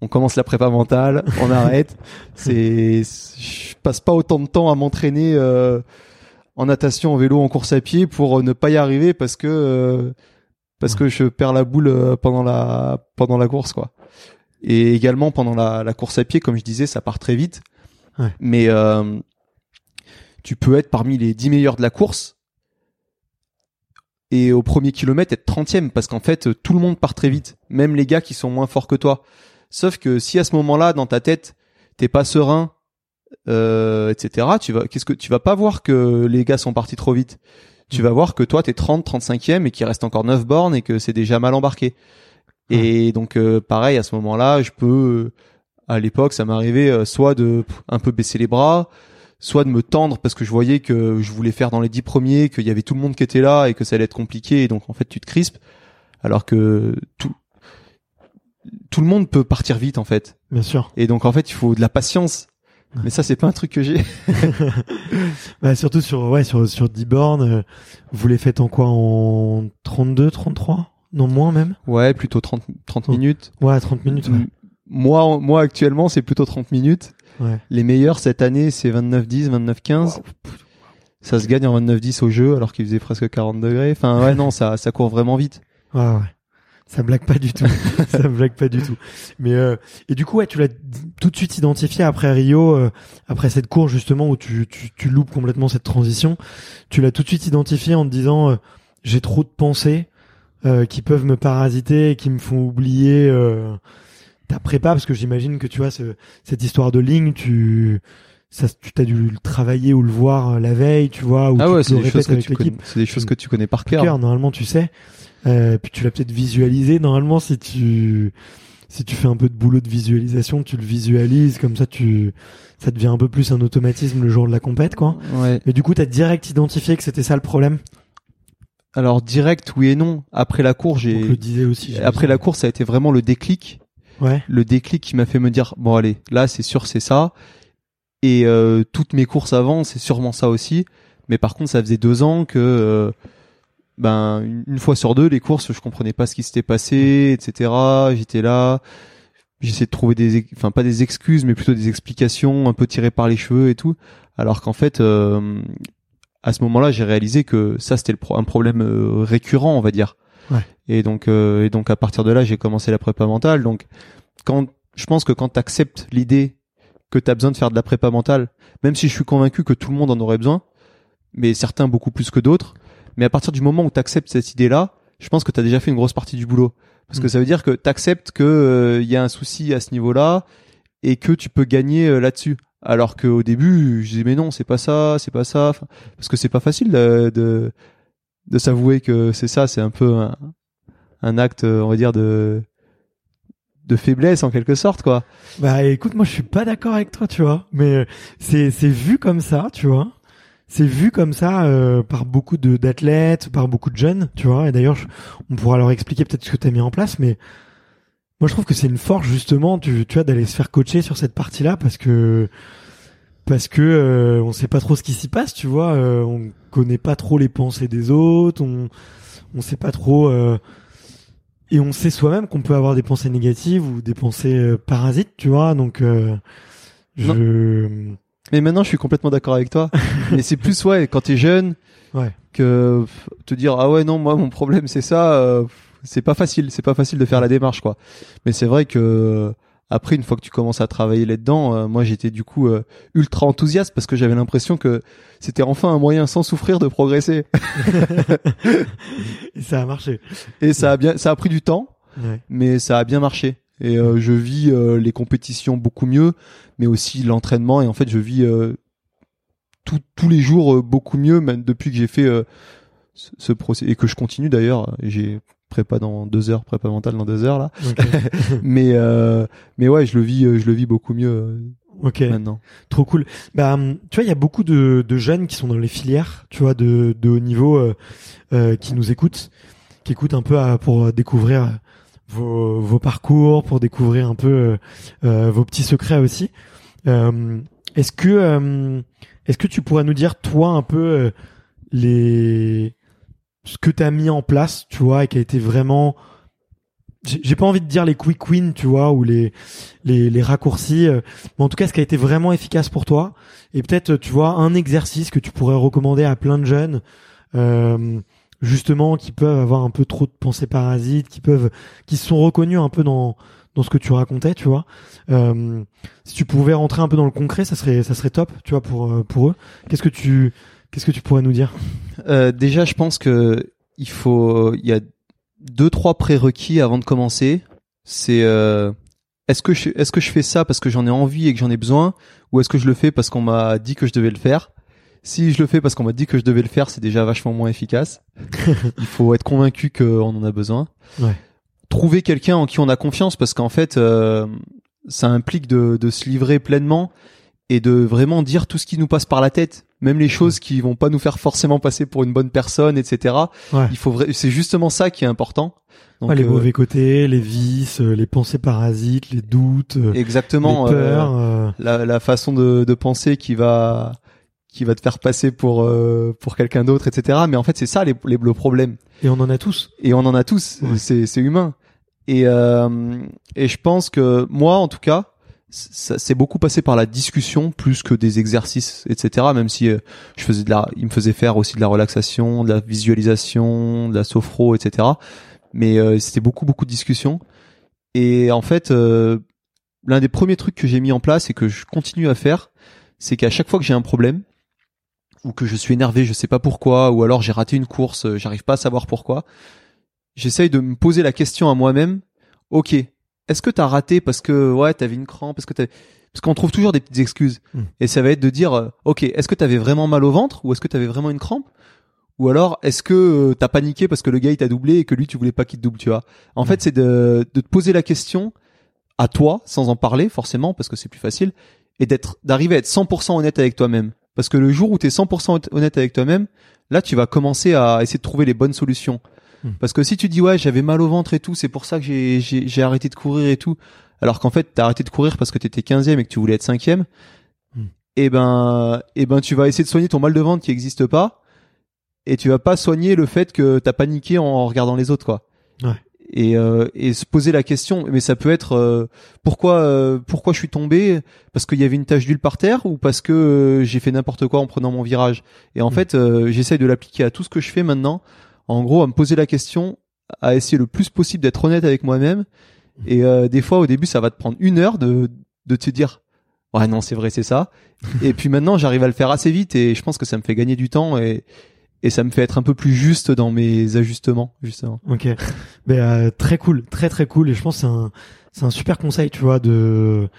on commence la prépa mentale, on arrête. C'est, je passe pas autant de temps à m'entraîner euh, en natation, en vélo, en course à pied pour ne pas y arriver parce que euh, parce que je perds la boule euh, pendant la pendant la course quoi. Et également pendant la, la course à pied, comme je disais, ça part très vite. Ouais. Mais euh, tu peux être parmi les 10 meilleurs de la course et au premier kilomètre être 30e parce qu'en fait tout le monde part très vite, même les gars qui sont moins forts que toi. Sauf que si à ce moment-là dans ta tête t'es pas serein, euh, etc. Tu vas, qu'est-ce que tu vas pas voir que les gars sont partis trop vite. Tu vas voir que toi t'es 30, 35e et qu'il reste encore 9 bornes et que c'est déjà mal embarqué. Et donc euh, pareil à ce moment-là, je peux, euh, à l'époque ça m'arrivait euh, soit de pff, un peu baisser les bras, soit de me tendre parce que je voyais que je voulais faire dans les 10 premiers, qu'il y avait tout le monde qui était là et que ça allait être compliqué et donc en fait tu te crispes alors que tout tout le monde peut partir vite en fait. Bien sûr. Et donc en fait, il faut de la patience. Mais ça, c'est pas un truc que j'ai. Bah, surtout sur ouais sur sur 10 bornes, euh, vous les faites en quoi? En 32, 33 Non moins même? Ouais, plutôt 30, 30 Oh. minutes. Ouais, 30 minutes. Ouais. Moi, moi actuellement, c'est plutôt 30 minutes. Ouais. Les meilleurs cette année, c'est 29-10, 29-15. Ça se gagne en 29-10 au jeu, alors qu'il faisait presque 40 degrés. Enfin, ouais, non, ça, ça court vraiment vite. Ouais, ouais. Ça blague pas du tout. ça blague pas du tout. Mais euh, et du coup, ouais, tu l'as tout de suite identifié après Rio, euh, après cette course justement où tu, tu tu loupes complètement cette transition. Tu l'as tout de suite identifié en te disant euh, j'ai trop de pensées euh, qui peuvent me parasiter et qui me font oublier euh, ta prépa parce que j'imagine que tu vois ce, cette histoire de ligne, tu ça, tu t'as dû le travailler ou le voir euh, la veille, tu vois, ou Ah tu ouais, c'est des, choses que tu connais, c'est des choses que tu connais par cœur. cœur, normalement tu sais. Euh, puis tu l'as peut-être visualisé normalement si tu si tu fais un peu de boulot de visualisation, tu le visualises comme ça tu ça devient un peu plus un automatisme le jour de la compète quoi. Ouais. Mais du coup, t'as direct identifié que c'était ça le problème? Alors, direct, oui et non. Après la course, j'ai, le disait aussi. après la course, ça a été vraiment le déclic. Le déclic qui m'a fait me dire bon allez là c'est sûr c'est ça. Et euh, toutes mes courses avant c'est sûrement ça aussi. Mais par contre ça faisait deux ans que euh, ben une- fois sur deux les courses je comprenais pas ce qui s'était passé etc j'étais là. J'essayais de trouver des enfin pas des excuses mais plutôt des explications un peu tirées par les cheveux et tout. Alors qu'en fait euh, à ce moment-là j'ai réalisé que ça c'était un problème euh, récurrent on va dire Ouais. et donc euh, et donc à partir de là j'ai commencé la prépa mentale donc quand je pense que quand tu acceptes l'idée que tu as besoin de faire de la prépa mentale même si je suis convaincu que tout le monde en aurait besoin mais certains beaucoup plus que d'autres. Mais à partir du moment où tu acceptes cette idée-là, je pense que tu as déjà fait une grosse partie du boulot. Parce que Mm. ça veut dire que tu acceptes que il y a un souci à ce niveau-là et que tu peux gagner euh, là-dessus. Alors qu'au début, je disais mais non, c'est pas ça, c'est pas ça, Enfin, parce que c'est pas facile de de, de s'avouer que c'est ça, c'est un peu un, un acte, euh, on va dire de de faiblesse en quelque sorte quoi. Bah écoute, moi je suis pas d'accord avec toi, tu vois. Mais euh, c'est c'est vu comme ça, tu vois. C'est vu comme ça euh, par beaucoup de d'athlètes, par beaucoup de jeunes, tu vois. Et d'ailleurs, on pourra leur expliquer peut-être ce que tu as mis en place, mais moi je trouve que c'est une force justement, tu, tu vois, d'aller se faire coacher sur cette partie-là parce que parce que euh, on sait pas trop ce qui s'y passe, tu vois. euh, on connaît pas trop les pensées des autres, on on sait pas trop. euh, et on sait soi-même qu'on peut avoir des pensées négatives ou des pensées euh, parasites, tu vois. Donc, euh, je. Mais maintenant, je suis complètement d'accord avec toi. Mais c'est plus ouais quand t'es jeune Ouais. que te dire ah ouais non moi mon problème c'est ça. euh, c'est pas facile, c'est pas facile de faire la démarche quoi. Mais c'est vrai que après une fois que tu commences à travailler là-dedans, euh, moi j'étais du coup euh, ultra enthousiaste parce que j'avais l'impression que c'était enfin un moyen sans souffrir de progresser. Et ça a marché. Et ça a bien, ça a pris du temps, Ouais. mais ça a bien marché. Et euh, je vis euh, les compétitions beaucoup mieux, mais aussi l'entraînement. Et en fait, je vis euh, tout- tous les jours euh, beaucoup mieux, même depuis que j'ai fait euh, ce, ce procès et que je continue d'ailleurs. J'ai prépa dans deux heures, prépa mentale dans deux heures là. Mais euh, mais ouais, je le vis, euh, je le vis beaucoup mieux euh, Ok. maintenant. Trop cool. Bah, hum, tu vois, il y a beaucoup de, de jeunes qui sont dans les filières, tu vois, de, de haut niveau, euh, euh, qui nous écoutent, qui écoutent un peu pour découvrir vos, vos parcours, pour découvrir un peu vos petits secrets aussi. Est-ce que, euh, est-ce que tu pourrais nous dire toi un peu les ce que tu as mis en place, tu vois, et qui a été vraiment j'ai pas envie de dire les quick wins, tu vois, ou les les, les raccourcis, euh, mais en tout cas ce qui a été vraiment efficace pour toi, et peut-être tu vois un exercice que tu pourrais recommander à plein de jeunes, euh, justement qui peuvent avoir un peu trop de pensées parasites, qui peuvent, qui se sont reconnus un peu dans dans ce que tu racontais, tu vois. Euh, si tu pouvais rentrer un peu dans le concret, ça serait ça serait top, tu vois, pour euh, pour eux. Qu'est-ce que tu qu'est-ce que tu pourrais nous dire? Euh, déjà, je pense que il faut, il y a deux trois prérequis avant de commencer. C'est euh, est-ce que je, est-ce que je fais ça parce que j'en ai envie et que j'en ai besoin, ou est-ce que je le fais parce qu'on m'a dit que je devais le faire? Si je le fais parce qu'on m'a dit que je devais le faire, c'est déjà vachement moins efficace. il faut être convaincu qu'on en a besoin. Ouais. Trouver quelqu'un en qui on a confiance parce qu'en fait, euh, ça implique de, de se livrer pleinement et de vraiment dire tout ce qui nous passe par la tête, même les choses qui vont pas nous faire forcément passer pour une bonne personne, etc. Ouais. Il faut, c'est justement ça qui est important. Donc, Ouais, les euh, mauvais côtés, les vices, euh, les pensées parasites, les doutes, euh, exactement les peurs. euh, la, la façon de, de penser qui va qui va te faire passer pour euh, pour quelqu'un d'autre, etc. Mais en fait, c'est ça les, les le problème. et on en a tous. Et on en a tous. Ouais. C'est c'est humain. Et euh, et je pense que moi, en tout cas, ça c'est beaucoup passé par la discussion plus que des exercices, etc. Même si euh, je faisais de la, il me faisait faire aussi de la relaxation, de la visualisation, de la sophro, etc. Mais euh, c'était beaucoup beaucoup de discussions. Et en fait, euh, l'un des premiers trucs que j'ai mis en place et que je continue à faire, c'est qu'à chaque fois que j'ai un problème ou que je suis énervé, je sais pas pourquoi, ou alors j'ai raté une course, euh, j'arrive pas à savoir pourquoi, j'essaye de me poser la question à moi-même. Ok, est-ce que t'as raté parce que ouais t'avais une crampe, parce que t'avais... parce qu'on trouve toujours des petites excuses. Mm. Et ça va être de dire, euh, ok, est-ce que t'avais vraiment mal au ventre ou est-ce que t'avais vraiment une crampe? Ou alors est-ce que euh, t'as paniqué parce que le gars il t'a doublé et que lui tu voulais pas qu'il te double, tu vois? En Mm. fait, c'est de, de te poser la question à toi sans en parler forcément parce que c'est plus facile et d'être d'arriver à être 100% honnête avec toi-même. Parce que le jour où t'es 100% honnête avec toi-même, là tu vas commencer à essayer de trouver les bonnes solutions. Mm. Parce que si tu dis ouais j'avais mal au ventre et tout, c'est pour ça que j'ai j'ai j'ai arrêté de courir et tout, alors qu'en fait t'as arrêté de courir parce que t'étais 15e et que tu voulais être 5e, Mm. et ben et ben tu vas essayer de soigner ton mal de ventre qui existe pas et tu vas pas soigner le fait que t'as paniqué en regardant les autres quoi. Ouais. Et, euh, et se poser la question, mais ça peut être euh, pourquoi euh, pourquoi je suis tombé? Parce qu'il y avait une tache d'huile par terre ou parce que euh, j'ai fait n'importe quoi en prenant mon virage? Et en Mm. fait, euh, j'essaye de l'appliquer à tout ce que je fais maintenant. En gros, à me poser la question, à essayer le plus possible d'être honnête avec moi-même. Et euh, des fois, au début, ça va te prendre une heure de de te dire ouais non c'est vrai c'est ça. et puis maintenant j'arrive à le faire assez vite et je pense que ça me fait gagner du temps et et ça me fait être un peu plus juste dans mes ajustements justement. Ok, mais euh, très cool, très très cool et je pense que c'est un c'est un super conseil tu vois de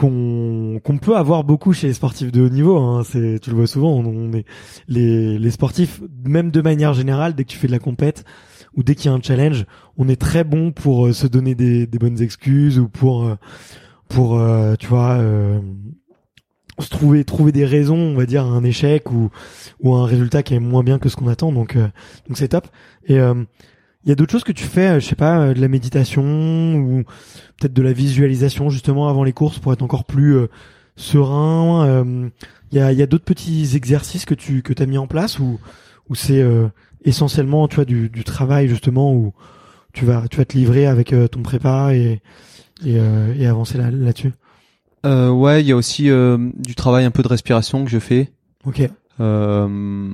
qu'on peut avoir beaucoup chez les sportifs de haut niveau. Hein. C'est tu le vois souvent. On, est les les sportifs même de manière générale dès que tu fais de la compète ou dès qu'il y a un challenge, on est très bon pour euh, se donner des, des bonnes excuses ou pour euh, pour euh, tu vois se trouver trouver des raisons, on va dire, à un échec ou ou un résultat qui est moins bien que ce qu'on attend. Donc donc c'est top. Et il y a d'autres choses que tu fais, je sais pas, de la méditation ou peut-être de la visualisation justement avant les courses pour être encore plus serein. Il y a, y a d'autres petits exercices que tu que as mis en place ou ou c'est essentiellement tu vois du, du travail justement où tu vas tu vas te livrer avec euh, ton prépa et et, euh, et avancer là là-dessus? Euh, ouais, il y a aussi euh, du travail un peu de respiration que je fais. Ok. Euh,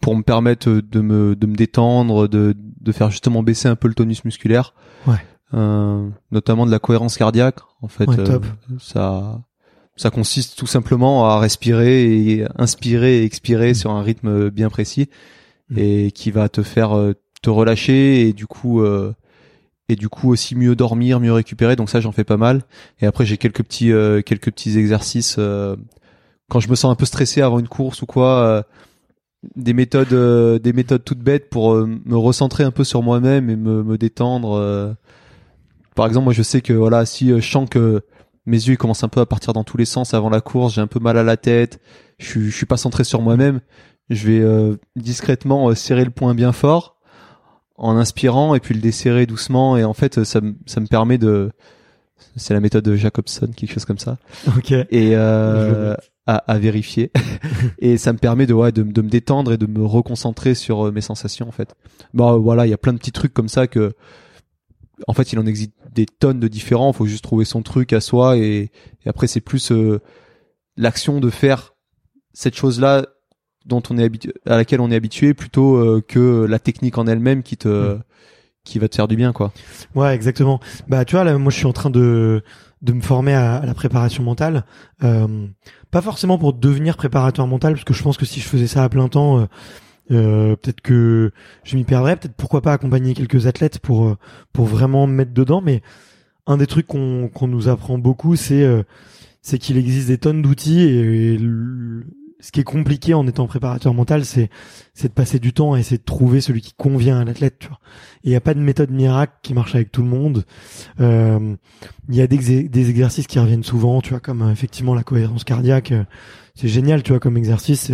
pour me permettre de me de me détendre, de de faire justement baisser un peu le tonus musculaire. Ouais. Notamment de la cohérence cardiaque. En fait, ouais, top. ça ça consiste tout simplement à respirer et inspirer et expirer mmh. sur un rythme bien précis mmh. et qui va te faire euh, te relâcher et du coup euh, et du coup aussi mieux dormir, mieux récupérer. Donc ça j'en fais pas mal. Et après j'ai quelques petits euh, quelques petits exercices euh, quand je me sens un peu stressé avant une course ou quoi. Euh, des méthodes des méthodes toutes bêtes pour me recentrer un peu sur moi-même et me, me détendre. Par exemple moi je sais que voilà si je sens que mes yeux ils commencent un peu à partir dans tous les sens avant la course, j'ai un peu mal à la tête, je suis, je suis pas centré sur moi-même, je vais euh, discrètement euh, serrer le poing bien fort en inspirant et puis le desserrer doucement et en fait ça, ça me permet de c'est la méthode de Jacobson quelque chose comme ça. Ok. Et euh, à, à, vérifier. Et ça me permet de ouais de, de, me détendre et de me reconcentrer sur euh, mes sensations en fait. Bah voilà il y a plein de petits trucs comme ça que en fait, il en existe des tonnes de différents. Il faut juste trouver son truc à soi et, et après c'est plus euh, l'action de faire cette chose-là dont on est habitué, à laquelle on est habitué, plutôt euh, que la technique en elle-même qui te, mm. qui va te faire du bien, quoi. Ouais, exactement. Bah, tu vois, là, moi, je suis en train de de me former à, à la préparation mentale. Euh, pas forcément pour devenir préparateur mental, parce que je pense que si je faisais ça à plein temps euh, peut-être que je m'y perdrais, peut-être pourquoi pas accompagner quelques athlètes pour euh, pour vraiment me mettre dedans. Mais un des trucs qu'on qu'on nous apprend beaucoup, c'est euh, c'est qu'il existe des tonnes d'outils et, ce qui est compliqué en étant préparateur mental, c'est c'est de passer du temps à essayer de trouver celui qui convient à l'athlète. Et il n'y a pas de méthode miracle qui marche avec tout le monde. Il y a des, exercices qui reviennent souvent, tu vois, comme effectivement la cohérence cardiaque. c'est génial, tu vois, comme exercice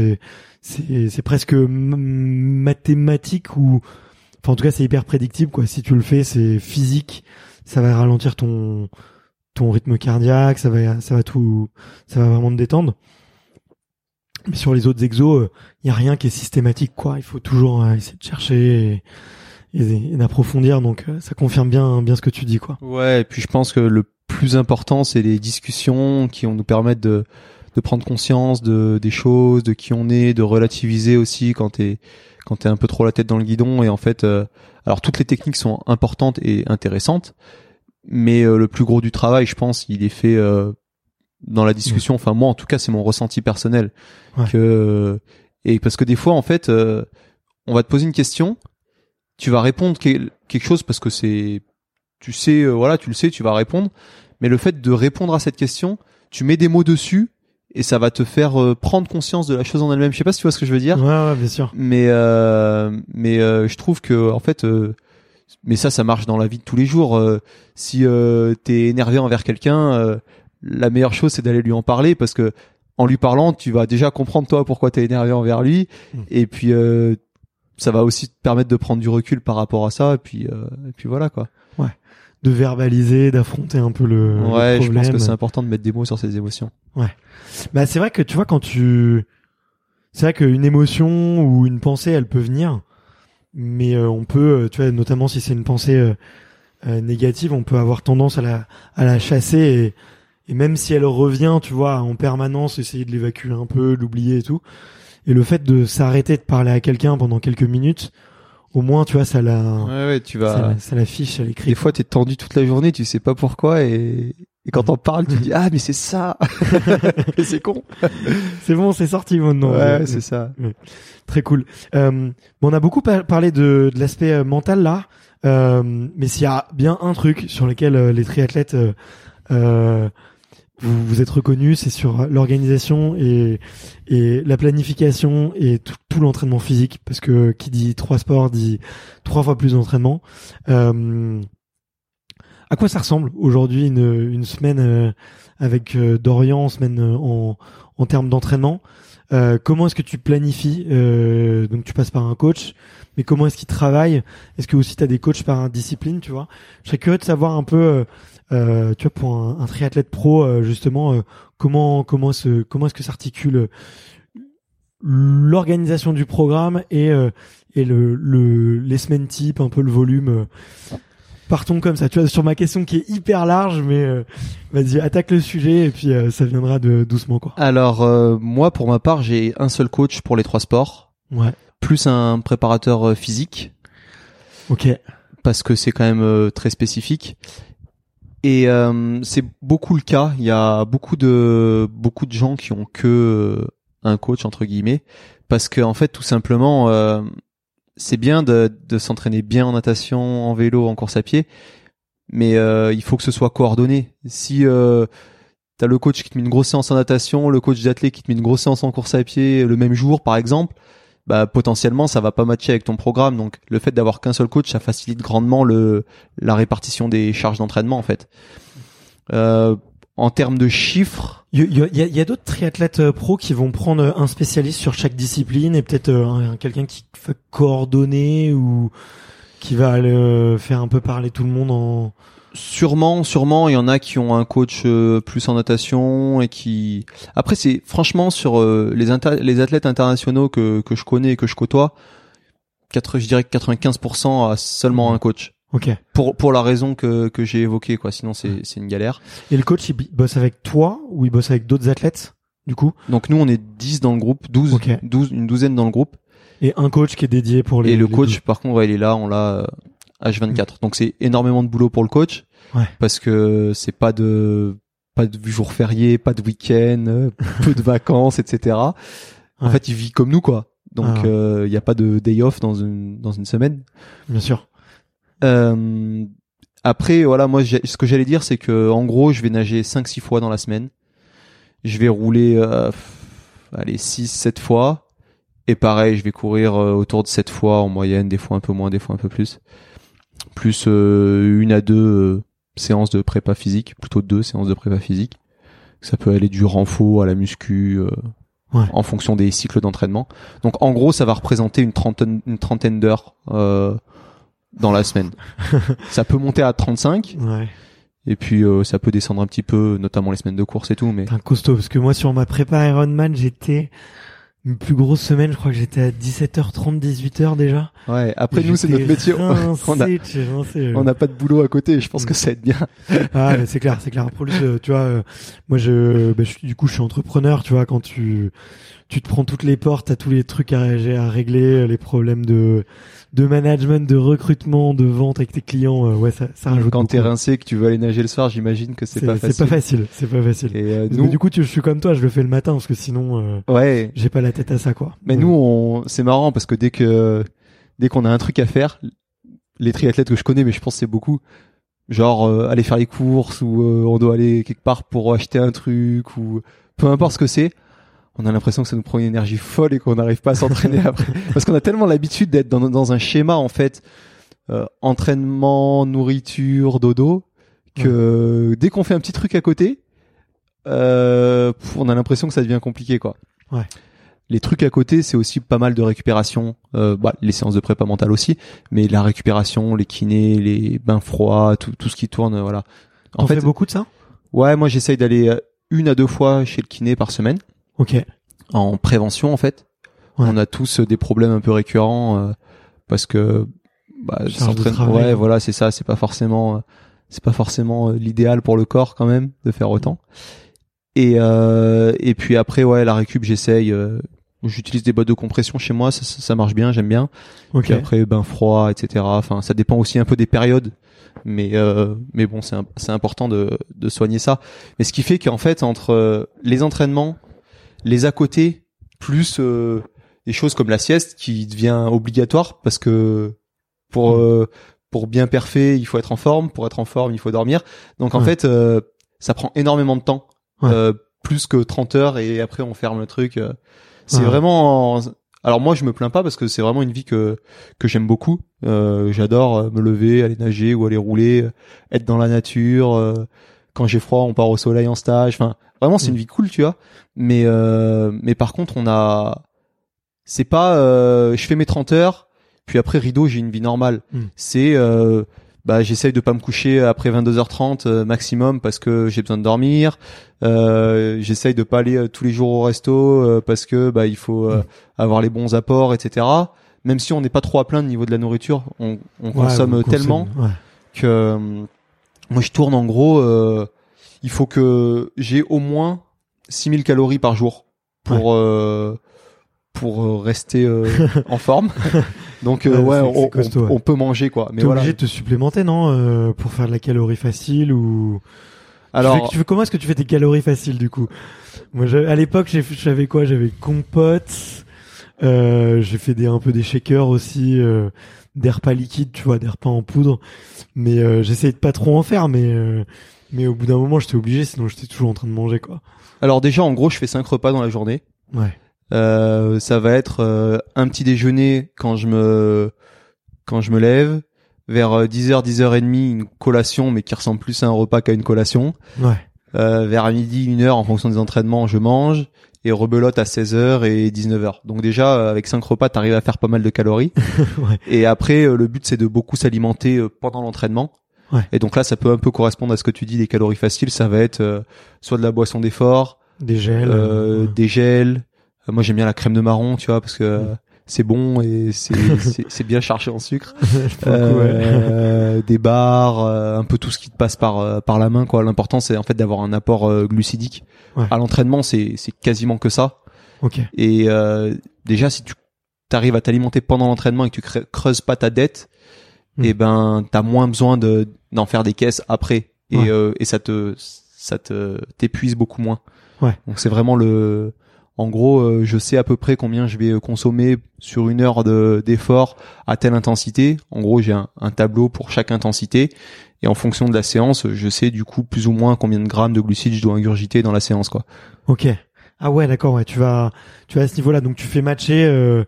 c'est presque mathématique ou enfin en tout cas c'est hyper prédictible quoi si tu le fais c'est physique ça va ralentir ton ton rythme cardiaque ça va ça va tout ça va vraiment te détendre mais sur les autres exos il y a rien qui est systématique quoi. Il faut toujours euh, essayer de chercher et, et, d'approfondir. Donc euh, ça confirme bien bien ce que tu dis quoi. Ouais et puis je pense que le plus important c'est les discussions qui vont nous permettre de de prendre conscience de des choses, de qui on est, de relativiser aussi quand t'es quand t'es un peu trop la tête dans le guidon. Et en fait, euh, alors toutes les techniques sont importantes et intéressantes, mais euh, le plus gros du travail, je pense, il est fait euh, dans la discussion. Enfin moi, en tout cas, c'est mon ressenti personnel ouais. que et parce que des fois, en fait, on va te poser une question, tu vas répondre quelque chose parce que c'est tu sais, voilà, tu le sais, tu vas répondre. Mais le fait de répondre à cette question, tu mets des mots dessus et ça va te faire euh, prendre conscience de la chose en elle-même. Je sais pas si tu vois ce que je veux dire. Ouais, ouais bien sûr. Mais euh, mais euh, je trouve que en fait, euh, mais ça, ça marche dans la vie de tous les jours. Euh, si euh, t'es énervé envers quelqu'un, la meilleure chose c'est d'aller lui en parler parce que en lui parlant, tu vas déjà comprendre toi pourquoi t'es énervé envers lui, Mm. et puis ça va aussi te permettre de prendre du recul par rapport à ça, et puis et puis voilà quoi. De verbaliser, d'affronter un peu le, le Ouais, problème. je pense que c'est important de mettre des mots sur ses émotions. Bah c'est vrai que tu vois quand tu c'est vrai qu'une émotion ou une pensée elle peut venir mais euh, on peut euh, tu vois notamment si c'est une pensée euh, euh, négative on peut avoir tendance à la à la chasser et, et même si elle revient tu vois en permanence essayer de l'évacuer un peu l'oublier et tout et le fait de s'arrêter de parler à quelqu'un pendant quelques minutes au moins tu vois ça la Ouais, ouais, tu vas. ça, la- ça l'affiche elle écrit Des fois, t'es tendu toute la journée, tu sais pas pourquoi, et, Et quand on parle, tu dis ah mais c'est ça. mais c'est con. C'est bon, c'est sorti maintenant. Ouais, c'est ça. Très cool. Euh, bon, on a beaucoup par- parlé de, de l'aspect euh, mental là, euh, mais s'il y a bien un truc sur lequel euh, les triathlètes euh, euh, vous, vous êtes reconnus, c'est sur l'organisation et, et la planification et tout, tout l'entraînement physique, parce que qui dit trois sports dit trois fois plus d'entraînement. Euh, à quoi ça ressemble aujourd'hui une, une semaine euh, avec euh, Dorian, semaine euh, en, en termes d'entraînement? Euh, comment est-ce que tu planifies euh, Donc tu passes par un coach, mais comment est-ce qu'il travaille? Est-ce que aussi tu as des coachs par discipline, tu vois? Je serais curieux de savoir un peu, euh, tu vois, pour un, un triathlète pro, euh, justement, euh, comment comment se comment est-ce que s'articule euh, l'organisation du programme et euh, et le, le les semaines type, un peu le volume. euh. Partons comme ça, tu vois, sur ma question qui est hyper large, mais euh, vas-y, attaque le sujet et puis euh, ça viendra de doucement quoi. Alors euh, moi pour ma part j'ai un seul coach pour les trois sports, Ouais. plus un préparateur physique Ok. parce que c'est quand même euh, très spécifique. Et euh, c'est beaucoup le cas. Il y a beaucoup de beaucoup de gens qui ont que euh, un coach entre guillemets parce que en fait tout simplement euh, c'est bien de, de s'entraîner bien en natation, en vélo, en course à pied, mais euh, il faut que ce soit coordonné. Si euh, t'as le coach qui te met une grosse séance en natation, le coach d'athlète qui te met une grosse séance en course à pied le même jour par exemple, bah potentiellement ça va pas matcher avec ton programme. Donc le fait d'avoir qu'un seul coach, ça facilite grandement le la répartition des charges d'entraînement en fait. Euh, en termes de chiffres, Il y a, d'autres triathlètes euh, pros qui vont prendre euh, un spécialiste sur chaque discipline et peut-être un- quelqu'un qui fait coordonner ou qui va faire un peu parler tout le monde en. Sûrement, sûrement, il y en a qui ont un coach euh, plus en natation et qui. Après, c'est franchement sur euh, les les athlètes internationaux que que je connais et que je côtoie, quatre, je dirais que 95% a seulement un coach. Ok. Pour pour la raison que que j'ai évoquée, quoi. Sinon, c'est c'est une galère. Et le coach, il bosse avec toi ou il bosse avec d'autres athlètes du coup? Donc nous, on est 10 dans le groupe, 12, Ok. 12 une douzaine dans le groupe. Et un coach qui est dédié pour les. et le les coach, par contre, ouais, il est là, on l'a euh, H24. Donc c'est énormément de boulot pour le coach. Ouais. Parce que c'est pas de pas de jour férié, pas de week-end, euh, peu de vacances, etc. En fait, il vit comme nous, quoi. Donc Ah. euh, il y a pas de day off dans une dans une semaine. Bien sûr. Euh, après, voilà, moi, ce que j'allais dire, c'est que en gros, je vais nager 5-6 fois dans la semaine. Je vais rouler, euh, allez, 6-7 fois. Et pareil, je vais courir euh, autour de 7 fois en moyenne, des fois un peu moins, des fois un peu plus. Plus euh, une à deux euh, séances de prépa physique, plutôt deux séances de prépa physique. Ça peut aller du renfort à la muscu, euh, Ouais. en fonction des cycles d'entraînement. Donc en gros, ça va représenter une trentaine, une trentaine d'heures euh, dans la semaine. ça peut monter à 35 Ouais. et puis euh, ça peut descendre un petit peu, notamment les semaines de course et tout. Mais un costaud parce que moi sur ma prépa Ironman j'étais une plus grosse semaine, je crois que j'étais à 17h30, 18h déjà. ouais, après nous c'est notre métier. rincé on a rincé, on n'a pas de boulot à côté. Je pense que ça aide bien. Ah, c'est clair, c'est clair. Pour lui, tu vois, euh, moi, je, bah, je suis- du coup, je suis entrepreneur, tu vois, quand tu, tu te prends toutes les portes, t'as tous les trucs à, ré- à régler, euh, les problèmes de, de management, de recrutement, de vente avec tes clients, euh, ouais, ça, ça rajoute Quand t'es rincé, que tu veux aller nager le soir, j'imagine que c'est pas facile. C'est pas facile, c'est pas facile. Et euh, nous, du coup, tu, je suis comme toi, je le fais le matin parce que sinon, euh, ouais. j'ai pas la tête à ça, quoi. Mais nous, on, c'est marrant parce que dès que dès qu'on a un truc à faire, les triathlètes que je connais, mais je pense que c'est beaucoup, genre euh, aller faire les courses ou euh, on doit aller quelque part pour acheter un truc ou peu importe ce que c'est, on a l'impression que ça nous prend une énergie folle et qu'on n'arrive pas à s'entraîner après parce qu'on a tellement l'habitude d'être dans, dans un schéma en fait euh, entraînement, nourriture, dodo que dès qu'on fait un petit truc à côté, euh, pff, on a l'impression que ça devient compliqué quoi. Ouais. Les trucs à côté, c'est aussi pas mal de récupération, euh, bah, les séances de prépa mentale aussi, mais la récupération, les kinés, les bains froids, tout, tout ce qui tourne, voilà. En fait, beaucoup de ça? ouais, moi j'essaye d'aller euh, une à deux fois chez le kiné par semaine, Ok. en prévention en fait. Ouais. On a tous euh, des problèmes un peu récurrents euh, parce que bah, ouais, voilà, c'est ça, c'est pas forcément, euh, c'est pas forcément l'idéal pour le corps quand même de faire autant. Et euh, et puis après, ouais, la récup, j'essaye. euh, j'utilise des bottes de compression chez moi, ça, ça, marche bien, j'aime bien. Ok. Puis après, bain froid, etc. Enfin, ça dépend aussi un peu des périodes. Mais euh, mais bon, c'est c'est important de de soigner ça. Mais ce qui fait qu'en fait, entre les entraînements, les à côté, plus euh, des choses comme la sieste qui devient obligatoire parce que pour Mm. euh, pour bien perfer, il faut être en forme. Pour être en forme, il faut dormir. Donc en Ouais. fait, euh, ça prend énormément de temps, Ouais. euh, plus que 30 heures et après on ferme le truc. euh. C'est Ouais. vraiment. Alors moi, je me plains pas parce que c'est vraiment une vie que que j'aime beaucoup. Euh, J'adore me lever, aller nager ou aller rouler, être dans la nature. Quand j'ai froid, on part au soleil en stage. Enfin, vraiment, c'est Mm. une vie cool, tu vois. Mais euh, mais par contre, on a. C'est pas. euh, je fais mes 30 heures, puis après rideau, j'ai une vie normale. Mm. C'est. Euh, bah, j'essaye de pas me coucher après 22h30 euh, maximum parce que j'ai besoin de dormir. Euh, j'essaye de pas aller euh, tous les jours au resto euh, parce que bah il faut euh, Mm. avoir les bons apports, etc. Même si on n'est pas trop à plaindre au niveau de la nourriture, on, on Ouais, consomme tellement ouais. que euh, moi je tourne en gros. euh, il faut que j'ai au moins 6000 calories par jour pour euh, pour euh, rester euh, en forme. Donc euh, Ouais, ouais, on, c'est costaud, on- ouais. on peut manger quoi. Mais T'es voilà. obligé de te supplémenter, non, euh, pour faire de la calorie facile ou. Alors tu fais, tu fais- comment est-ce que tu fais tes calories faciles du coup? Moi, à l'époque, j'avais quoi? J'avais compote. Euh, j'ai fait des un peu des shakers aussi, des repas liquides, tu vois, des repas en poudre. Mais euh, j'essayais de pas trop en faire, mais euh, mais au bout d'un moment, j'étais obligé, sinon j'étais toujours en train de manger quoi. alors déjà en gros je fais cinq repas dans la journée. Ouais. Euh, ça va être euh, un petit déjeuner quand je me quand je me lève, vers euh, 10h 10h30 une collation mais qui ressemble plus à un repas qu'à une collation. Ouais. Euh, vers midi 1h en fonction des entraînements, je mange et rebelote à 16h et 19h. Donc déjà euh, avec cinq repas, t'arrives à faire pas mal de calories. ouais. Et après euh, le but c'est de beaucoup s'alimenter euh, pendant l'entraînement. Ouais. Et donc là ça peut un peu correspondre à ce que tu dis des calories faciles, ça va être euh, soit de la boisson d'effort, Des gels. euh, ouais. des gels. Moi j'aime bien la crème de marron, tu vois, parce que c'est bon et c'est bien chargé en sucre. Ouais. Euh, des bars, euh, un peu tout ce qui te passe par euh, par la main, quoi. L'important c'est en fait d'avoir un apport glucidique. Ouais. À l'entraînement c'est c'est quasiment que ça. Ok. Et euh, déjà si tu arrives à t'alimenter pendant l'entraînement et que tu creux- creuses pas ta dette, Mm. et ben t'as moins besoin de d'en faire des caisses après et Ouais. euh, et ça te ça te t'épuise beaucoup moins. Ouais. Donc c'est vraiment le en gros, euh, je sais à peu près combien je vais consommer sur une heure de d'effort à telle intensité. En gros, j'ai un, un tableau pour chaque intensité et en fonction de la séance, je sais du coup plus ou moins combien de grammes de glucides je dois ingurgiter dans la séance quoi. Ok. Ah ouais, d'accord. Ouais, tu vas, tu vas à ce niveau-là. Donc tu fais matcher, euh,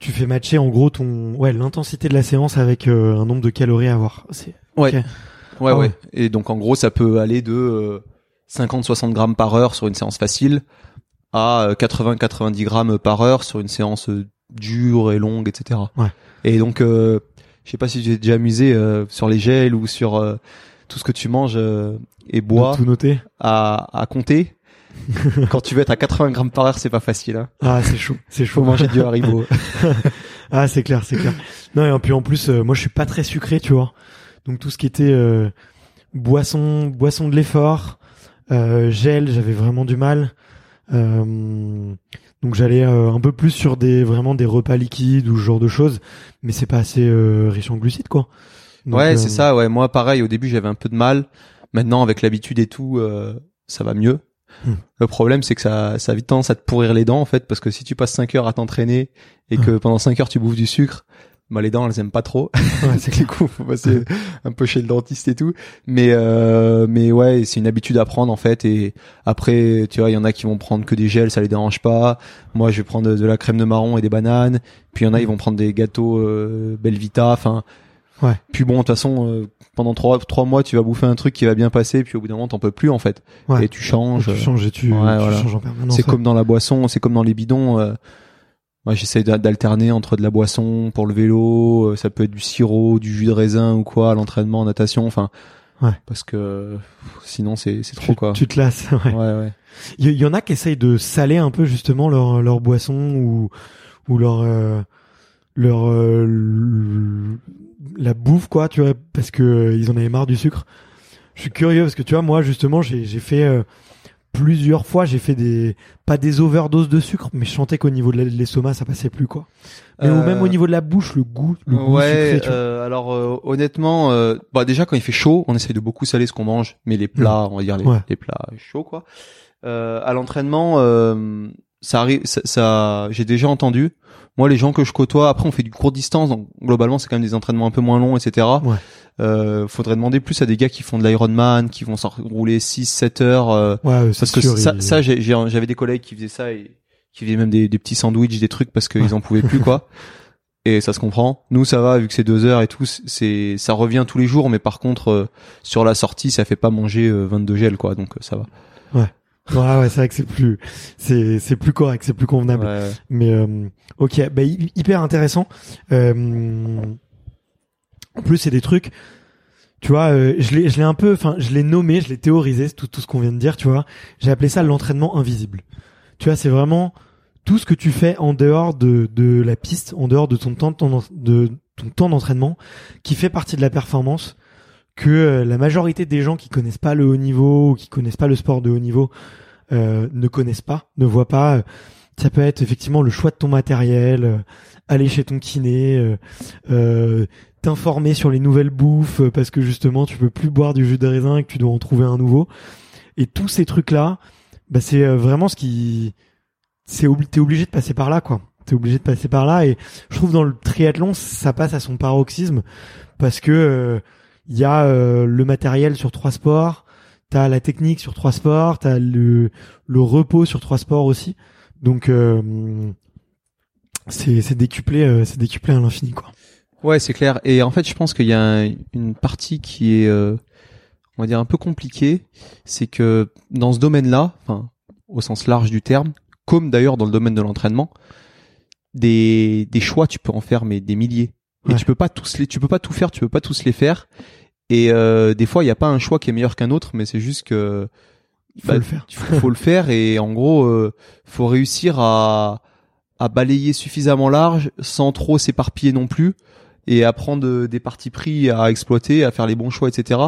tu fais matcher en gros ton, ouais, l'intensité de la séance avec euh, un nombre de calories à avoir. C'est. Ouais. Ok. Ouais, Ah ouais. ouais. Et donc en gros, ça peut aller de 50-60 grammes par heure sur une séance facile à 80-90 grammes par heure sur une séance euh, dure et longue, etc. Ouais. Et donc, euh, je sais pas si j'ai déjà amusé euh, sur les gels ou sur euh, tout ce que tu manges euh, et bois tout noter. à, à compter. Quand tu veux être à 80 grammes par heure, c'est pas facile. Hein. Ah, c'est chaud. C'est chaud. Faut manger du Haribo. Ah, c'est clair, c'est clair. Non, et puis en plus, euh, moi, je suis pas très sucré, tu vois. Donc tout ce qui était euh, boisson, boisson de l'effort, euh, gel, j'avais vraiment du mal. Euh, donc j'allais euh, un peu plus sur des vraiment des repas liquides ou ce genre de choses, mais c'est pas assez euh, riche en glucides, quoi. Donc, ouais, euh, c'est ça. Ouais, moi, pareil. Au début, j'avais un peu de mal. Maintenant, avec l'habitude et tout, euh, ça va mieux. Hmm. Le problème, c'est que ça, ça a vite tendance à te pourrir les dents, en fait, parce que si tu passes 5 heures à t'entraîner et que pendant 5 heures tu bouffes du sucre, bah les dents, elles aiment pas trop. Ouais, c'est que du coup, faut passer un peu chez le dentiste et tout. Mais, euh, mais ouais, c'est une habitude à prendre, en fait. Et après, tu vois, il y en a qui vont prendre que des gels, ça les dérange pas. Moi, je vais prendre de, de la crème de marron et des bananes. Puis il y en a, ils vont prendre des gâteaux euh, Belvita. Enfin, Ouais. puis bon, de toute façon, euh, pendant trois trois mois, tu vas bouffer un truc qui va bien passer, puis au bout d'un moment, t'en peux plus en fait. Ouais. Et tu changes. tu changes et tu, Ouais, tu voilà. changes en permanence. c'est comme dans la boisson, c'est comme dans les bidons. Moi, j'essaie d'a- d'alterner entre de la boisson pour le vélo. euh, ça peut être du sirop, du jus de raisin ou quoi à l'entraînement, en natation. Enfin, Ouais. parce que sinon, c'est c'est trop quoi. tu te lasses. Ouais. Ouais, ouais. Il y, en a qui essayent de saler un peu justement leur leur boisson ou ou leur euh, leur euh, la bouffe quoi, tu vois, parce que euh, ils en avaient marre du sucre. Je suis curieux parce que tu vois moi justement j'ai j'ai fait euh, plusieurs fois, j'ai fait des pas des overdoses de sucre, mais je sentais qu'au niveau de l'estomac, ça passait plus quoi. Mais Euh, même au niveau de la bouche, le goût, le goût ouais, sucré, tu vois. euh, alors euh, honnêtement, euh, bah déjà quand il fait chaud, on essaye de beaucoup saler ce qu'on mange, mais les plats, on va dire les, Ouais. les plats chauds quoi. Euh, à l'entraînement, euh, ça arrive, ça, ça- j'ai déjà entendu. Moi, les gens que je côtoie, après on fait du court distance, donc globalement c'est quand même des entraînements un peu moins longs, etc. Ouais. Euh, faudrait demander plus à des gars qui font de l'Ironman, qui vont s'en rouler 6-7 heures. euh, Ouais, euh, parce que sûr, ça, il- ça j'avais des collègues qui faisaient ça et qui faisaient même des, des petits sandwichs, des trucs parce qu'ils en pouvaient plus quoi. Et ça se comprend. Nous, ça va vu que c'est deux heures et tout. C'est, ça revient tous les jours, mais par contre, euh, sur la sortie, ça fait pas manger euh, 22 gels quoi, donc euh, ça va. Ouais, ouais, c'est vrai que c'est plus, c'est, c'est plus correct, c'est plus convenable. Ouais, ouais. Mais euh, ok, bah, hy- hyper intéressant. Euh, en plus, c'est des trucs. Tu vois, euh, je l'ai, je l'ai un peu, enfin, je l'ai nommé, je l'ai théorisé, c'est tout, tout ce qu'on vient de dire. Tu vois, j'ai appelé ça l'entraînement invisible. Tu vois, c'est vraiment tout ce que tu fais en dehors de, de la piste, en dehors de ton temps, de ton, de ton temps d'entraînement, qui fait partie de la performance, que euh, la majorité des gens qui connaissent pas le haut niveau ou qui connaissent pas le sport de haut niveau euh, ne connaissent pas, ne voient pas. Euh, Ça peut être effectivement le choix de ton matériel, euh, aller chez ton kiné, euh, euh, t'informer sur les nouvelles bouffes parce que justement tu peux plus boire du jus de raisin et que tu dois en trouver un nouveau. Et tous ces trucs là, bah, c'est vraiment ce qui, c'est t'es obligé de passer par là quoi. T'es obligé de passer par là et je trouve dans le triathlon ça passe à son paroxysme parce que il y a euh, le matériel sur trois sports, t'as la technique sur trois sports, t'as le le repos sur trois sports aussi. Donc euh, c'est décuplé euh, c'est décuplé à l'infini quoi. Ouais, c'est clair. Et en fait, je pense qu'il y a un- une partie qui est, on va dire, un peu compliquée. C'est que dans ce domaine-là, enfin, au sens large du terme, comme d'ailleurs dans le domaine de l'entraînement, des, des choix, tu peux en faire mais des milliers. Et Ouais. tu peux pas tous les, tu peux pas tout faire, tu peux pas tous les faire. Et euh, des fois, il n'y a pas un choix qui est meilleur qu'un autre, mais c'est juste que Il faut bah, le faire. il faut, faut le faire et en gros, euh, faut réussir à, à balayer suffisamment large sans trop s'éparpiller non plus et à prendre euh, des parties pris à exploiter, à faire les bons choix, etc.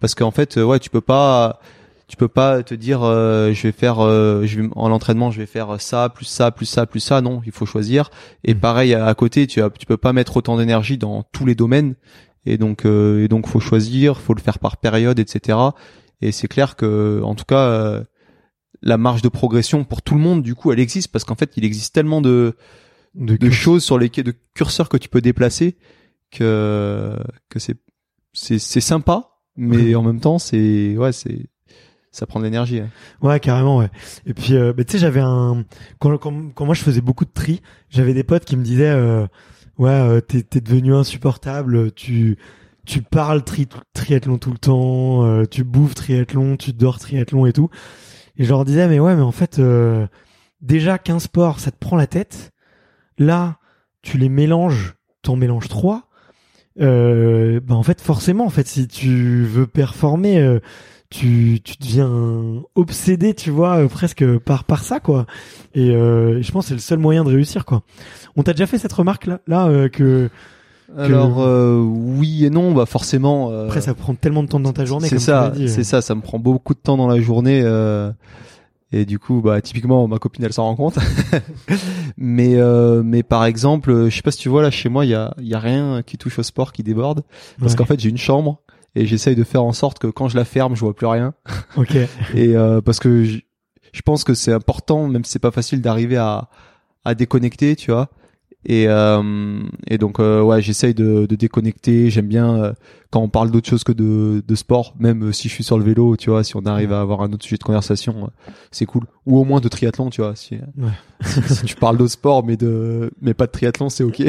Parce qu'en fait, euh, ouais, tu peux pas, tu peux pas te dire, euh, je vais faire, euh, je vais en l'entraînement, je vais faire ça, plus ça, plus ça, plus ça. Non, il faut choisir. Et Mhm. pareil à, à côté, tu as, tu peux pas mettre autant d'énergie dans tous les domaines. Et donc, euh, et donc, faut choisir, faut le faire par période, etc. Et c'est clair que, en tout cas, euh, la marge de progression pour tout le monde, du coup, elle existe parce qu'en fait, il existe tellement de, De, de choses sur lesquelles, de curseurs que tu peux déplacer que que c'est c'est c'est sympa, mais en même temps, c'est ouais, c'est ça prend de l'énergie. hein. Ouais, carrément, ouais. Et puis, euh, bah, tu sais, j'avais un quand, quand quand moi je faisais beaucoup de tri, j'avais des potes qui me disaient, euh, ouais, euh, t'es t'es devenu insupportable, tu tu parles tri triathlon tout le temps, euh, tu bouffes triathlon, tu dors triathlon et tout. Et je leur disais, mais ouais, mais en fait, euh, déjà qu'un sport, ça te prend la tête. Là, tu les mélanges, t'en mélanges trois. Euh, bah en fait, forcément, en fait, si tu veux performer. euh, tu, tu deviens obsédé, tu vois, euh, presque par par ça, quoi. Et euh, je pense que c'est le seul moyen de réussir, quoi. On t'a déjà fait cette remarque là, là euh, que Alors euh, oui et non, bah forcément. euh, après ça prend tellement de temps dans ta journée. C'est ça, c'est ça, ça me prend beaucoup de temps dans la journée. euh, et du coup, bah typiquement, ma copine, elle s'en rend compte. mais euh, mais par exemple, je sais pas si tu vois là chez moi, il y a il y a rien qui touche au sport qui déborde parce Ouais. qu'en fait j'ai une chambre et j'essaye de faire en sorte que quand je la ferme, je vois plus rien. Ok. et euh, parce que je, je pense que c'est important, même si c'est pas facile d'arriver à à déconnecter, tu vois. Et euh, et donc euh, ouais, j'essaye de, de déconnecter. J'aime bien euh, quand on parle d'autre chose que de de sport, même euh, si je suis sur le vélo, tu vois, si on arrive à avoir un autre sujet de conversation, euh, c'est cool. Ou au moins de triathlon, tu vois. Si, si, si tu parles d'autre sport, mais de mais pas de triathlon, c'est ok.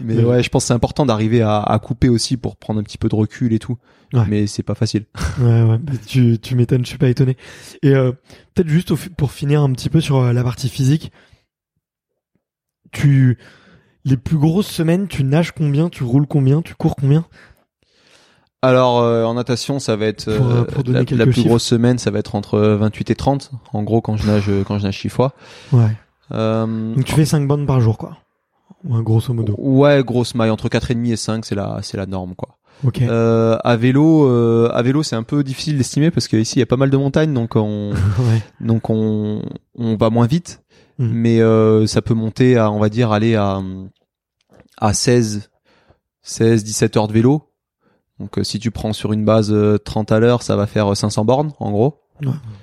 mais Ouais. ouais, je pense que c'est important d'arriver à, à couper aussi pour prendre un petit peu de recul et tout. Ouais. Mais c'est pas facile. Ouais, ouais. tu tu m'étonnes, je suis pas étonné. Et euh, peut-être juste pour finir un petit peu sur euh, la partie physique, tu les plus grosses semaines, tu nages combien, tu roules combien, tu cours combien? Alors euh, en natation, ça va être euh, euh, pour la, plus chiffres. grosse semaine, ça va être entre 28 et 30. En gros, quand je nage, quand je nage six fois. Ouais. Euh, Donc tu fais 5 bandes par jour, quoi. Ouais, grosso modo. ouais, grosse maille entre 4 et demi et 5, c'est la c'est la norme quoi. Ok. Euh, à vélo, euh, à vélo, c'est un peu difficile d'estimer parce qu'ici il y a pas mal de montagnes, donc on, ouais. donc on, on va moins vite, Mhm. mais euh, ça peut monter à, on va dire, aller à, à 16, 16, 17 heures de vélo. Donc euh, si tu prends sur une base euh, 30 à l'heure, ça va faire euh, 500 bornes en gros.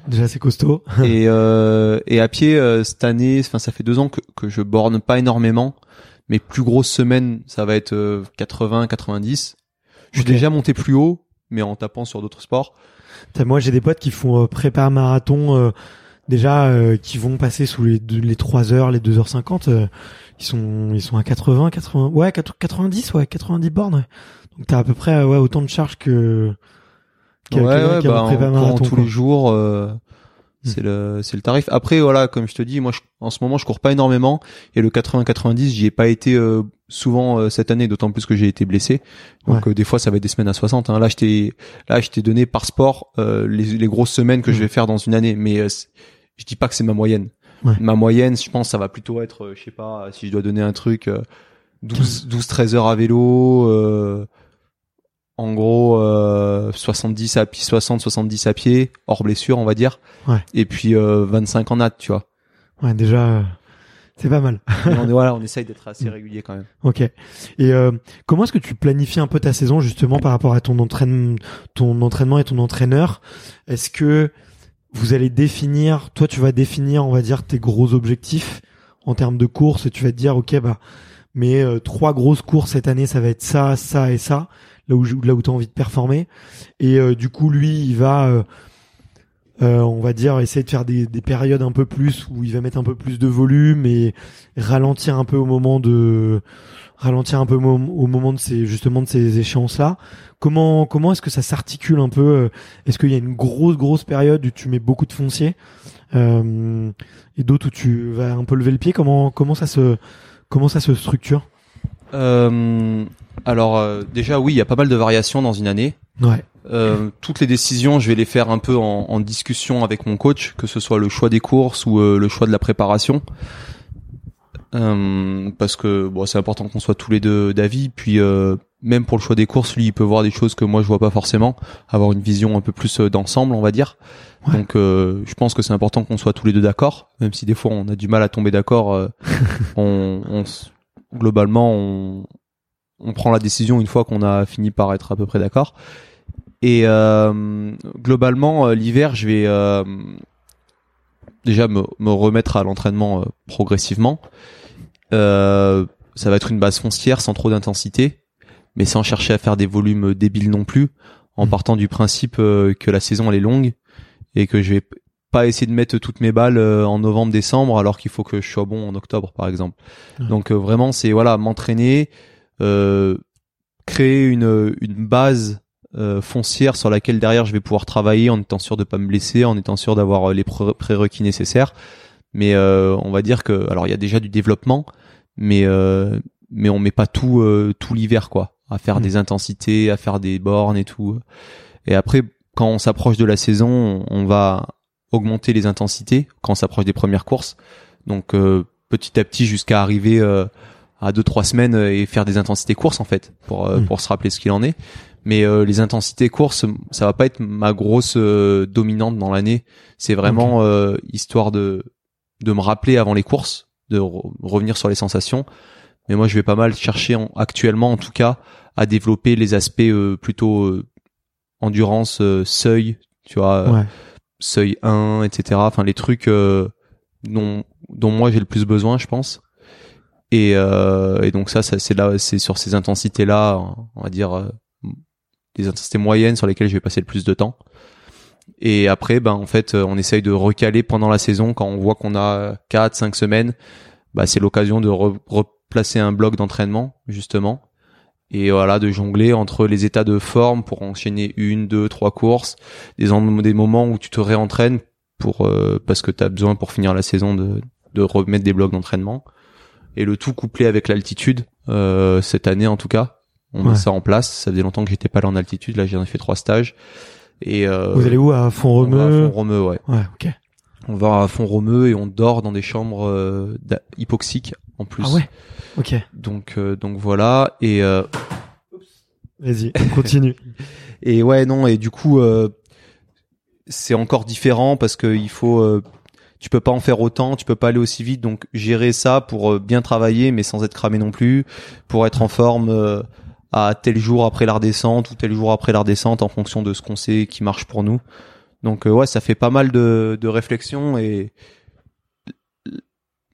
Déjà c'est costaud. et, euh, et à pied euh, cette année, enfin ça fait deux ans que, que je borne pas énormément. Mes plus grosses semaines, ça va être euh, 80, 90. Je suis Ok. déjà monté plus haut, mais en tapant sur d'autres sports. Moi, j'ai des potes qui font euh, prépa marathon, euh, déjà, euh, qui vont passer sous les, deux- les 3 heures, les 2h50. euh, ils sont, ils sont à 80, 80, ouais, 80, 90, ouais, 90 bornes. ouais. Donc t'as à peu près, ouais, autant de charges que, que ouais, ouais, qui a bah, en marathon. tous quoi. les jours, euh, c'est le c'est le tarif. Après voilà, comme je te dis, moi je- en ce moment je cours pas énormément et le 80-90, j'y ai pas été euh, souvent euh, cette année, d'autant plus que j'ai été blessé. Donc euh, des fois ça va être des semaines à 60. Hein. Là je t'ai là je t'ai donné par sport euh, les, les grosses semaines que Mm. je vais faire dans une année, mais euh, je dis pas que c'est ma moyenne. Ouais. Ma moyenne, je pense, ça va plutôt être, euh, je sais pas, si je dois donner un truc, euh, 12, 12 13 heures à vélo. Euh, en gros euh, 70 à pied 60 70 à pied hors blessure on va dire Ouais. et puis euh, 25 en natte tu vois Ouais, déjà, euh, c'est pas mal. Mais on est voilà on essaye d'être assez régulier quand même Ok. Et euh, comment est-ce que tu planifies un peu ta saison justement par rapport à ton entraînement, ton entraînement et ton entraîneur? Est-ce que vous allez définir, toi tu vas définir, on va dire tes gros objectifs en termes de course et tu vas te dire ok bah mais euh, trois grosses courses cette année ça va être ça, ça et ça là où là où tu as envie de performer et euh, du coup lui il va euh, on va dire essayer de faire des, des périodes un peu plus où il va mettre un peu plus de volume et ralentir un peu au moment de ralentir un peu au mom- au moment de ces justement de ces échéances là comment comment est-ce que ça s'articule un peu euh, est-ce qu'il y a une grosse grosse période où tu mets beaucoup de foncier euh, et d'autres où tu vas un peu lever le pied? Comment comment ça se comment ça se structure? Euh, alors déjà oui il y a pas mal de variations dans une année ouais Euh, toutes les décisions, je vais les faire un peu en, en discussion avec mon coach, que ce soit le choix des courses ou euh, le choix de la préparation, Euh, parce que bon, c'est important qu'on soit tous les deux d'avis. Puis euh, même pour le choix des courses, lui, il peut voir des choses que moi je vois pas forcément, avoir une vision un peu plus euh, d'ensemble, on va dire. Ouais. Donc, euh, je pense que c'est important qu'on soit tous les deux d'accord, même si des fois on a du mal à tomber d'accord. euh, on, on globalement, on, on prend la décision une fois qu'on a fini par être à peu près d'accord. Et euh, globalement, euh, l'hiver, je vais euh, déjà me, me remettre à l'entraînement euh, progressivement. Euh, ça va être une base foncière sans trop d'intensité, mais sans chercher à faire des volumes débiles non plus, en Mhm. partant du principe euh, que la saison elle est longue et que je vais pas essayer de mettre toutes mes balles euh, en novembre-décembre alors qu'il faut que je sois bon en octobre par exemple. Donc euh, vraiment c'est voilà m'entraîner, créer une, une base euh, foncière sur laquelle derrière je vais pouvoir travailler en étant sûr de pas me blesser, en étant sûr d'avoir euh, les pré- prérequis nécessaires. Mais euh, on va dire que alors il y a déjà du développement, mais euh, mais on met pas tout euh, tout l'hiver quoi, à faire Mm. des intensités, à faire des bornes et tout. Et après quand on s'approche de la saison, on, on va augmenter les intensités quand on s'approche des premières courses. Donc euh, petit à petit jusqu'à arriver euh, à deux trois semaines euh, et faire des intensités courses en fait pour euh, Mm. pour se rappeler ce qu'il en est. Mais euh, les intensités courses, ça va pas être ma grosse euh, dominante dans l'année. C'est vraiment euh, histoire de de me rappeler avant les courses, de re- revenir sur les sensations. Mais moi, je vais pas mal chercher en- actuellement, en tout cas, à développer les aspects euh, plutôt euh, endurance, euh, seuil, tu vois, ouais seuil 1, etc. Enfin, les trucs euh, dont dont moi j'ai le plus besoin, je pense. Et, euh, et donc ça, ça c'est là, c'est sur ces intensités là, on va dire euh, les intensités moyennes sur lesquelles je vais passer le plus de temps. Et après, ben en fait, on essaye de recaler pendant la saison quand on voit qu'on a 4 5 semaines, bah c'est l'occasion de re- replacer un bloc d'entraînement justement. Et voilà, de jongler entre les états de forme pour enchaîner une, deux, trois courses, des, des moments où tu te réentraînes pour euh, parce que tu as besoin pour finir la saison de, de remettre des blocs d'entraînement. Et le tout couplé avec l'altitude, euh, cette année en tout cas, on Ouais. met ça en place. Ça faisait longtemps que j'étais pas allé en altitude, là j'en ai fait trois stages. Et euh, vous allez où à on va à Font-Romeu Font-Romeu, ouais. ouais ok On va à Font-Romeu et on dort dans des chambres euh, hypoxiques en plus. ah ouais? Ok Donc euh, donc voilà et euh, Vas-y, continue. et ouais, non, et du coup, euh, c'est encore différent parce que il faut, euh, tu peux pas en faire autant, tu peux pas aller aussi vite, donc gérer ça pour euh, bien travailler, mais sans être cramé non plus, pour être en forme euh, à tel jour après la redescente ou tel jour après la redescente en fonction de ce qu'on sait qui marche pour nous. Donc euh, ouais, ça fait pas mal de, de réflexions et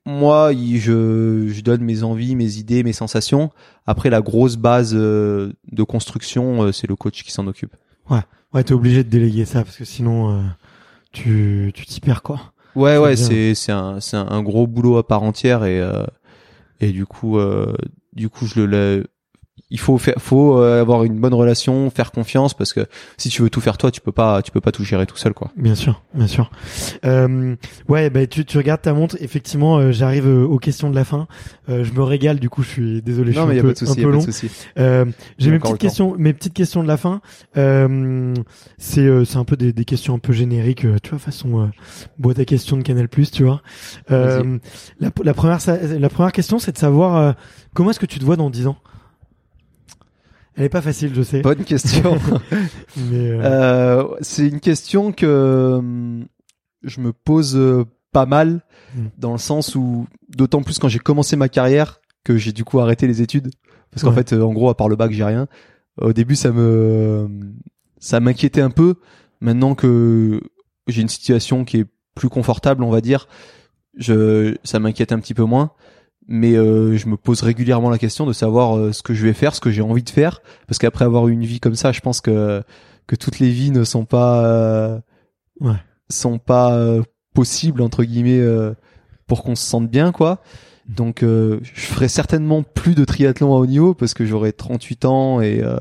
moi, je, je donne mes envies, mes idées, mes sensations. Après, la grosse base de construction, c'est le coach qui s'en occupe. Ouais, t'es obligé de déléguer ça parce que sinon tu tu t'y perds quoi. Ouais, ouais, c'est c'est un c'est un, un gros boulot à part entière et euh, et du coup euh, du coup je le le- il faut faire faut euh, avoir une bonne relation, faire confiance parce que si tu veux tout faire toi, tu peux pas tu peux pas tout gérer tout seul quoi. Bien sûr, bien sûr. Euh, ouais, bah tu, tu regardes ta montre. Effectivement, euh, j'arrive euh, aux questions de la fin. Euh, je me régale. Du coup, je suis désolé. je non mais suis y un a peu, pas de souci, un y a peu long. Euh, y J'ai mes petites questions, mes petites questions de la fin. Euh, c'est euh, c'est un peu des, des questions un peu génériques, tu vois, façon euh, boîte à questions de Canal tu vois. Euh, la, la première la première question, c'est de savoir euh, comment est-ce que tu te vois dans 10 ans? Elle est pas facile, je sais. Bonne question. Euh, Euh, c'est une question que hum, je me pose euh, pas mal Mm. dans le sens où d'autant plus quand j'ai commencé ma carrière que j'ai du coup arrêté les études parce qu'en Ouais. fait euh, en gros à part le bac j'ai rien. Au début ça me ça m'inquiétait un peu. Maintenant que j'ai une situation qui est plus confortable on va dire, je ça m'inquiète un petit peu moins. Mais euh, je me pose régulièrement la question de savoir euh, ce que je vais faire, ce que j'ai envie de faire, parce qu'après avoir eu une vie comme ça, je pense que que toutes les vies ne sont pas euh, Ouais. sont pas euh, possibles entre guillemets euh, pour qu'on se sente bien quoi. Donc euh, je ferai certainement plus de triathlon à haut niveau parce que j'aurai 38 ans et euh,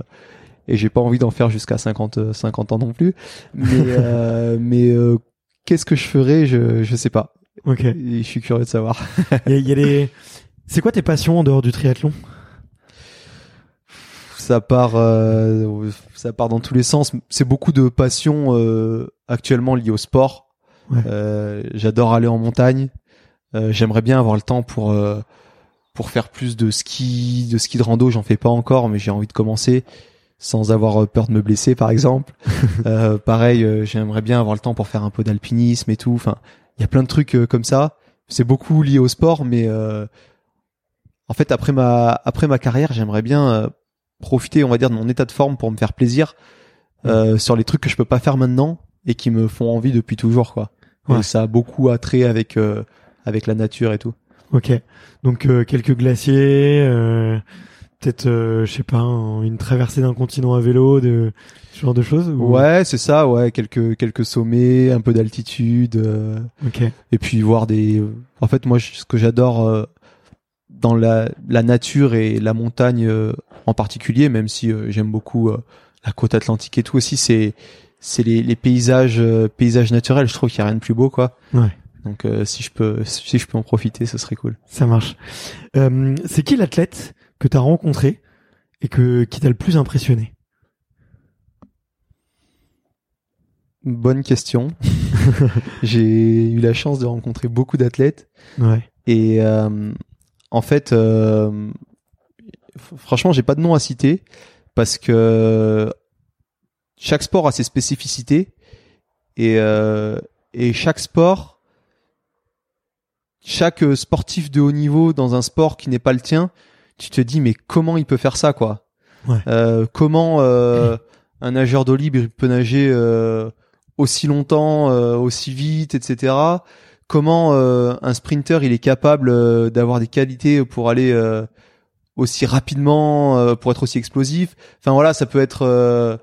et j'ai pas envie d'en faire jusqu'à 50 euh, 50 ans non plus. Mais euh, mais euh, qu'est-ce que je ferai? Je je sais pas. Ok. Et je suis curieux de savoir. Il y, a- il y a des. C'est quoi tes passions en dehors du triathlon? Ça part euh, ça part dans tous les sens c'est beaucoup de passion euh, actuellement liée au sport Ouais. Euh, j'adore aller en montagne Euh, j'aimerais bien avoir le temps pour euh, pour faire plus de ski de ski de rando j'en fais pas encore mais j'ai envie de commencer sans avoir peur de me blesser par exemple Euh, pareil euh, j'aimerais bien avoir le temps pour faire un peu d'alpinisme et tout enfin il y a plein de trucs euh, comme ça c'est beaucoup lié au sport mais euh, en fait après ma après ma carrière j'aimerais bien euh, profiter, on va dire, de mon état de forme pour me faire plaisir euh, sur les trucs que je peux pas faire maintenant et qui me font envie depuis toujours, quoi. Ouais. Ça a beaucoup attrait avec euh, avec la nature et tout. Ok. Donc euh, quelques glaciers, euh, peut-être, euh, je sais pas, un- une traversée d'un continent à vélo, de ce genre de choses. ou- Ouais, c'est ça, ouais, quelques quelques sommets, un peu d'altitude, euh, Ok. et puis voir des. En fait, moi, ce que j'adore euh, dans la la nature et la montagne euh, en particulier, même si euh, j'aime beaucoup euh, la côte atlantique et tout aussi, c'est c'est les, les paysages euh, paysages naturels. Je trouve qu'il y a rien de plus beau, quoi. Ouais. Donc euh, si je peux si je peux en profiter, ce serait cool. Ça marche. Euh, c'est qui l'athlète que t'as rencontré et que qui t'a le plus impressionné? Bonne question. J'ai eu la chance de rencontrer beaucoup d'athlètes Ouais. et euh, en fait, euh, franchement, j'ai pas de nom à citer parce que chaque sport a ses spécificités et euh, et chaque sport, chaque sportif de haut niveau dans un sport qui n'est pas le tien, tu te dis mais comment il peut faire ça quoi? Ouais. Euh, Comment euh, un nageur d'eau libre il peut nager euh, aussi longtemps, euh, aussi vite, etc. Comment euh, un sprinter il est capable euh, d'avoir des qualités pour aller euh, aussi rapidement, euh, pour être aussi explosif? Enfin voilà, ça peut être. euh,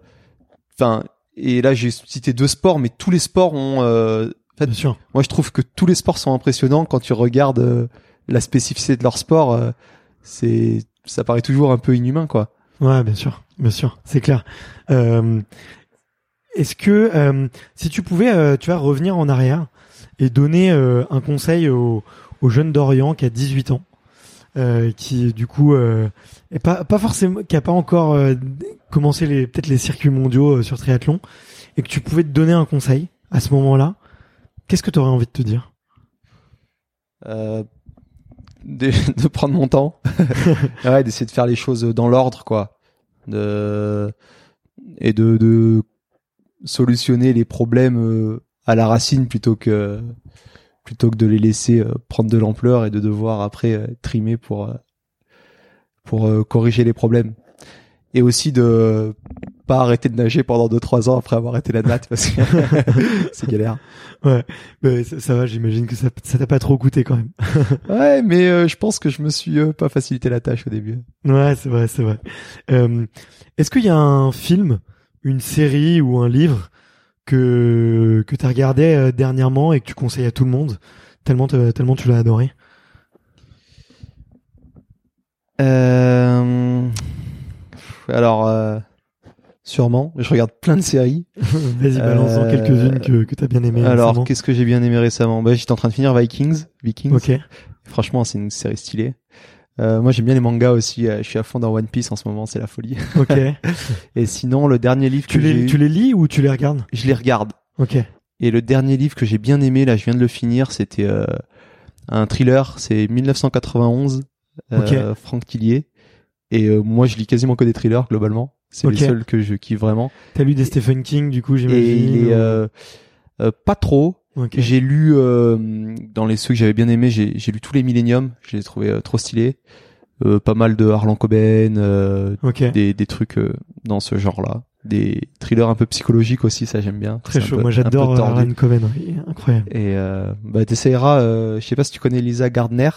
Enfin et là j'ai cité deux sports, mais tous les sports ont. euh, en fait, Bien sûr. moi je trouve que tous les sports sont impressionnants quand tu regardes euh, la spécificité de leur sport. euh, c'est ça paraît toujours un peu inhumain quoi. Ouais, bien sûr, bien sûr, c'est clair. Euh, Est-ce que euh, si tu pouvais, euh, tu vas revenir en arrière et donner euh, un conseil au, au jeune d'Orient qui a 18 ans, euh, qui du coup euh, est pas pas forcément, qui a pas encore euh, commencé les peut-être les circuits mondiaux sur triathlon, et que tu pouvais te donner un conseil à ce moment-là, qu'est-ce que tu aurais envie de te dire? Euh, de, de prendre mon temps, ouais, d'essayer de faire les choses dans l'ordre, quoi. de et de, de solutionner les problèmes euh, à la racine plutôt que plutôt que de les laisser euh, prendre de l'ampleur et de devoir après euh, trimer pour euh, pour euh, corriger les problèmes et aussi de pas arrêter de nager pendant 2-3 ans après avoir arrêté la natte parce que c'est galère. Ouais, mais ça, ça va, j'imagine que ça ça t'a pas trop coûté quand même. Ouais, mais euh, je pense que je me suis euh, pas facilité la tâche au début. Ouais, c'est vrai, c'est vrai. Euh, Est-ce qu'il y a un film, une série ou un livre que que t'as regardé euh, dernièrement et que tu conseilles à tout le monde tellement te- tellement tu l'as adoré Euh... Alors, euh, sûrement. Je regarde plein de séries. Vas-y, balance-en Euh, quelques-unes que que t'as bien aimé. Alors, qu'est-ce que j'ai bien aimé récemment? Bah, J'étais en train de finir Vikings. Vikings. Ok, Franchement, c'est une série stylée. Euh, moi, j'aime bien les mangas aussi. euh, Je suis à fond dans One Piece en ce moment, c'est la folie. ok. Et sinon, le dernier livre tu que les j'ai tu les lis ou tu les regardes? Je les regarde. Ok. Et le dernier livre que j'ai bien aimé, là, je viens de le finir, c'était euh, un thriller. C'est 1991, euh, Franck Tillier. Et euh, moi, je lis quasiment que des thrillers globalement. C'est Ok. les seuls que je kiffe vraiment. T'as lu des Stephen King du coup, Et j'imagine. il est, ou- euh, euh, pas trop. Ok. J'ai lu euh, dans les ceux que j'avais bien aimés, j'ai j'ai lu tous les Millennium. Je les ai trouvés euh, trop stylés. Euh, pas mal de Harlan Coben, euh, Ok. des, des trucs euh, dans ce genre-là. Des thrillers un peu psychologiques aussi, ça j'aime bien. Très chaud. peu- Moi, j'adore tordu. Aaron Coven. ouais, Incroyable. Et euh, bah t'essayeras. Euh, je sais pas si tu connais Lisa Gardner.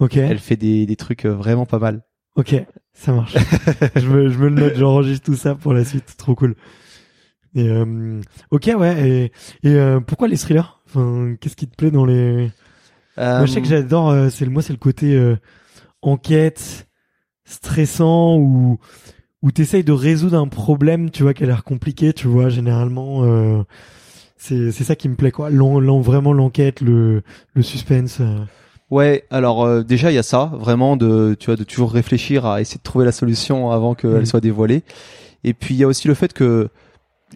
Ok. Elle fait des, des trucs euh, vraiment pas mal. Ok. Ça marche. je me je me le note. J'enregistre tout ça pour la suite. Trop cool. Et euh, ok ouais. Et, et euh, pourquoi les thrillers? Enfin, qu'est-ce qui te plaît dans les Moi, je sais que j'adore. euh, c'est le moi, c'est le côté euh, enquête, stressant ou où t'essayes de résoudre un problème, tu vois, qui a l'air compliqué, tu vois. Généralement, euh, c'est c'est ça qui me plaît quoi. L'en, l'en- vraiment l'enquête, le le suspense. euh. Ouais, alors euh, déjà il y a ça, vraiment de tu vois de toujours réfléchir à essayer de trouver la solution avant qu'elle Mhm. soit dévoilée. Et puis il y a aussi le fait que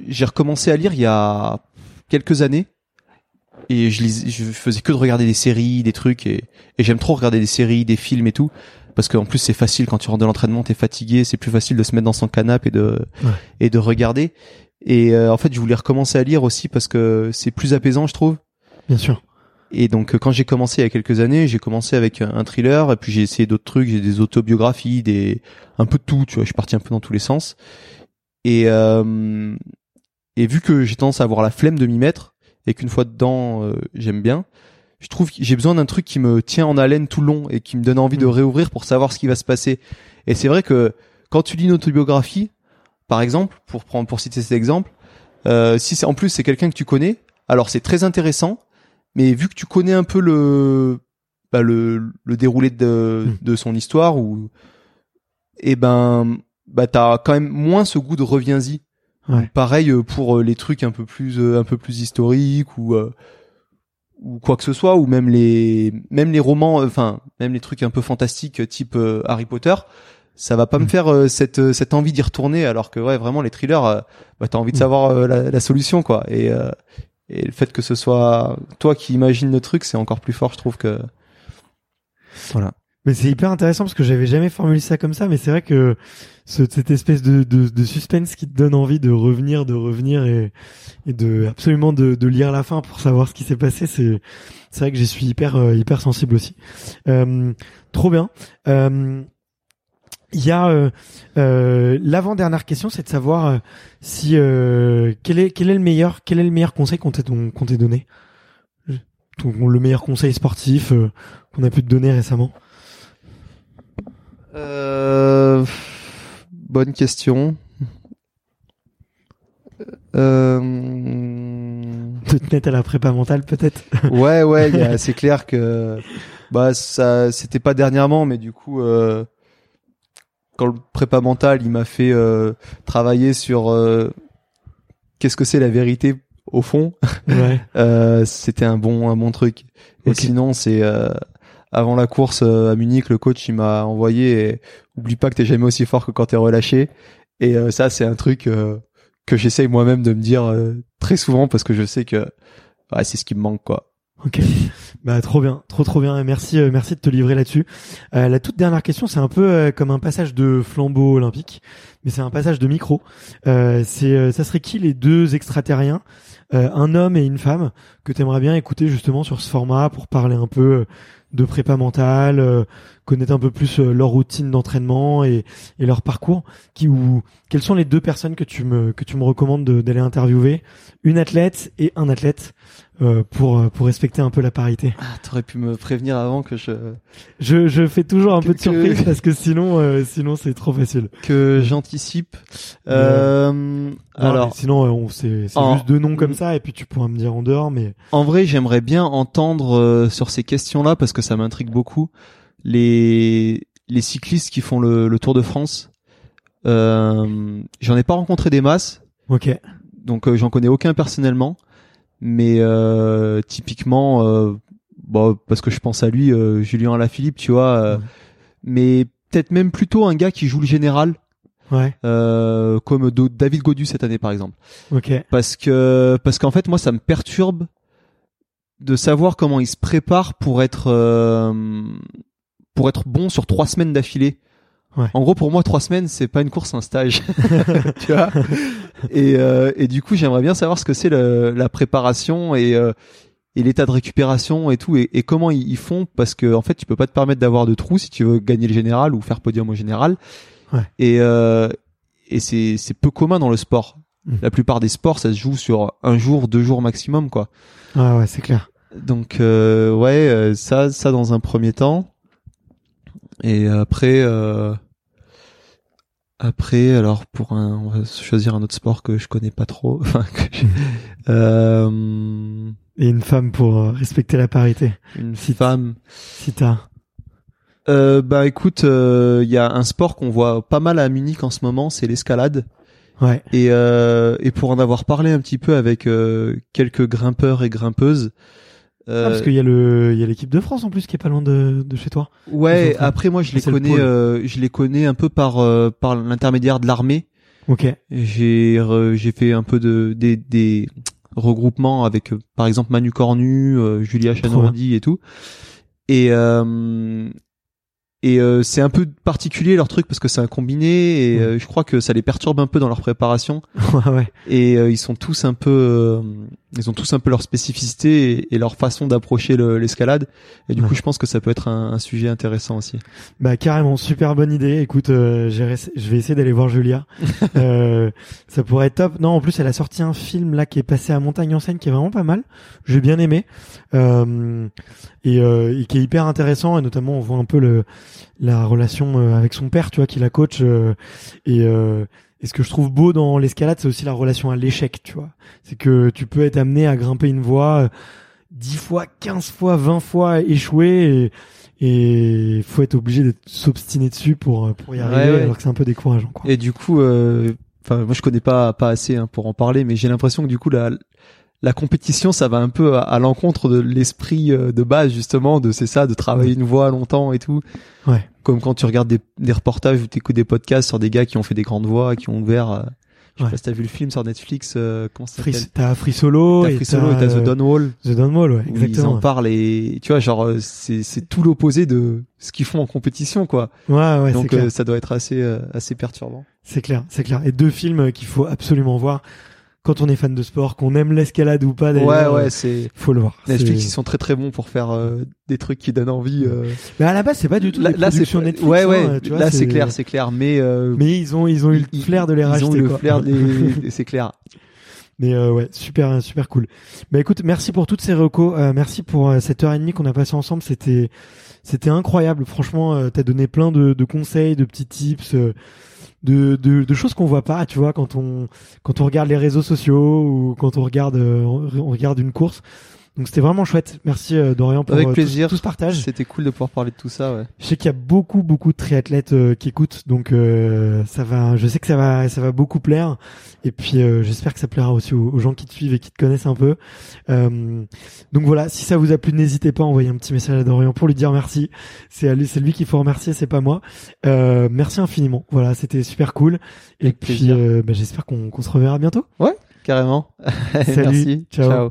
j'ai recommencé à lire il y a quelques années et je lisais, je faisais que de regarder des séries, des trucs et, et j'aime trop regarder des séries, des films et tout parce qu'en plus c'est facile quand tu rentres de l'entraînement, t'es fatigué, c'est plus facile de se mettre dans son canapé et de Ouais. et de regarder. Et euh, en fait je voulais recommencer à lire aussi parce que c'est plus apaisant je trouve. Bien sûr. Et donc euh, quand j'ai commencé il y a quelques années, j'ai commencé avec un un thriller et puis j'ai essayé d'autres trucs, j'ai des autobiographies, des un peu de tout, tu vois, je suis parti un peu dans tous les sens. Et euh, et vu que j'ai tendance à avoir la flemme de m'y mettre et qu'une fois dedans euh, j'aime bien, je trouve que j'ai besoin d'un truc qui me tient en haleine tout le long et qui me donne envie de Mm. réouvrir pour savoir ce qui va se passer. Et c'est vrai que quand tu lis une autobiographie, par exemple, pour prendre pour citer cet exemple, euh, si c'est en plus c'est quelqu'un que tu connais, alors c'est très intéressant, mais vu que tu connais un peu le bah, le, le déroulé de, Mm. de son histoire ou et ben bah t'as quand même moins ce goût de reviens-y. Ouais. Pareil euh, pour euh, les trucs un peu plus euh, un peu plus historiques ou euh, ou quoi que ce soit ou même les même les romans enfin même les trucs un peu fantastiques type Harry Potter ça va pas me Mm. faire euh, cette euh, cette envie d'y retourner alors que ouais vraiment les thrillers euh, bah t'as envie de Mm. savoir la, la solution quoi et euh, et le fait que ce soit toi qui imagines le truc c'est encore plus fort je trouve que voilà Mais c'est hyper intéressant parce que j'avais jamais formulé ça comme ça, mais c'est vrai que ce- cette espèce de, de, de suspense qui te donne envie de revenir, de revenir et, et de absolument de, de lire la fin pour savoir ce qui s'est passé, c'est c'est vrai que j'y suis hyper euh, hyper sensible aussi. Euh, trop bien. Euh, Il y a euh, euh, l'avant dernière question, c'est de savoir euh, si euh, quel est quel est le meilleur quel est le meilleur conseil qu'on t'ait qu'on t'ait donné, le meilleur conseil sportif qu'on a pu te donner récemment? Euh, bonne question. Euh, de te mettre à la prépa mentale peut-être ouais, ouais, il y a- c'est clair que bah ça, c'était pas dernièrement, mais du coup, euh, quand le prépa mental, il m'a fait euh, travailler sur euh, qu'est-ce que c'est la vérité au fond. ouais c'était un bon un bon truc. Et sinon, c'est avant la course euh, à Munich, le coach il m'a envoyé. Et, Oublie pas que t'es jamais aussi fort que quand t'es relâché. Et euh, ça, c'est un truc euh, que j'essaye moi-même de me dire euh, très souvent parce que je sais que ouais, c'est ce qui me manque quoi. ok bah trop bien trop trop bien merci euh, merci de te livrer là-dessus Euh, la toute dernière question c'est un peu comme un passage de flambeau olympique mais c'est un passage de micro. C'est, ça serait qui les deux extraterriens, un homme et une femme, que t'aimerais bien écouter justement sur ce format pour parler un peu de prépa mentale, euh, connaître un peu plus euh, leur routine d'entraînement et, et leur parcours. Qui ou quelles sont les deux personnes que tu me que tu me recommandes de- d'aller interviewer? Une athlète et un athlète euh, pour euh, pour respecter un peu la parité. Ah, t'aurais pu me prévenir avant que je Je, je fais toujours un Que- peu de que- surprise parce que sinon euh, sinon c'est trop facile. que j'anticipe. Euh, Non, alors, sinon euh, on c'est c'est En- juste deux noms comme ça et puis tu pourras me dire en dehors mais en vrai, j'aimerais bien entendre euh, sur ces questions-là parce que ça m'intrigue beaucoup les les cyclistes qui font le, le Tour de France. Euh, j'en ai pas rencontré des masses, ok donc euh, j'en connais aucun personnellement, mais euh, typiquement, euh, bon, parce que je pense à lui, euh, Julien Alaphilippe, tu vois, euh, Ouais. mais peut-être même plutôt un gars qui joue le général, ouais euh, comme Do- David Godu cette année par exemple. ok parce que parce qu'en fait moi ça me perturbe de savoir comment il se prépare pour être euh, pour être bon sur trois semaines d'affilée. Ouais. En gros pour moi trois semaines c'est pas une course c'est un stage, tu vois. Et euh, et du coup j'aimerais bien savoir ce que c'est la préparation et euh, et l'état de récupération et tout et, et comment ils, ils font parce que en fait tu peux pas te permettre d'avoir de trous si tu veux gagner le général ou faire podium au général. Ouais. Et euh, et c'est c'est peu commun dans le sport. Mhm. La plupart des sports, ça se joue sur un jour, deux jours maximum, quoi. ah ouais c'est clair Donc euh, ouais, euh, ça, ça dans un premier temps. Et après, euh, après, alors pour un, on va choisir un autre sport que je connais pas trop. Enfin, que je- euh, et une femme pour euh, respecter la parité une Si- femme. si t'as Euh, bah écoute, il y a un sport qu'on voit pas mal à Munich en ce moment, c'est l'escalade. ouais Et, euh, et pour en avoir parlé un petit peu avec euh, quelques grimpeurs et grimpeuses. Euh, Ah, parce qu'il y a le il y a l'équipe de France en plus qui est pas loin de, de chez toi ouais, après moi je les c'est le connais, euh, je les connais un peu par euh, par l'intermédiaire de l'armée. ok J'ai j'ai fait un peu de des, des regroupements avec euh, par exemple Manu Cornu, euh, Julia Chanourdi et tout. Et euh, et euh, c'est un peu particulier leur truc parce que c'est un combiné et euh, je crois que ça les perturbe un peu dans leur préparation. ouais ouais et euh, ils sont tous un peu euh, ils ont tous un peu leur spécificité et, et leur façon d'approcher le- l'escalade et du Ouais. coup je pense que ça peut être un, un sujet intéressant aussi Bah carrément, super bonne idée. Écoute, euh, je vais essayer d'aller voir Julia. euh, ça pourrait être top. Non, en plus, elle a sorti un film là qui est passé à Montagne en scène qui est vraiment pas mal. J'ai bien aimé euh, et, euh, et qui est hyper intéressant. Et notamment, on voit un peu le la relation euh, avec son père, tu vois, qui la coach. euh, et, euh, et ce que je trouve beau dans l'escalade, c'est aussi la relation à l'échec, tu vois. C'est que tu peux être amené à grimper une voie. euh, 10 fois, 15 fois, 20 fois échouer et, et faut être obligé de s'obstiner dessus pour euh, pour y arriver ouais. alors que c'est un peu décourageant quoi. et du coup euh, enfin moi je connais pas pas assez hein, pour en parler mais j'ai l'impression que du coup la la compétition ça va un peu à, à l'encontre de l'esprit euh, de base justement de c'est ça de travailler une voix longtemps et tout Ouais. comme quand tu regardes des, des reportages ou t'écoutes des podcasts sur des gars qui ont fait des grandes voix qui ont ouvert euh, je sais Ouais. pas si t'as vu le film sur Netflix euh, comment ça s'appelle t'as Free Solo T'as et Free Solo et t'as euh, The Dawn Wall The Dawn Wall, ouais, où ils en exactement. parlent et tu vois genre euh, c'est c'est tout l'opposé de ce qu'ils font en compétition quoi Ouais, ouais, c'est donc clair. euh, ça doit être assez euh, assez perturbant C'est clair, c'est clair. Et deux films euh, qu'il faut absolument voir quand on est fan de sport, qu'on aime l'escalade ou pas ouais ouais c'est faut le voir. Netflix ils sont très très bons pour faire euh, des trucs qui donnent envie euh. Mais à la base, c'est pas du tout là, c'est productions Netflix. ouais hein, ouais tu vois, là c'est clair c'est clair mais euh, Mais ils ont ils ont eu le ils- flair de les ils racheter. ont le quoi. flair des c'est clair Mais euh, ouais, super, super cool. Bah écoute, merci pour toutes ces recos, euh, merci pour euh, cette heure et demie qu'on a passé ensemble. C'était, c'était incroyable. Franchement, euh, t'as donné plein de, de conseils, de petits tips, euh, de, de, choses qu'on voit pas, tu vois, quand on, quand on regarde les réseaux sociaux ou quand on regarde, euh, on regarde une course. Donc c'était vraiment chouette. Merci euh, Dorian pour Avec euh, tout- plaisir. tout, ce partage. c'était cool de pouvoir parler de tout ça ouais Je sais qu'il y a beaucoup beaucoup de triathlètes euh, qui écoutent, donc euh, ça va. Je sais que ça va, ça va beaucoup plaire. Et puis euh, j'espère que ça plaira aussi aux, aux gens qui te suivent et qui te connaissent un peu. Euh, donc voilà, si ça vous a plu, n'hésitez pas à envoyer un petit message à Dorian pour lui dire merci. C'est lui, c'est lui qu'il faut remercier, c'est pas moi. Euh, merci infiniment. Voilà, c'était super cool. Et Avec puis euh, bah, j'espère qu'on se reverra bientôt. carrément Salut. merci Ciao. ciao